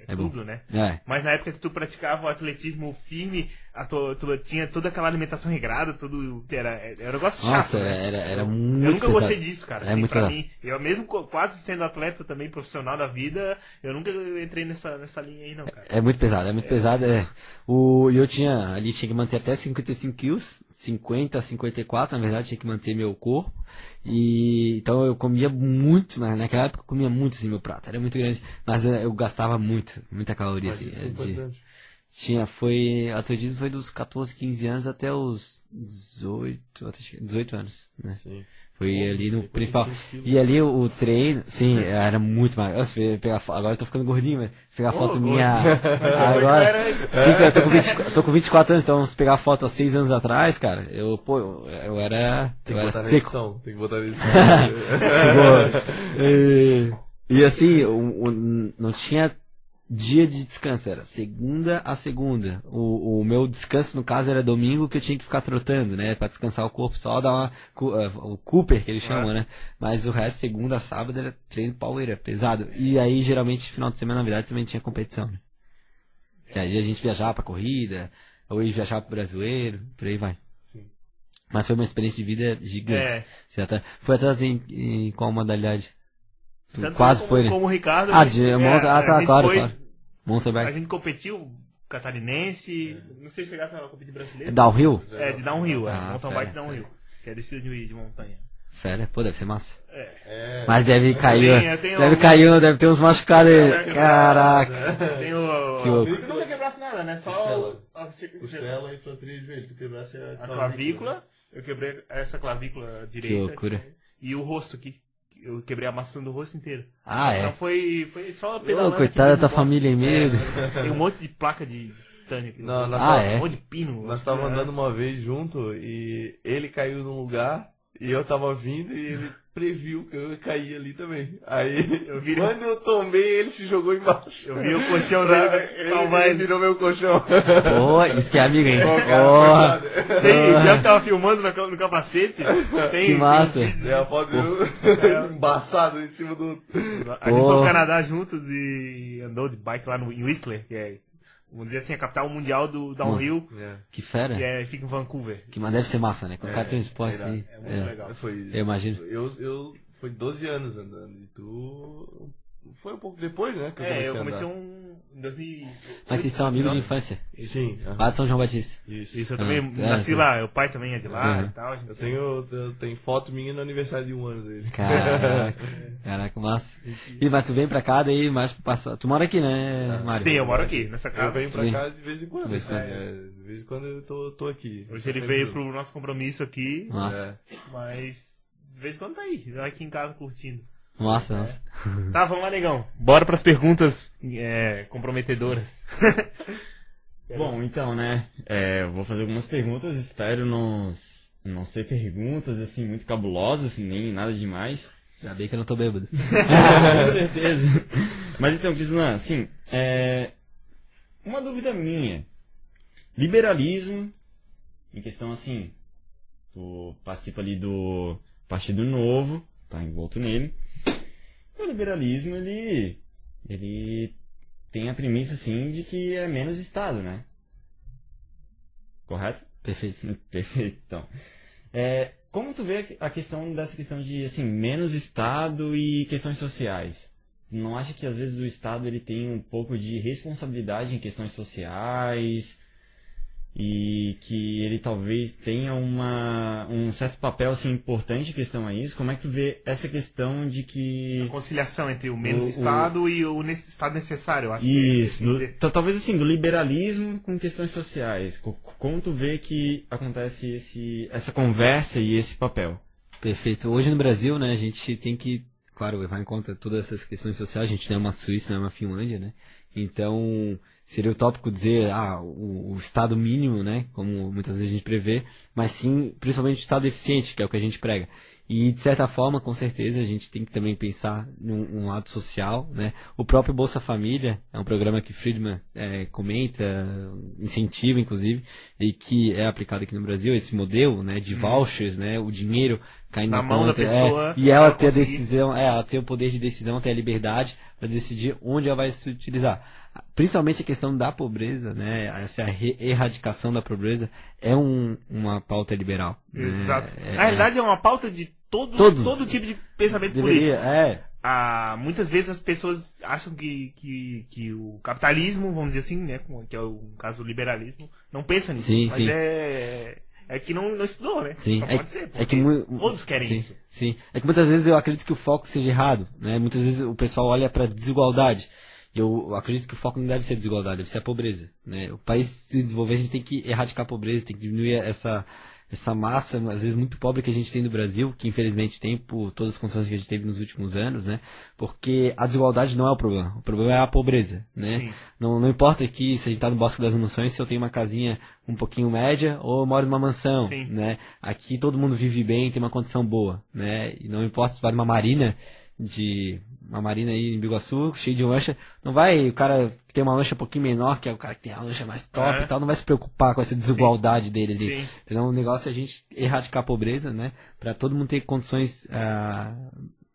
Speaker 3: É
Speaker 4: tudo, né?
Speaker 3: É.
Speaker 4: Mas na época que tu praticava o atletismo firme, a tua, tu tinha toda aquela alimentação regrada, tudo. Era, era um negócio
Speaker 3: Nossa,
Speaker 4: chato. né?
Speaker 3: era, era muito
Speaker 4: Eu nunca
Speaker 3: pesado.
Speaker 4: gostei disso, cara.
Speaker 3: É
Speaker 4: assim,
Speaker 3: muito
Speaker 4: pra
Speaker 3: pesado.
Speaker 4: mim, eu mesmo quase sendo atleta também profissional da vida, eu nunca entrei nessa, nessa linha aí, não, cara.
Speaker 3: É muito pesado, é muito pesado. É. O, e eu tinha, ali tinha que manter até 55 quilos, 50, 54, na verdade, tinha que manter meu corpo. E então eu comia muito, mas naquela época eu comia muito assim meu prato, era muito grande, mas eu, eu gastava muito, muita caloria
Speaker 2: Mas
Speaker 3: assim.
Speaker 2: isso
Speaker 3: é,
Speaker 2: com
Speaker 3: de-
Speaker 2: quantos anos?
Speaker 3: Tinha, foi, atletismo foi dos 14, 15 anos até os 18, acho que 18 anos, né?
Speaker 2: Sim.
Speaker 3: Foi ali no principal.
Speaker 2: 45 quilos.
Speaker 3: E ali o, o treino, sim, era muito mais. Agora eu tô ficando gordinho, velho. Pegar foto minha. Agora. Sim, eu tô com, 20, eu tô com 24 anos, então se pegar foto há 6 anos atrás, cara, eu, pô, eu, eu era.
Speaker 2: Tem
Speaker 3: Eu
Speaker 2: que
Speaker 3: era seco.
Speaker 2: edição. Tem que botar na edição.
Speaker 3: E, e assim, não tinha dia de descanso, era segunda a segunda. O, o meu descanso, no caso, era domingo que eu tinha que ficar trotando, né? Pra descansar o corpo, só dar uma. eh, O Cooper, que eles chamam, né? Mas o resto, segunda a sábado, era treino power, pesado. E aí, geralmente, final de semana, na verdade, também tinha competição, né? Que aí a gente viajava pra corrida, ou ia viajar pro brasileiro, por aí vai.
Speaker 2: Sim.
Speaker 3: Mas foi uma experiência de vida gigante.
Speaker 4: É.
Speaker 3: Foi até em, em qual modalidade? Tu
Speaker 4: Tanto
Speaker 3: quase
Speaker 4: como,
Speaker 3: foi, né?
Speaker 4: Como o Ricardo.
Speaker 3: Ah,
Speaker 4: a gente-
Speaker 3: de
Speaker 4: é,
Speaker 3: monta, ah,
Speaker 4: a
Speaker 3: tá,
Speaker 4: gente
Speaker 3: claro,
Speaker 4: foi-
Speaker 3: claro. Mountain
Speaker 4: A gente competiu catarinense. Não sei se chegasse a competir
Speaker 3: É
Speaker 4: brasileiro.
Speaker 3: downhill?
Speaker 4: É, de downhill, é.
Speaker 3: Ah,
Speaker 4: mountain bike downhill. Que é descida de, de montanha.
Speaker 3: Fera, pô, deve ser massa.
Speaker 4: É.
Speaker 2: É.
Speaker 3: Mas deve cair,
Speaker 4: tenho- eu tenho
Speaker 3: deve
Speaker 4: algum-
Speaker 3: cair, deve ter uns machucados aí. Caraca.
Speaker 4: Tem o.
Speaker 3: Que louco.
Speaker 4: Tu nunca quebrasse nada, né? Só
Speaker 2: Costela.
Speaker 4: a, a,
Speaker 2: Costela, e joelho. Tu quebrasse a,
Speaker 4: a clavícula. Eu quebrei essa clavícula direita.
Speaker 3: Que loucura.
Speaker 4: E o rosto aqui. Eu quebrei a maçã do rosto inteiro.
Speaker 3: Ah,
Speaker 4: Então
Speaker 3: é.
Speaker 4: foi, foi só
Speaker 3: Ô,
Speaker 4: pedalando.
Speaker 3: coitada
Speaker 4: aqui
Speaker 3: da família aí mesmo.
Speaker 4: É, tem um monte de placa de titânio
Speaker 2: Não, nós
Speaker 3: Ah,
Speaker 2: tava-
Speaker 3: é?
Speaker 4: Um monte de pino.
Speaker 2: Nós estávamos
Speaker 4: É.
Speaker 2: andando uma vez junto e ele caiu num lugar e eu tava vindo e ele previu que eu ia cair ali também. Aí,
Speaker 4: Eu virei-
Speaker 2: quando eu tombei, ele se jogou embaixo.
Speaker 4: Eu vi o colchão dele
Speaker 2: ele, ele
Speaker 4: ele.
Speaker 2: virou meu colchão.
Speaker 3: Pô, isso que é amigo, hein?
Speaker 2: cara,
Speaker 3: Porra.
Speaker 4: Tem, Jean tava filmando no, no capacete. Tem,
Speaker 3: Que massa.
Speaker 4: tem.
Speaker 2: É a foto dele embaçado em cima do.
Speaker 4: A gente foi pro Canadá juntos e andou de bike lá no, Whistler, que é, vamos dizer assim, a capital mundial do downhill,
Speaker 3: Que fera.
Speaker 4: que é, fica em Vancouver.
Speaker 3: Que mas deve ser massa, né? Quando o cara tem um esporte
Speaker 2: é
Speaker 3: assim.
Speaker 4: É muito
Speaker 3: é.
Speaker 4: legal.
Speaker 2: Foi,
Speaker 3: Eu imagino.
Speaker 2: Eu, eu foi 12 anos andando e tu foi um pouco depois, né? Que
Speaker 4: É, eu
Speaker 2: a
Speaker 4: comecei
Speaker 2: andar.
Speaker 4: um em 2000.
Speaker 3: Mas vocês são amigos de infância.
Speaker 2: Sim, aham,
Speaker 3: Lá de São João Batista.
Speaker 2: isso.
Speaker 4: Isso, eu também
Speaker 3: Ah, é,
Speaker 4: nasci
Speaker 3: sim.
Speaker 4: lá, o pai também é de lá
Speaker 3: Uhum.
Speaker 4: e tal.
Speaker 2: Eu tenho, eu tenho foto minha no aniversário de um ano dele.
Speaker 3: Caraca, caraca, massa. E mas tu vem pra cá, daí mais pro passo. Tu mora aqui, né, Mário?
Speaker 4: Sim, eu moro aqui, nessa
Speaker 2: Eu
Speaker 4: casa.
Speaker 2: venho pra
Speaker 3: Sim.
Speaker 2: cá de vez em quando.
Speaker 3: De vez em quando.
Speaker 2: É, de vez em quando eu tô, tô aqui.
Speaker 4: Hoje ele
Speaker 2: Sempre
Speaker 4: veio
Speaker 2: tô.
Speaker 4: pro nosso compromisso aqui,
Speaker 3: Massa,
Speaker 2: É.
Speaker 4: mas de vez em quando tá aí, tá aqui em casa curtindo.
Speaker 3: Massa, massa.
Speaker 4: Tá, vamos lá, negão. Bora pras perguntas é, comprometedoras.
Speaker 5: Bom, então, né? é, eu vou fazer algumas perguntas, espero não, não ser perguntas assim muito cabulosas, nem nada demais.
Speaker 3: Ainda bem que eu não tô bêbado.
Speaker 5: Com certeza. Mas então, Cristian, assim, é, uma dúvida minha. Liberalismo, em questão assim, tu participa ali do Partido Novo, tá envolto nele. O liberalismo, ele, ele tem a premissa, assim, de que é menos Estado, né? Correto?
Speaker 3: Perfeito.
Speaker 5: Perfeito, então. É, como tu vê a questão dessa questão de, assim, menos Estado e questões sociais? Não acha que, às vezes, o Estado ele tem um pouco de responsabilidade em questões sociais e que ele talvez tenha uma, um certo papel, assim, importante em questão a isso? Como é que tu vê essa questão de que...
Speaker 4: A conciliação entre o menos
Speaker 5: O- o-
Speaker 4: Estado e o ne- Estado necessário, eu acho. que
Speaker 5: Isso,
Speaker 4: que
Speaker 5: do- talvez assim, do liberalismo com questões sociais. Co- Como tu vê que acontece esse, essa conversa e esse papel?
Speaker 3: Perfeito. Hoje no Brasil, né, a gente tem que, claro, levar em conta todas essas questões sociais. A gente não é uma Suíça, não é uma Finlândia, né? Então, seria utópico dizer, ah, o, o estado mínimo, né, como muitas vezes a gente prevê, mas sim, principalmente o estado eficiente, que é o que a gente prega. E, de certa forma, com certeza, a gente tem que também pensar num um lado social, né? O próprio Bolsa Família é um programa que Friedman é, comenta, incentiva, inclusive, e que é aplicado aqui no Brasil, esse modelo, né, de vouchers, né? O dinheiro caindo
Speaker 4: Na
Speaker 3: na,
Speaker 4: mão da
Speaker 3: conta, é,
Speaker 4: pessoa,
Speaker 3: e ela ter a
Speaker 4: conseguir.
Speaker 3: decisão, é, ela ter o poder de decisão, ter a liberdade para decidir onde ela vai se utilizar. Principalmente a questão da pobreza, né? Essa erradicação da pobreza é um, uma pauta liberal. né?
Speaker 4: Exato.
Speaker 3: É-
Speaker 4: Na realidade, é uma pauta de todo,
Speaker 3: Todos.
Speaker 4: todo tipo de pensamento
Speaker 3: deveria,
Speaker 4: político.
Speaker 3: é,
Speaker 4: Ah, muitas vezes as pessoas acham que, que, que o capitalismo, vamos dizer assim, né, que é o caso do liberalismo, não pensa nisso.
Speaker 3: Sim,
Speaker 4: mas
Speaker 3: sim.
Speaker 4: é é que não, não estudou, né?
Speaker 3: Sim,
Speaker 4: Só
Speaker 3: é,
Speaker 4: pode ser.
Speaker 3: é que
Speaker 4: todos querem
Speaker 3: sim,
Speaker 4: isso.
Speaker 3: Sim, é que muitas vezes eu acredito que o foco seja errado, né? Muitas vezes o pessoal olha para desigualdade. Eu acredito que o foco não deve ser a desigualdade, deve ser a pobreza, né? O país se desenvolver, a gente tem que erradicar a pobreza, tem que diminuir essa essa massa, às vezes muito pobre que a gente tem no Brasil, que infelizmente tem por todas as condições que a gente teve nos últimos anos, né? Porque a desigualdade não é o problema, o problema é a pobreza, né?
Speaker 4: Sim.
Speaker 3: Não, não importa aqui se a gente tá no Bosque das Emoções, se eu tenho uma casinha um pouquinho média ou eu moro numa mansão,
Speaker 4: Sim.
Speaker 3: né? Aqui todo mundo vive bem, tem uma condição boa, né? E não importa se vai numa marina de uma marina aí em Biguaçu, cheio de lancha, não vai, o cara que tem uma lancha um pouquinho menor, que é o cara que tem a lancha mais top
Speaker 4: É.
Speaker 3: e tal, não vai se preocupar com essa desigualdade dele ali.
Speaker 4: Sim.
Speaker 3: Então o negócio é a gente erradicar a pobreza, né? Pra todo mundo ter condições ah,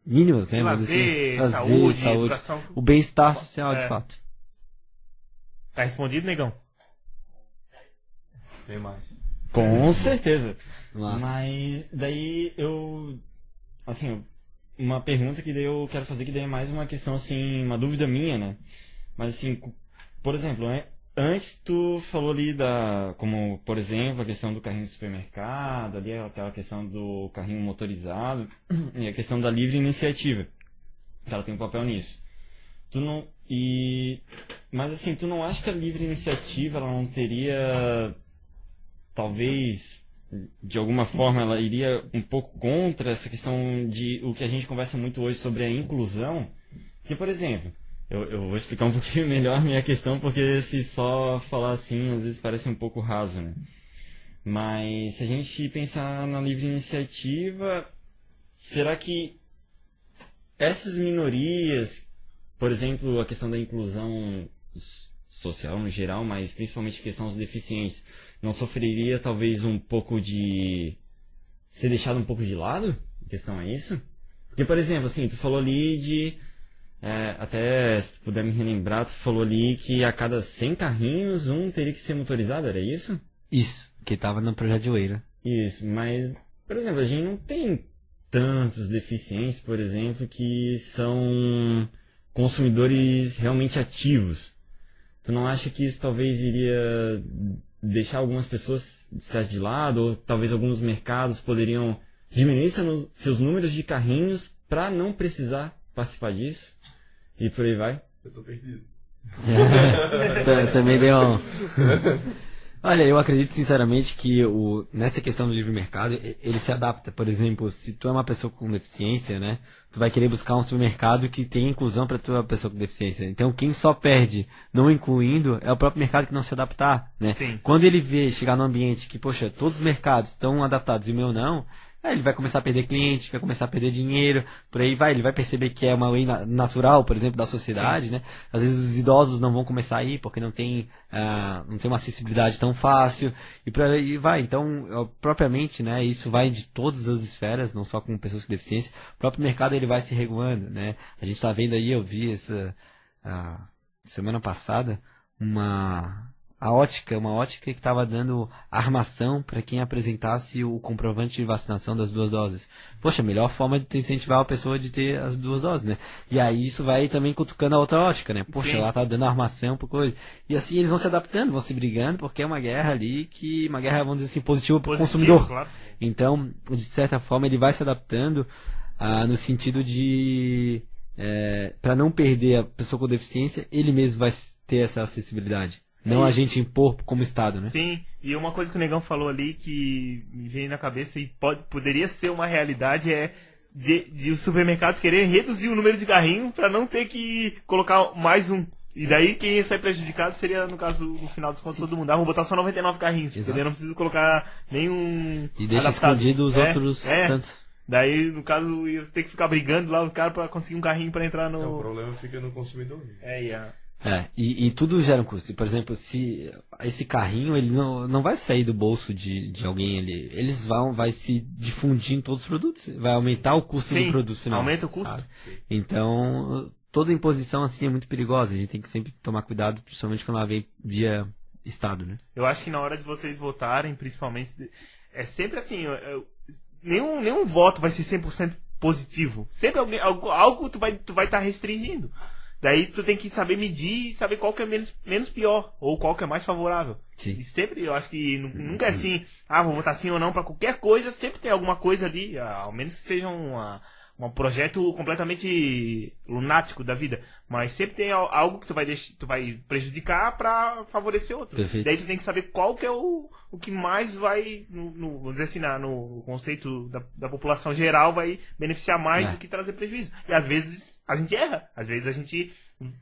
Speaker 3: mínimas, né? Dizer
Speaker 4: lazer,
Speaker 3: assim.
Speaker 4: saúde, educação.
Speaker 3: O bem-estar social,
Speaker 4: É.
Speaker 3: de fato.
Speaker 4: Tá respondido, negão?
Speaker 2: Tem mais.
Speaker 5: Com certeza.
Speaker 3: Massa.
Speaker 5: Mas daí eu. Assim, uma pergunta que eu quero fazer, que daí é mais uma questão, assim, uma dúvida minha, né? Mas assim, por exemplo, né? Antes tu falou ali da. Como, por exemplo, a questão do carrinho do supermercado, ali aquela questão do carrinho motorizado, e a questão da livre iniciativa. Ela tem um papel nisso. Tu não. E. Mas assim, tu não acha que a livre iniciativa ela não teria. Talvez de alguma forma ela iria um pouco contra essa questão de o que a gente conversa muito hoje sobre a inclusão. Que, por exemplo, eu, eu vou explicar um pouquinho melhor minha questão, porque se só falar assim, às vezes parece um pouco raso, né? Mas se a gente pensar na livre iniciativa, será que essas minorias, por exemplo, a questão da inclusão social no geral, mas principalmente a questão dos deficientes, não sofreria talvez um pouco de ser deixado um pouco de lado? A questão é isso? Porque, por exemplo, assim, tu falou ali de. é, até se tu puder me relembrar, tu falou ali que a cada 100 carrinhos, um teria que ser motorizado, era isso?
Speaker 3: Isso, que tava no projeto de Oeira.
Speaker 5: Isso, mas, por exemplo, a gente não tem tantos deficientes, por exemplo, que são consumidores realmente ativos. Tu não acha que isso talvez iria deixar algumas pessoas certo de lado, ou talvez alguns mercados poderiam diminuir seu- seus números de carrinhos para não precisar participar disso? E por aí vai?
Speaker 2: Eu tô perdido.
Speaker 3: Ta- Também deu um... Olha, eu acredito sinceramente que o, nessa questão do livre mercado, ele se adapta. Por exemplo, se tu é uma pessoa com deficiência, né? Tu vai querer buscar um supermercado que tenha inclusão para tua pessoa com deficiência. Então, quem só perde não incluindo é o próprio mercado que não se adaptar, né?
Speaker 4: Sim.
Speaker 3: Quando ele vê chegar num ambiente que, poxa, todos os mercados estão adaptados e o meu não, aí ele vai começar a perder cliente, vai começar a perder dinheiro, por aí vai, ele vai perceber que é uma lei na- natural, por exemplo, da sociedade, né? Às vezes os idosos não vão começar a ir porque não tem, ah, não tem uma acessibilidade tão fácil, e por aí vai. Então, propriamente, né, isso vai de todas as esferas, não só com pessoas com deficiência, o próprio mercado ele vai se regulando, né? A gente tá vendo aí, eu vi essa, ah, semana passada, uma a ótica, uma ótica que estava dando armação para quem apresentasse o comprovante de vacinação das duas doses. Poxa, a melhor forma de incentivar a pessoa de ter as duas doses, né? E aí isso vai também cutucando a outra ótica, né? Poxa,
Speaker 4: Sim.
Speaker 3: ela tá dando armação por coisa. E assim eles vão se adaptando, vão se brigando, porque é uma guerra ali que uma guerra, vamos dizer assim, positiva para o consumidor.
Speaker 4: claro.
Speaker 3: Então, de certa forma, ele vai se adaptando ah, no sentido de. para não perder a pessoa com deficiência, ele mesmo vai ter essa acessibilidade. Não a gente impor como Estado, né?
Speaker 4: Sim, e uma coisa que o Negão falou ali que me veio na cabeça e pode, poderia ser uma realidade é de, de os supermercados quererem reduzir o número de carrinhos para não ter que colocar mais um. E daí quem ia sair prejudicado seria, no caso, no final dos contos, todo mundo. Ah, vou botar só 99 carrinhos,
Speaker 3: Exato.
Speaker 4: porque eu não preciso colocar nenhum.
Speaker 3: E deixa
Speaker 4: adaptado.
Speaker 3: escondido os
Speaker 4: É,
Speaker 3: outros
Speaker 4: é.
Speaker 3: tantos.
Speaker 4: Daí, no caso, ia ter que ficar brigando lá o cara pra conseguir um carrinho pra entrar
Speaker 2: Então, o
Speaker 4: no.
Speaker 2: problema fica no consumidor.
Speaker 4: É, e a-
Speaker 3: É, e, e tudo gera um custo. Por exemplo, se esse carrinho ele não, não vai sair do bolso de, de alguém, ele, eles vão vai se difundir em todos os produtos, vai aumentar o custo
Speaker 4: Sim,
Speaker 3: do produto final.
Speaker 4: aumenta o custo.
Speaker 3: sabe? Então, toda imposição assim é muito perigosa. A gente tem que sempre tomar cuidado, principalmente quando ela vem via Estado, né?
Speaker 4: Eu acho que na hora de vocês votarem, principalmente, é sempre assim, eu- eu- nenhum, nenhum voto vai ser 100% positivo. Sempre alguém, algo, algo tu vai tu vai estar restringindo. Daí tu tem que saber medir e saber qual que é menos, menos pior, ou qual que é mais favorável.
Speaker 3: Sim.
Speaker 4: E sempre, eu acho que nu- nunca é assim, ah, vou votar sim ou não pra qualquer coisa, sempre tem alguma coisa ali, ao menos que seja uma, um projeto completamente lunático da vida. Mas sempre tem al- algo que tu vai, deix- tu vai prejudicar pra favorecer outro.
Speaker 3: Perfeito.
Speaker 4: Daí tu tem que saber qual que é o, o que mais vai, no, no- vamos dizer assim, na- no conceito da, da população geral, vai beneficiar mais
Speaker 3: É.
Speaker 4: do que trazer prejuízo. E às vezes a gente erra. Às vezes a gente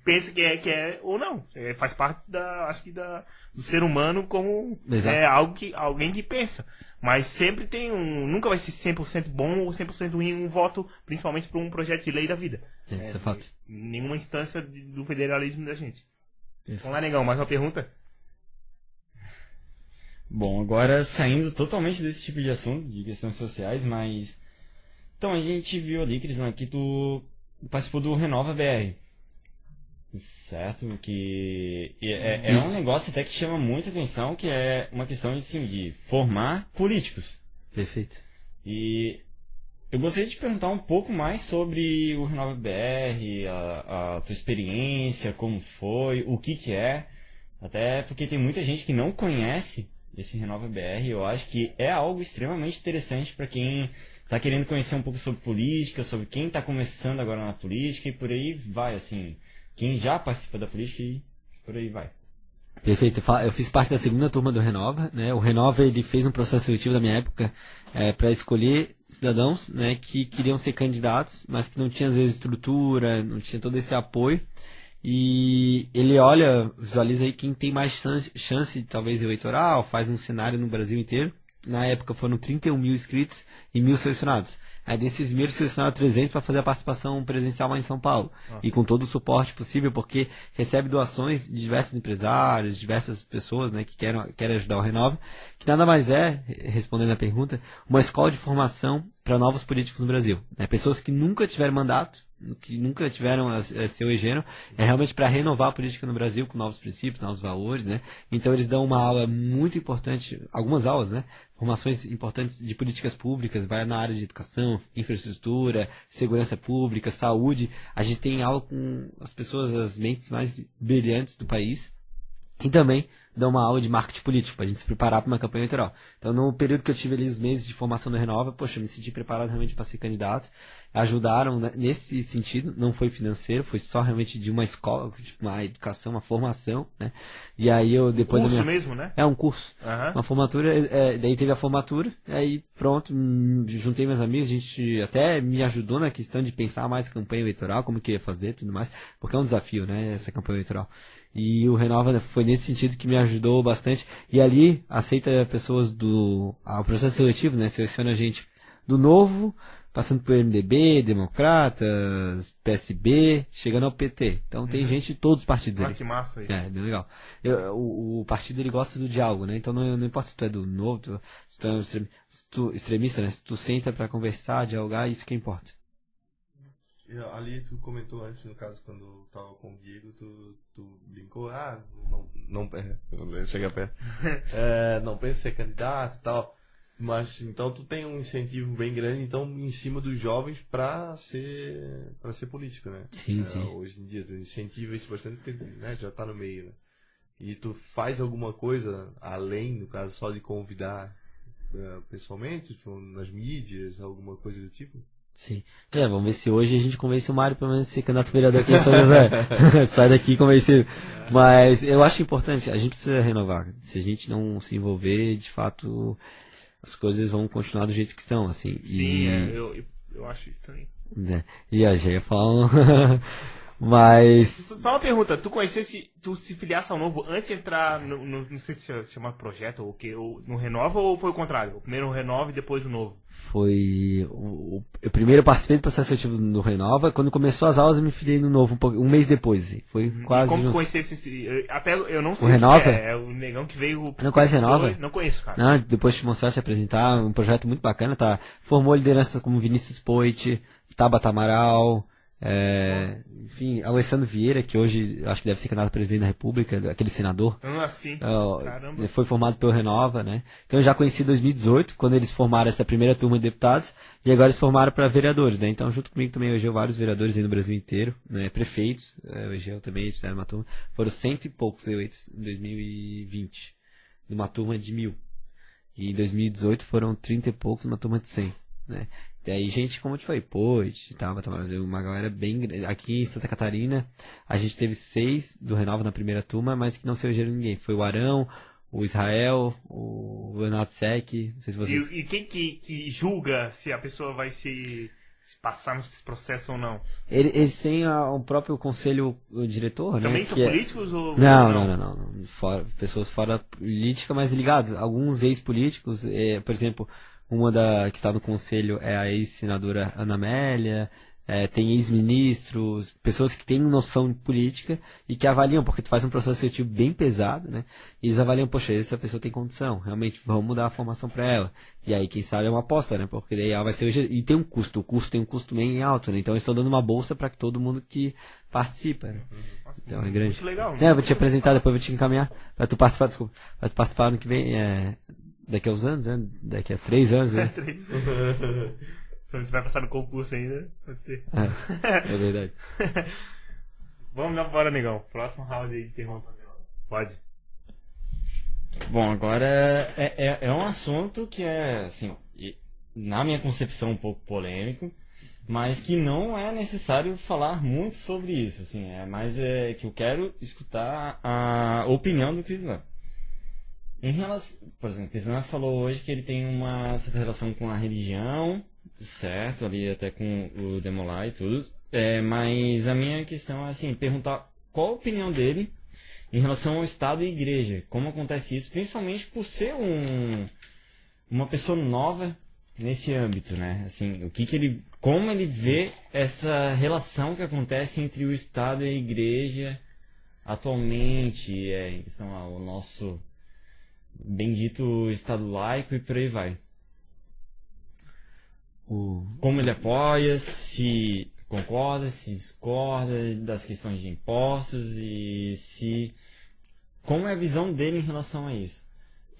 Speaker 4: pensa que é, que é ou não. É, faz parte da, acho que da, do ser humano como
Speaker 3: Exato.
Speaker 4: é algo que, alguém que pensa. Mas sempre tem um. Nunca vai ser 100% bom ou 100% ruim um voto, principalmente para um projeto de lei da vida.
Speaker 3: Esse é fato.
Speaker 4: Em nenhuma instância de- do federalismo da gente. Vamos lá, negão, mais uma pergunta?
Speaker 5: Bom, agora saindo totalmente desse tipo de assuntos, de questões sociais, mas. Então, a gente viu ali, Crisão, que tu participou do Renova BR. Certo? Que é, é um negócio até que chama muita atenção, que é uma questão de, assim, de formar políticos.
Speaker 3: Perfeito.
Speaker 5: E eu gostaria de te perguntar um pouco mais sobre o Renova BR, a, a tua experiência, como foi, o que que é. Até porque tem muita gente que não conhece esse Renova BR. Eu acho que é algo extremamente interessante para quem está querendo conhecer um pouco sobre política, sobre quem está começando agora na política e por aí vai, assim. Quem já participa da política e por aí vai.
Speaker 3: Perfeito. Eu fiz parte da segunda turma do Renova, né? O Renova ele fez um processo seletivo da minha época para escolher cidadãos, né, que queriam ser candidatos, mas que não tinham às vezes estrutura, não tinha todo esse apoio. E ele olha, visualiza aí quem tem mais chance talvez eleitoral, faz um cenário no Brasil inteiro. Na época foram 31 mil inscritos e mil selecionados. Aí desses mil selecionaram 300 para fazer a participação presencial lá em São Paulo. E com todo o suporte possível, porque recebe doações de diversos empresários, diversas pessoas né, que querem, querem ajudar o Renova, que nada mais é, respondendo a pergunta, uma escola de formação para novos políticos no Brasil. Né? Pessoas que nunca tiveram mandato, que nunca tiveram a, a seu egeno, é realmente para renovar a política no Brasil com novos princípios, novos valores, né? Então eles dão uma aula muito importante, algumas aulas, né? Formações importantes de políticas públicas, vai na área de educação, infraestrutura, segurança pública, saúde. A gente tem aula com as pessoas, as mentes mais brilhantes do país. E também dão uma aula de marketing político, para a gente se preparar para uma campanha eleitoral. Então, no período que eu tive ali os meses de formação do Renova, poxa, eu me senti preparado realmente para ser candidato. Ajudaram né, nesse sentido, não foi financeiro, foi só realmente de uma escola, tipo, uma educação, uma formação, né? E aí eu depois da
Speaker 4: Curso
Speaker 3: minha...
Speaker 4: mesmo, né?
Speaker 3: É um curso.
Speaker 4: Aham.
Speaker 3: Uma formatura, é, daí teve a formatura, aí pronto, hum, juntei meus amigos, a gente até me ajudou na questão de pensar mais campanha eleitoral, como que ia fazer tudo mais, porque é um desafio, né, essa campanha eleitoral. E o Renova foi nesse sentido que me ajudou bastante. E ali aceita pessoas do. ah, O processo seletivo, né? Seleciona gente do novo, passando por MDB, Democratas, PSB, chegando ao PT. Então tem gente de todos os partidos
Speaker 4: Ah,
Speaker 3: ali.
Speaker 4: que massa isso.
Speaker 3: É, bem legal. Eu- o, o partido ele gosta do diálogo, né? Então não, não importa se tu é do novo, tu- se tu é um extremista, né? Se tu senta pra conversar, dialogar, isso que importa.
Speaker 2: Ali tu comentou antes, no caso, quando tava com o Diego, tu, tu brincou, ah, não, não, é, chega perto, é, não pensa em ser candidato e tal, mas então tu tem um incentivo bem grande, então, em cima dos jovens pra ser, pra ser político, né?
Speaker 3: Sim,
Speaker 2: É,
Speaker 3: sim.
Speaker 2: Hoje em dia tu incentiva isso bastante porque né, já tá no meio, né? E tu faz alguma coisa além, no caso, só de convidar é, pessoalmente, tipo, nas mídias, alguma coisa do tipo?
Speaker 3: Sim. É, vamos ver se hoje a gente convence o Mário pelo menos a ser candidato a vereador aqui em São José. Sai daqui convencido. Mas eu acho importante, a gente precisa renovar. Se a gente não se envolver, de fato, as coisas vão continuar do jeito que estão, assim.
Speaker 4: Sim,
Speaker 3: e,
Speaker 4: é, eu, eu, acho isso também.
Speaker 3: né? E a gente fala. Mas.
Speaker 4: Só uma pergunta, tu conhecesse, tu se filiasse ao novo antes de entrar no, no- não sei se chama projeto ou o que, ou no Renova ou foi o contrário? Primeiro o Renova e depois o novo?
Speaker 3: Foi. O, eu primeiro participei do processo seletivo no Renova. Quando começou as aulas, eu me filiei no novo um, um mês depois. assim. Foi
Speaker 4: E
Speaker 3: quase.
Speaker 4: como tu
Speaker 3: junto.
Speaker 4: conhecesse esse. eu- Até eu não sei.
Speaker 3: O Renova?
Speaker 4: É, é o negão que veio.
Speaker 3: Não conhece Renova?
Speaker 4: e Não conheço, cara.
Speaker 3: Não, depois te mostrar, te apresentar, um projeto muito bacana, tá? Formou lideranças como Vinícius Poit, Tabata Amaral, é, enfim, Alessandro Vieira, que hoje acho que deve ser candidato a presidente da República, aquele senador.
Speaker 4: Ah, sim.
Speaker 3: é, foi formado pelo Renova, né? Então eu já conheci em 2018, quando eles formaram essa primeira turma de deputados, e agora eles formaram para vereadores, né? Então junto comigo também hoje vários vereadores aí no Brasil inteiro, né? Prefeitos, é, hoje eu também fizeram uma turma, foram cento e poucos eleitos em 2020, numa turma de mil. E em 2018 foram 30 e poucos numa turma de 100, né? Daí gente, como eu te falei, Poit, tava, tava uma galera bem grande. Aqui em Santa Catarina, a gente teve seis do Renova na primeira turma, mas que não se elegeram ninguém. Foi o Arão, o Israel, o Renato Sec, não sei se vocês...
Speaker 4: E, e quem que, que julga se a pessoa vai se, se passar nesse processo ou não?
Speaker 3: Ele- Eles têm a- o próprio conselho o diretor, né?
Speaker 4: Também são
Speaker 3: que é-
Speaker 4: políticos ou
Speaker 3: Não, não, não, não. não. Fora, pessoas fora política, mas ligados. Alguns ex-políticos, eh, por exemplo, uma da que está no conselho é a ex-senadora Ana Amélia, eh, tem ex-ministros, pessoas que têm noção de política e que avaliam, porque tu faz um processo seletivo bem pesado, né? E eles avaliam, poxa, essa pessoa tem condição, realmente vamos dar a formação para ela. E aí, quem sabe, é uma aposta, né? Porque daí ela vai ser. E tem um custo, o custo tem um custo bem alto, né? Então eles estão dando uma bolsa para todo mundo que participa, né? Então é grande.
Speaker 4: Muito legal.
Speaker 3: É, eu vou te apresentar, depois eu vou te encaminhar. Pra tu participar, desculpa. Pra tu participar ano que vem, é, daqui a uns anos, né? Daqui a três anos, né?
Speaker 4: Se não tiver passado no concurso ainda, pode ser.
Speaker 3: É, é verdade.
Speaker 4: Vamos lá embora, negão. Próximo round aí de perguntas. Pode.
Speaker 5: Bom, agora é, é, é um assunto que é, assim, na minha concepção um pouco polêmico, mas que não é necessário falar muito sobre isso, assim, é mais é, que eu quero escutar a opinião do Crislan. Em relação, por exemplo, Crislan falou hoje que ele tem uma certa relação com a religião, certo, ali até com o Demolai e tudo, é, mas a minha questão é, assim, perguntar qual a opinião dele em relação ao Estado e Igreja. Como acontece isso, principalmente por ser um, uma pessoa nova nesse âmbito, né? Assim, o que, que ele, como ele vê essa relação que acontece entre o Estado e a Igreja atualmente, é, em questão ao nosso bendito Estado laico e por aí vai.
Speaker 3: O,
Speaker 5: Como ele apoia, se concorda, se discorda das questões de impostos e se. Como é a visão dele em relação a isso?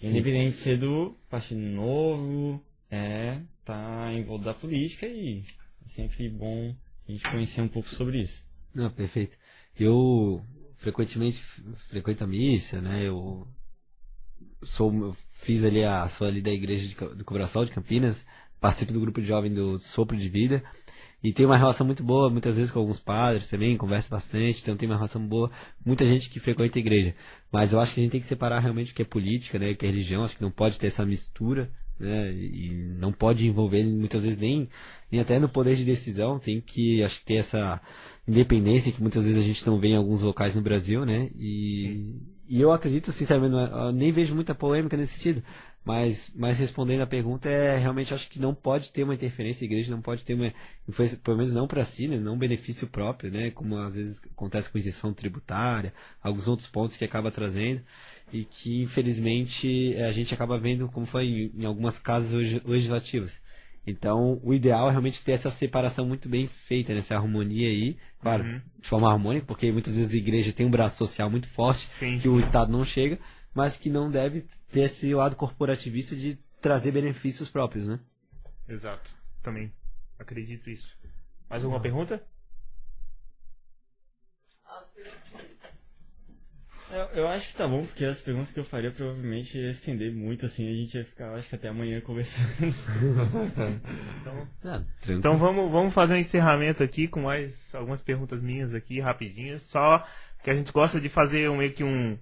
Speaker 5: Independente de ser do Partido Novo, é, tá volta da política e é sempre bom a gente conhecer um pouco sobre isso.
Speaker 3: não, perfeito. Eu frequentemente frequento a missa, né? Eu sou, fiz ali a, sou ali da igreja de, do Cobraçal de Campinas, participo do grupo de jovem do Sopro de Vida. E tenho uma relação muito boa, muitas vezes com alguns padres também, converso bastante, então tenho uma relação boa, muita gente que frequenta a igreja. Mas eu acho que a gente tem que separar realmente o que é política, né, o que é religião, acho que não pode ter essa mistura, né, e não pode envolver muitas vezes nem, nem até no poder de decisão, tem que, acho que ter essa independência que muitas vezes a gente não vê em alguns locais no Brasil, né, e, e eu acredito, sinceramente, é- eu nem vejo muita polêmica nesse sentido, mas, mas respondendo a pergunta, é realmente acho que não pode ter uma interferência, a igreja não pode ter uma influência, pelo menos não para si, né, não benefício próprio, né, como às vezes acontece com isenção tributária, alguns outros pontos que acaba trazendo, e que infelizmente eh, a gente acaba vendo como foi em, em algumas casas legi- legislativas. Então, o ideal é realmente ter essa separação muito bem feita, né? essa harmonia aí, claro,
Speaker 4: Uhum.
Speaker 3: de forma harmônica, porque muitas vezes a igreja tem um braço social muito forte,
Speaker 4: Sim,
Speaker 3: que o Estado não chega, mas que não deve ter esse lado corporativista de trazer benefícios próprios, né?
Speaker 4: Exato. Também acredito isso. Mais alguma pergunta?
Speaker 5: Eu, eu acho que tá bom, porque as perguntas que eu faria provavelmente ia estender muito, assim, a gente ia ficar, acho que até amanhã conversando.
Speaker 4: Então,
Speaker 3: Ah, tranquilo.
Speaker 4: então vamos, vamos fazer um encerramento aqui com mais algumas perguntas minhas aqui, rapidinhas. Só que a gente gosta de fazer um, meio que um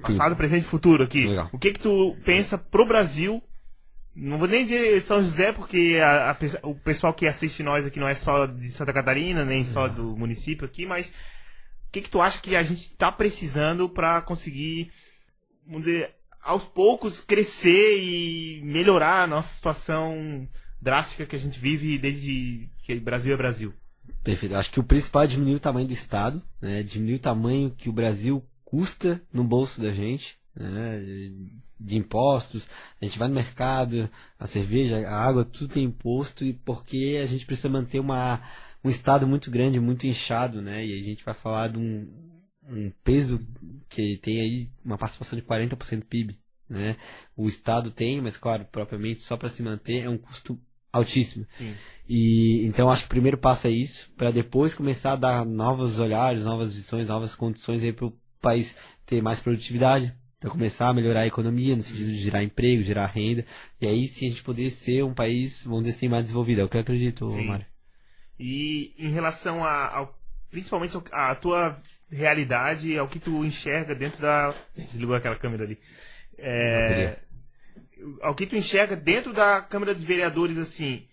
Speaker 4: passado, presente e futuro aqui.
Speaker 3: Legal.
Speaker 4: O que que tu pensa pro Brasil? Não vou nem dizer São José, porque a- a o pessoal que assiste nós aqui não é só de Santa Catarina, nem só do município aqui, mas que que tu acha que a gente está precisando para conseguir, vamos dizer, aos poucos crescer e melhorar a nossa situação drástica que a gente vive desde que Brasil é Brasil?
Speaker 3: Perfeito. Acho que o principal é diminuir o tamanho do Estado, né? diminuir o tamanho que o Brasil custa no bolso da gente, né? de impostos. A gente vai no mercado, a cerveja, a água, tudo tem imposto, e porque a gente precisa manter uma, um Estado muito grande, muito inchado, né? e a gente vai falar de um, um peso que tem aí uma participação de 40% do PIB. Né? O Estado tem, mas claro, propriamente só para se manter é um custo altíssimo.
Speaker 4: Sim.
Speaker 3: E então acho que o primeiro passo é isso, para depois começar a dar novos olhares, novas visões, novas condições aí para o país ter mais produtividade, Então começar a melhorar a economia, no sentido de gerar emprego, gerar renda, e aí sim a gente poder ser um país, vamos dizer assim, mais desenvolvido. É o que eu acredito,
Speaker 4: Sim.
Speaker 3: Mário.
Speaker 4: E em relação a, ao, principalmente a tua realidade, ao que tu enxerga dentro da. Desligou aquela câmera ali. É, ao que tu enxerga dentro da Câmara de Vereadores, assim.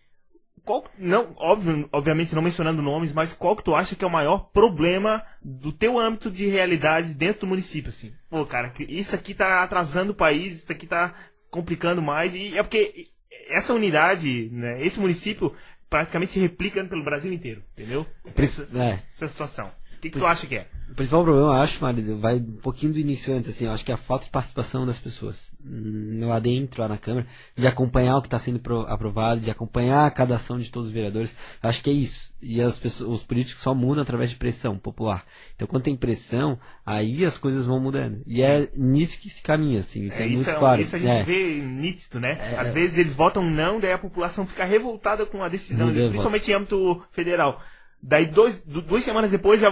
Speaker 4: Qual, não, óbvio, obviamente não mencionando nomes, mas qual que tu acha que é o maior problema do teu âmbito de realidade dentro do município, assim? Pô, cara, isso aqui tá atrasando o país, isso aqui tá complicando mais, e é porque essa unidade, né, esse município praticamente se replica pelo Brasil inteiro, entendeu? Essa,
Speaker 3: É,
Speaker 4: essa situação. O que, que tu acha que é?
Speaker 3: O principal problema, eu acho, Mário, vai um pouquinho do início antes, assim, eu acho que é a falta de participação das pessoas hum, lá dentro, lá na Câmara, de acompanhar o que está sendo pro- aprovado, de acompanhar cada ação de todos os vereadores. Eu acho que é isso. E as pessoas, os políticos só mudam através de pressão popular. Então, quando tem pressão, aí as coisas vão mudando. E é nisso que se caminha, assim, isso é,
Speaker 4: É, isso,
Speaker 3: muito
Speaker 4: é,
Speaker 3: claro.
Speaker 4: isso a gente
Speaker 3: É.
Speaker 4: vê nítido, né? Às vezes eles votam não, daí a população fica revoltada com a decisão, principalmente em âmbito federal. Daí dois, du- duas semanas depois já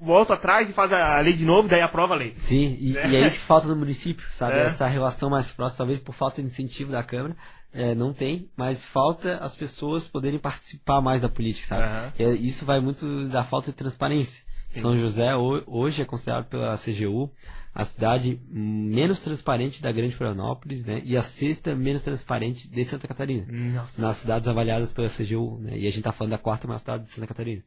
Speaker 4: volta atrás e faz a lei de novo, daí aprova a lei.
Speaker 3: Sim, e, e é isso que falta no município, sabe?
Speaker 4: É.
Speaker 3: Essa relação mais próxima, talvez por falta de incentivo da Câmara, é, não tem, mas falta as pessoas poderem participar mais da política, sabe? É, isso vai muito da falta de transparência. São José ho- hoje é considerado pela CGU a cidade menos transparente da Grande Florianópolis, né? E a sexta menos transparente de Santa Catarina
Speaker 4: Nossa.
Speaker 3: nas cidades avaliadas pela CGU, né? E a gente tá falando da quarta maior cidade de Santa Catarina.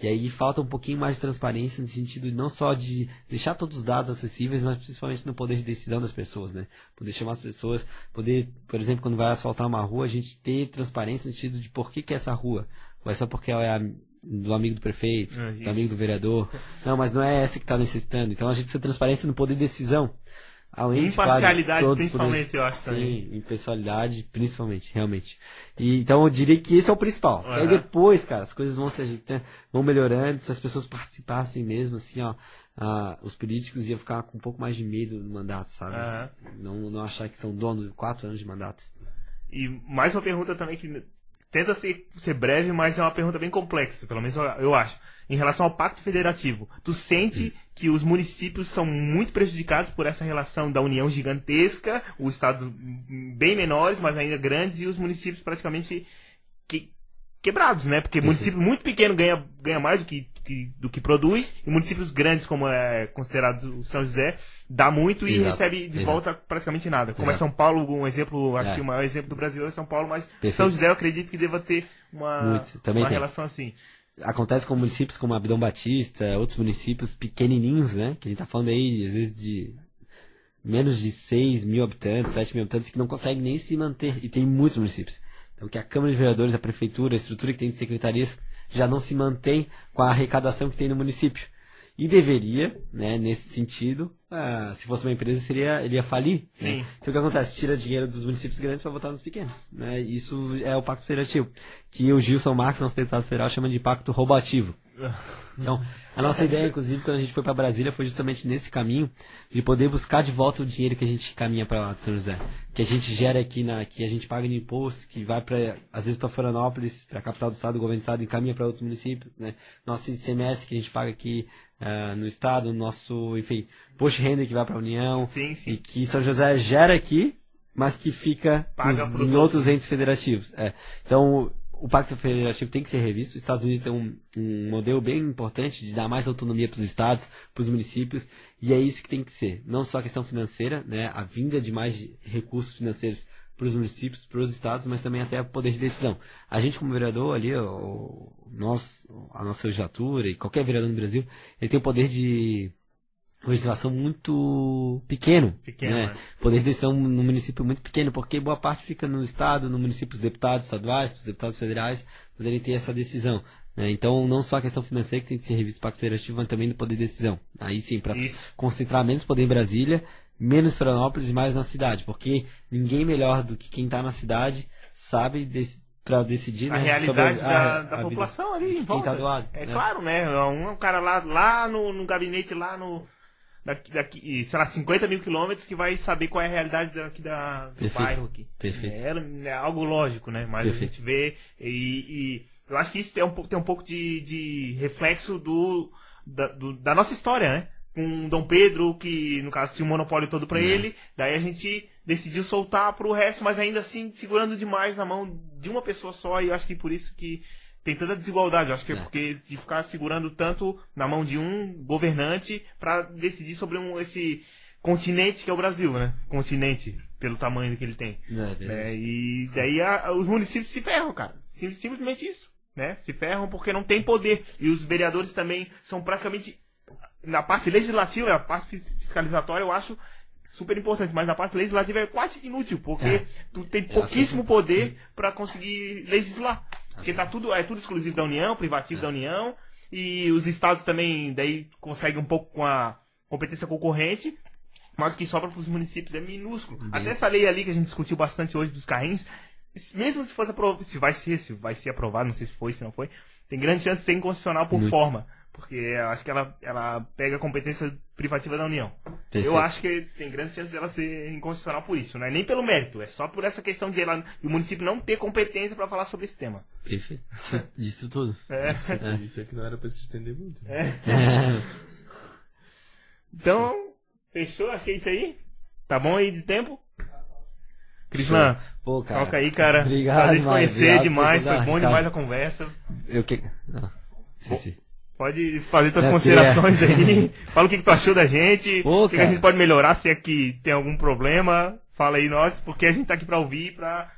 Speaker 3: E aí falta um pouquinho mais de transparência no sentido não só de deixar todos os dados acessíveis, mas principalmente no poder de decisão das pessoas, né? Poder chamar as pessoas, poder, por exemplo, quando vai asfaltar uma rua, a gente ter transparência no sentido de por que que é essa rua. Ou é só porque ela é a- do amigo do prefeito,
Speaker 4: Ah,
Speaker 3: do amigo do vereador. Não, mas não é essa que está necessitando. Então a gente precisa de transparência no poder de decisão. Além de,
Speaker 4: Imparcialidade,
Speaker 3: os
Speaker 4: principalmente, eu acho
Speaker 3: Sim,
Speaker 4: também.
Speaker 3: impessoalidade, principalmente, realmente. E, então eu diria que esse é o principal.
Speaker 4: Aham.
Speaker 3: Aí depois, cara, as coisas vão se ajeitando, vão melhorando, se as pessoas participassem mesmo, assim, ó, ah, os políticos iam ficar com um pouco mais de medo do mandato, sabe?
Speaker 4: Aham.
Speaker 3: Não, não achar que são dono de quatro anos de mandato.
Speaker 4: E mais uma pergunta também que tenta ser, ser breve, mas é uma pergunta bem complexa, pelo menos eu, acho. Em relação ao pacto federativo, tu sente que os municípios são muito prejudicados por essa relação da união gigantesca, os estados hum, bem menores, mas ainda grandes, e os municípios praticamente que- quebrados, né? Porque município muito pequeno ganha, ganha mais do que, que- do que produz, e municípios grandes, como é considerado o São José, dá muito e
Speaker 3: Exato,
Speaker 4: recebe de
Speaker 3: exato.
Speaker 4: volta praticamente nada. Como é
Speaker 3: Exato.
Speaker 4: São Paulo, um exemplo, acho
Speaker 3: É.
Speaker 4: que o maior exemplo do Brasil é São Paulo, mas
Speaker 3: Perfeito.
Speaker 4: São José eu acredito que deva ter uma, uma relação assim.
Speaker 3: acontece com municípios como Abdão Batista, outros municípios pequenininhos, né? Que a gente tá falando aí, às vezes, de menos de 6 mil habitantes, 7 mil habitantes, que não conseguem nem se manter. E tem muitos municípios. Então, que a Câmara de Vereadores, a Prefeitura, a estrutura que tem de secretarias, já não se mantém com a arrecadação que tem no município. E deveria, né, nesse sentido, ah, se fosse uma empresa, seria, ele ia falir.
Speaker 4: Sim.
Speaker 3: Né? Então o que acontece? Tira dinheiro dos municípios grandes para botar nos pequenos. Né? Isso é o Pacto Federativo. Que o Gilson Marques, nosso deputado federal, chama de Pacto Roubativo. Então, a nossa ideia, inclusive, quando a gente foi para Brasília, foi justamente nesse caminho de poder buscar de volta o dinheiro que a gente caminha para lá de São José, que a gente gera aqui na, que a gente paga no imposto, que vai para às vezes para Florianópolis, para a capital do estado, o governo do estado, e caminha para outros municípios, né? Nosso ICMS que a gente paga aqui ah, no estado, nosso, enfim, post renda que vai para a União,
Speaker 4: Sim, sim.
Speaker 3: e que São José gera aqui, mas que fica nos- em outros entes federativos. É. Então, o Pacto Federativo tem que ser revisto. Os Estados Unidos tem um, um modelo bem importante de dar mais autonomia para os estados, para os municípios, e é isso que tem que ser. Não só a questão financeira, né, a vinda de mais recursos financeiros para os municípios, para os estados, mas também até o poder de decisão. A gente, como vereador ali, o, nós, a nossa legislatura e qualquer vereador no Brasil, ele tem o poder de legislação muito pequeno.
Speaker 4: Pequeno,
Speaker 3: né?
Speaker 4: né?
Speaker 3: Poder de decisão no município muito pequeno, porque boa parte fica no Estado, no município, os deputados estaduais, os deputados federais, poderem ter essa decisão. né? Então, não só a questão financeira que tem que ser revista para o Pacto Federativo, mas também do poder de decisão. Aí sim, para concentrar menos poder em Brasília, menos Florianópolis e mais na cidade, porque ninguém melhor do que quem está na cidade sabe para decidir
Speaker 4: A
Speaker 3: né,
Speaker 4: realidade
Speaker 3: sobre
Speaker 4: da,
Speaker 3: a-
Speaker 4: da
Speaker 3: a vida
Speaker 4: população ali em
Speaker 3: quem
Speaker 4: volta.
Speaker 3: tá do lado.
Speaker 4: É
Speaker 3: né?
Speaker 4: claro, né? Um, um cara lá, lá no, no gabinete, lá no. Daqui, daqui, sei lá, 50 mil quilômetros que vai saber qual é a realidade daqui da, do
Speaker 3: Perfeito.
Speaker 4: bairro aqui.
Speaker 3: Perfeito.
Speaker 4: É, é algo lógico, né? Mas
Speaker 3: Perfeito.
Speaker 4: a gente vê e, e eu acho que isso é um pouco, tem um pouco de, de reflexo do da, do- da nossa história, né? com Dom Pedro, que no caso tinha o monopólio todo pra ele. Daí a gente decidiu soltar pro resto, mas ainda assim segurando demais na mão de uma pessoa só. E eu acho que por isso que tem tanta desigualdade. Eu acho que é,
Speaker 3: É.
Speaker 4: porque de ficar segurando tanto na mão de um governante pra decidir sobre um, esse continente que é o Brasil, né? Continente, pelo tamanho que ele tem.
Speaker 3: É,
Speaker 4: né? E daí a- os municípios se ferram, cara. Sim- simplesmente isso. Né? Se ferram porque não tem poder. E os vereadores também são praticamente. Na parte legislativa, a parte fis- fiscalizatória, eu acho super importante, mas na parte legislativa é quase inútil, porque tu tem pouquíssimo poder para conseguir legislar. Porque tá tudo, é tudo exclusivo da União, privativo da União, e os estados também daí conseguem um pouco com a competência concorrente, mas o que sobra para os municípios é minúsculo. Até essa lei ali que a gente discutiu bastante hoje dos carrinhos, mesmo se fosse aprovado, se vai ser, se vai ser aprovado, não sei se foi, se não foi, tem grande chance de ser inconstitucional por
Speaker 3: Muito.
Speaker 4: forma. Porque eu acho que ela, ela pega a competência privativa da União.
Speaker 3: Perfeito.
Speaker 4: Eu acho que tem grande chance dela ser inconstitucional por isso, não é nem pelo mérito, é só por essa questão de ela, o município não ter competência para falar sobre esse tema.
Speaker 3: Perfeito. Isso, disso tudo.
Speaker 4: É.
Speaker 2: Isso aqui não era pra se estender muito.
Speaker 3: É.
Speaker 4: Então, fechou? Acho que é isso aí. Tá bom aí de tempo? Crislan,
Speaker 3: Pô, cara.
Speaker 4: toca aí, cara.
Speaker 3: Obrigado
Speaker 4: Prazer te conhecer
Speaker 3: obrigado
Speaker 4: demais, foi bom
Speaker 3: cara.
Speaker 4: demais a conversa.
Speaker 3: Eu que. Não. Sim, sim.
Speaker 4: Pode fazer tuas
Speaker 3: É,
Speaker 4: considerações aí. Fala o que, que tu achou da gente.
Speaker 3: Pô,
Speaker 4: o que, que a gente pode melhorar, se é que tem algum problema. Fala aí nós, porque a gente tá aqui pra ouvir, pra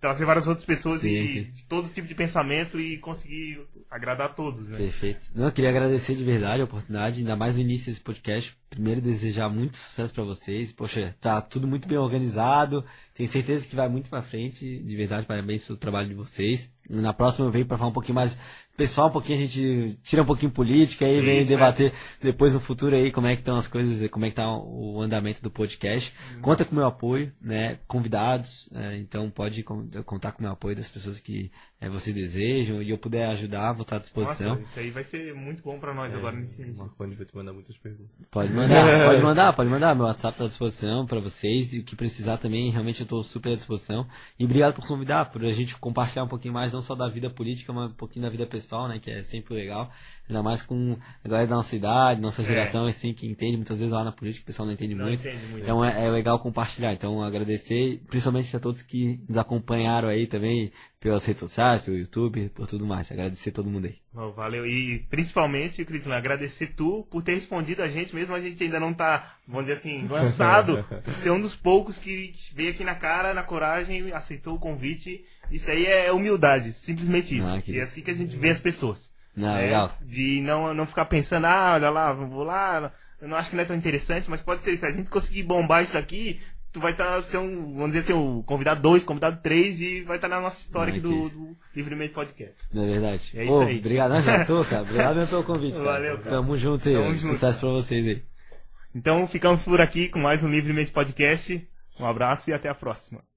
Speaker 4: trazer várias outras pessoas
Speaker 3: Sim,
Speaker 4: e
Speaker 3: sim.
Speaker 4: de todo tipo de pensamento e conseguir agradar a todos, né?
Speaker 3: Perfeito. Não, eu queria agradecer de verdade a oportunidade, ainda mais no início desse podcast. Primeiro, desejar muito sucesso pra vocês. Poxa, tá tudo muito bem organizado. Tenho certeza que vai muito pra frente. De verdade, parabéns pelo trabalho de vocês. Na próxima eu venho pra falar um pouquinho mais pessoal, um pouquinho a gente tira um pouquinho política aí, vem
Speaker 4: Isso,
Speaker 3: debater depois no futuro aí como é que estão as coisas, como é que tá o andamento do podcast. Conta com o meu apoio, né? Convidados, é, então pode con- contar com o meu apoio das pessoas que é, vocês desejam e eu puder ajudar, vou estar à disposição.
Speaker 4: Nossa, isso aí vai ser muito bom pra nós agora nesse
Speaker 2: O
Speaker 4: início.
Speaker 2: Marconi vai te mandar muitas perguntas.
Speaker 3: Pode mandar, pode mandar, pode mandar. Meu WhatsApp tá à disposição pra vocês e o que precisar também, realmente eu tô super à disposição. E obrigado por convidar, por a gente compartilhar um pouquinho mais, não só da vida política, mas um pouquinho da vida pessoal, né, que é sempre legal. Ainda mais com a galera da nossa idade, nossa geração, assim, que entende muitas vezes lá na política, o pessoal não entende
Speaker 4: Não
Speaker 3: muito.
Speaker 4: entende muito.
Speaker 3: Então é, é legal compartilhar. Então agradecer, principalmente a todos que nos acompanharam aí também, pelas redes sociais, pelo YouTube, por tudo mais. Agradecer a todo mundo aí.
Speaker 4: Bom, valeu. E principalmente, Crislan, agradecer tu por ter respondido a gente, mesmo a gente ainda não tá, vamos dizer assim, lançado. ser um dos poucos que veio aqui na cara, na coragem, aceitou o convite. Isso aí é humildade, simplesmente isso.
Speaker 3: Ah, que
Speaker 4: e é assim que a gente vê as pessoas.
Speaker 3: Não,
Speaker 4: né?
Speaker 3: legal.
Speaker 4: De não, não ficar pensando, ah, olha lá, vou lá, eu não acho que não é tão interessante, mas pode ser, se a gente conseguir bombar isso aqui, tu vai estar, ser um, vamos dizer assim, o convidado 2, convidado 3 e vai estar na nossa história
Speaker 3: Ah,
Speaker 4: aqui do,
Speaker 3: isso.
Speaker 4: do Livremente Podcast.
Speaker 3: Não é verdade?
Speaker 4: É isso
Speaker 3: Pô,
Speaker 4: aí.
Speaker 3: Obrigado, não, já tô, cara. Obrigado mesmo pelo convite, cara.
Speaker 4: Valeu, cara.
Speaker 3: Tamo junto aí.
Speaker 4: Tamo junto.
Speaker 3: Sucesso pra vocês aí.
Speaker 4: Então ficamos por aqui com mais um Livremente Podcast. Um abraço e até a próxima.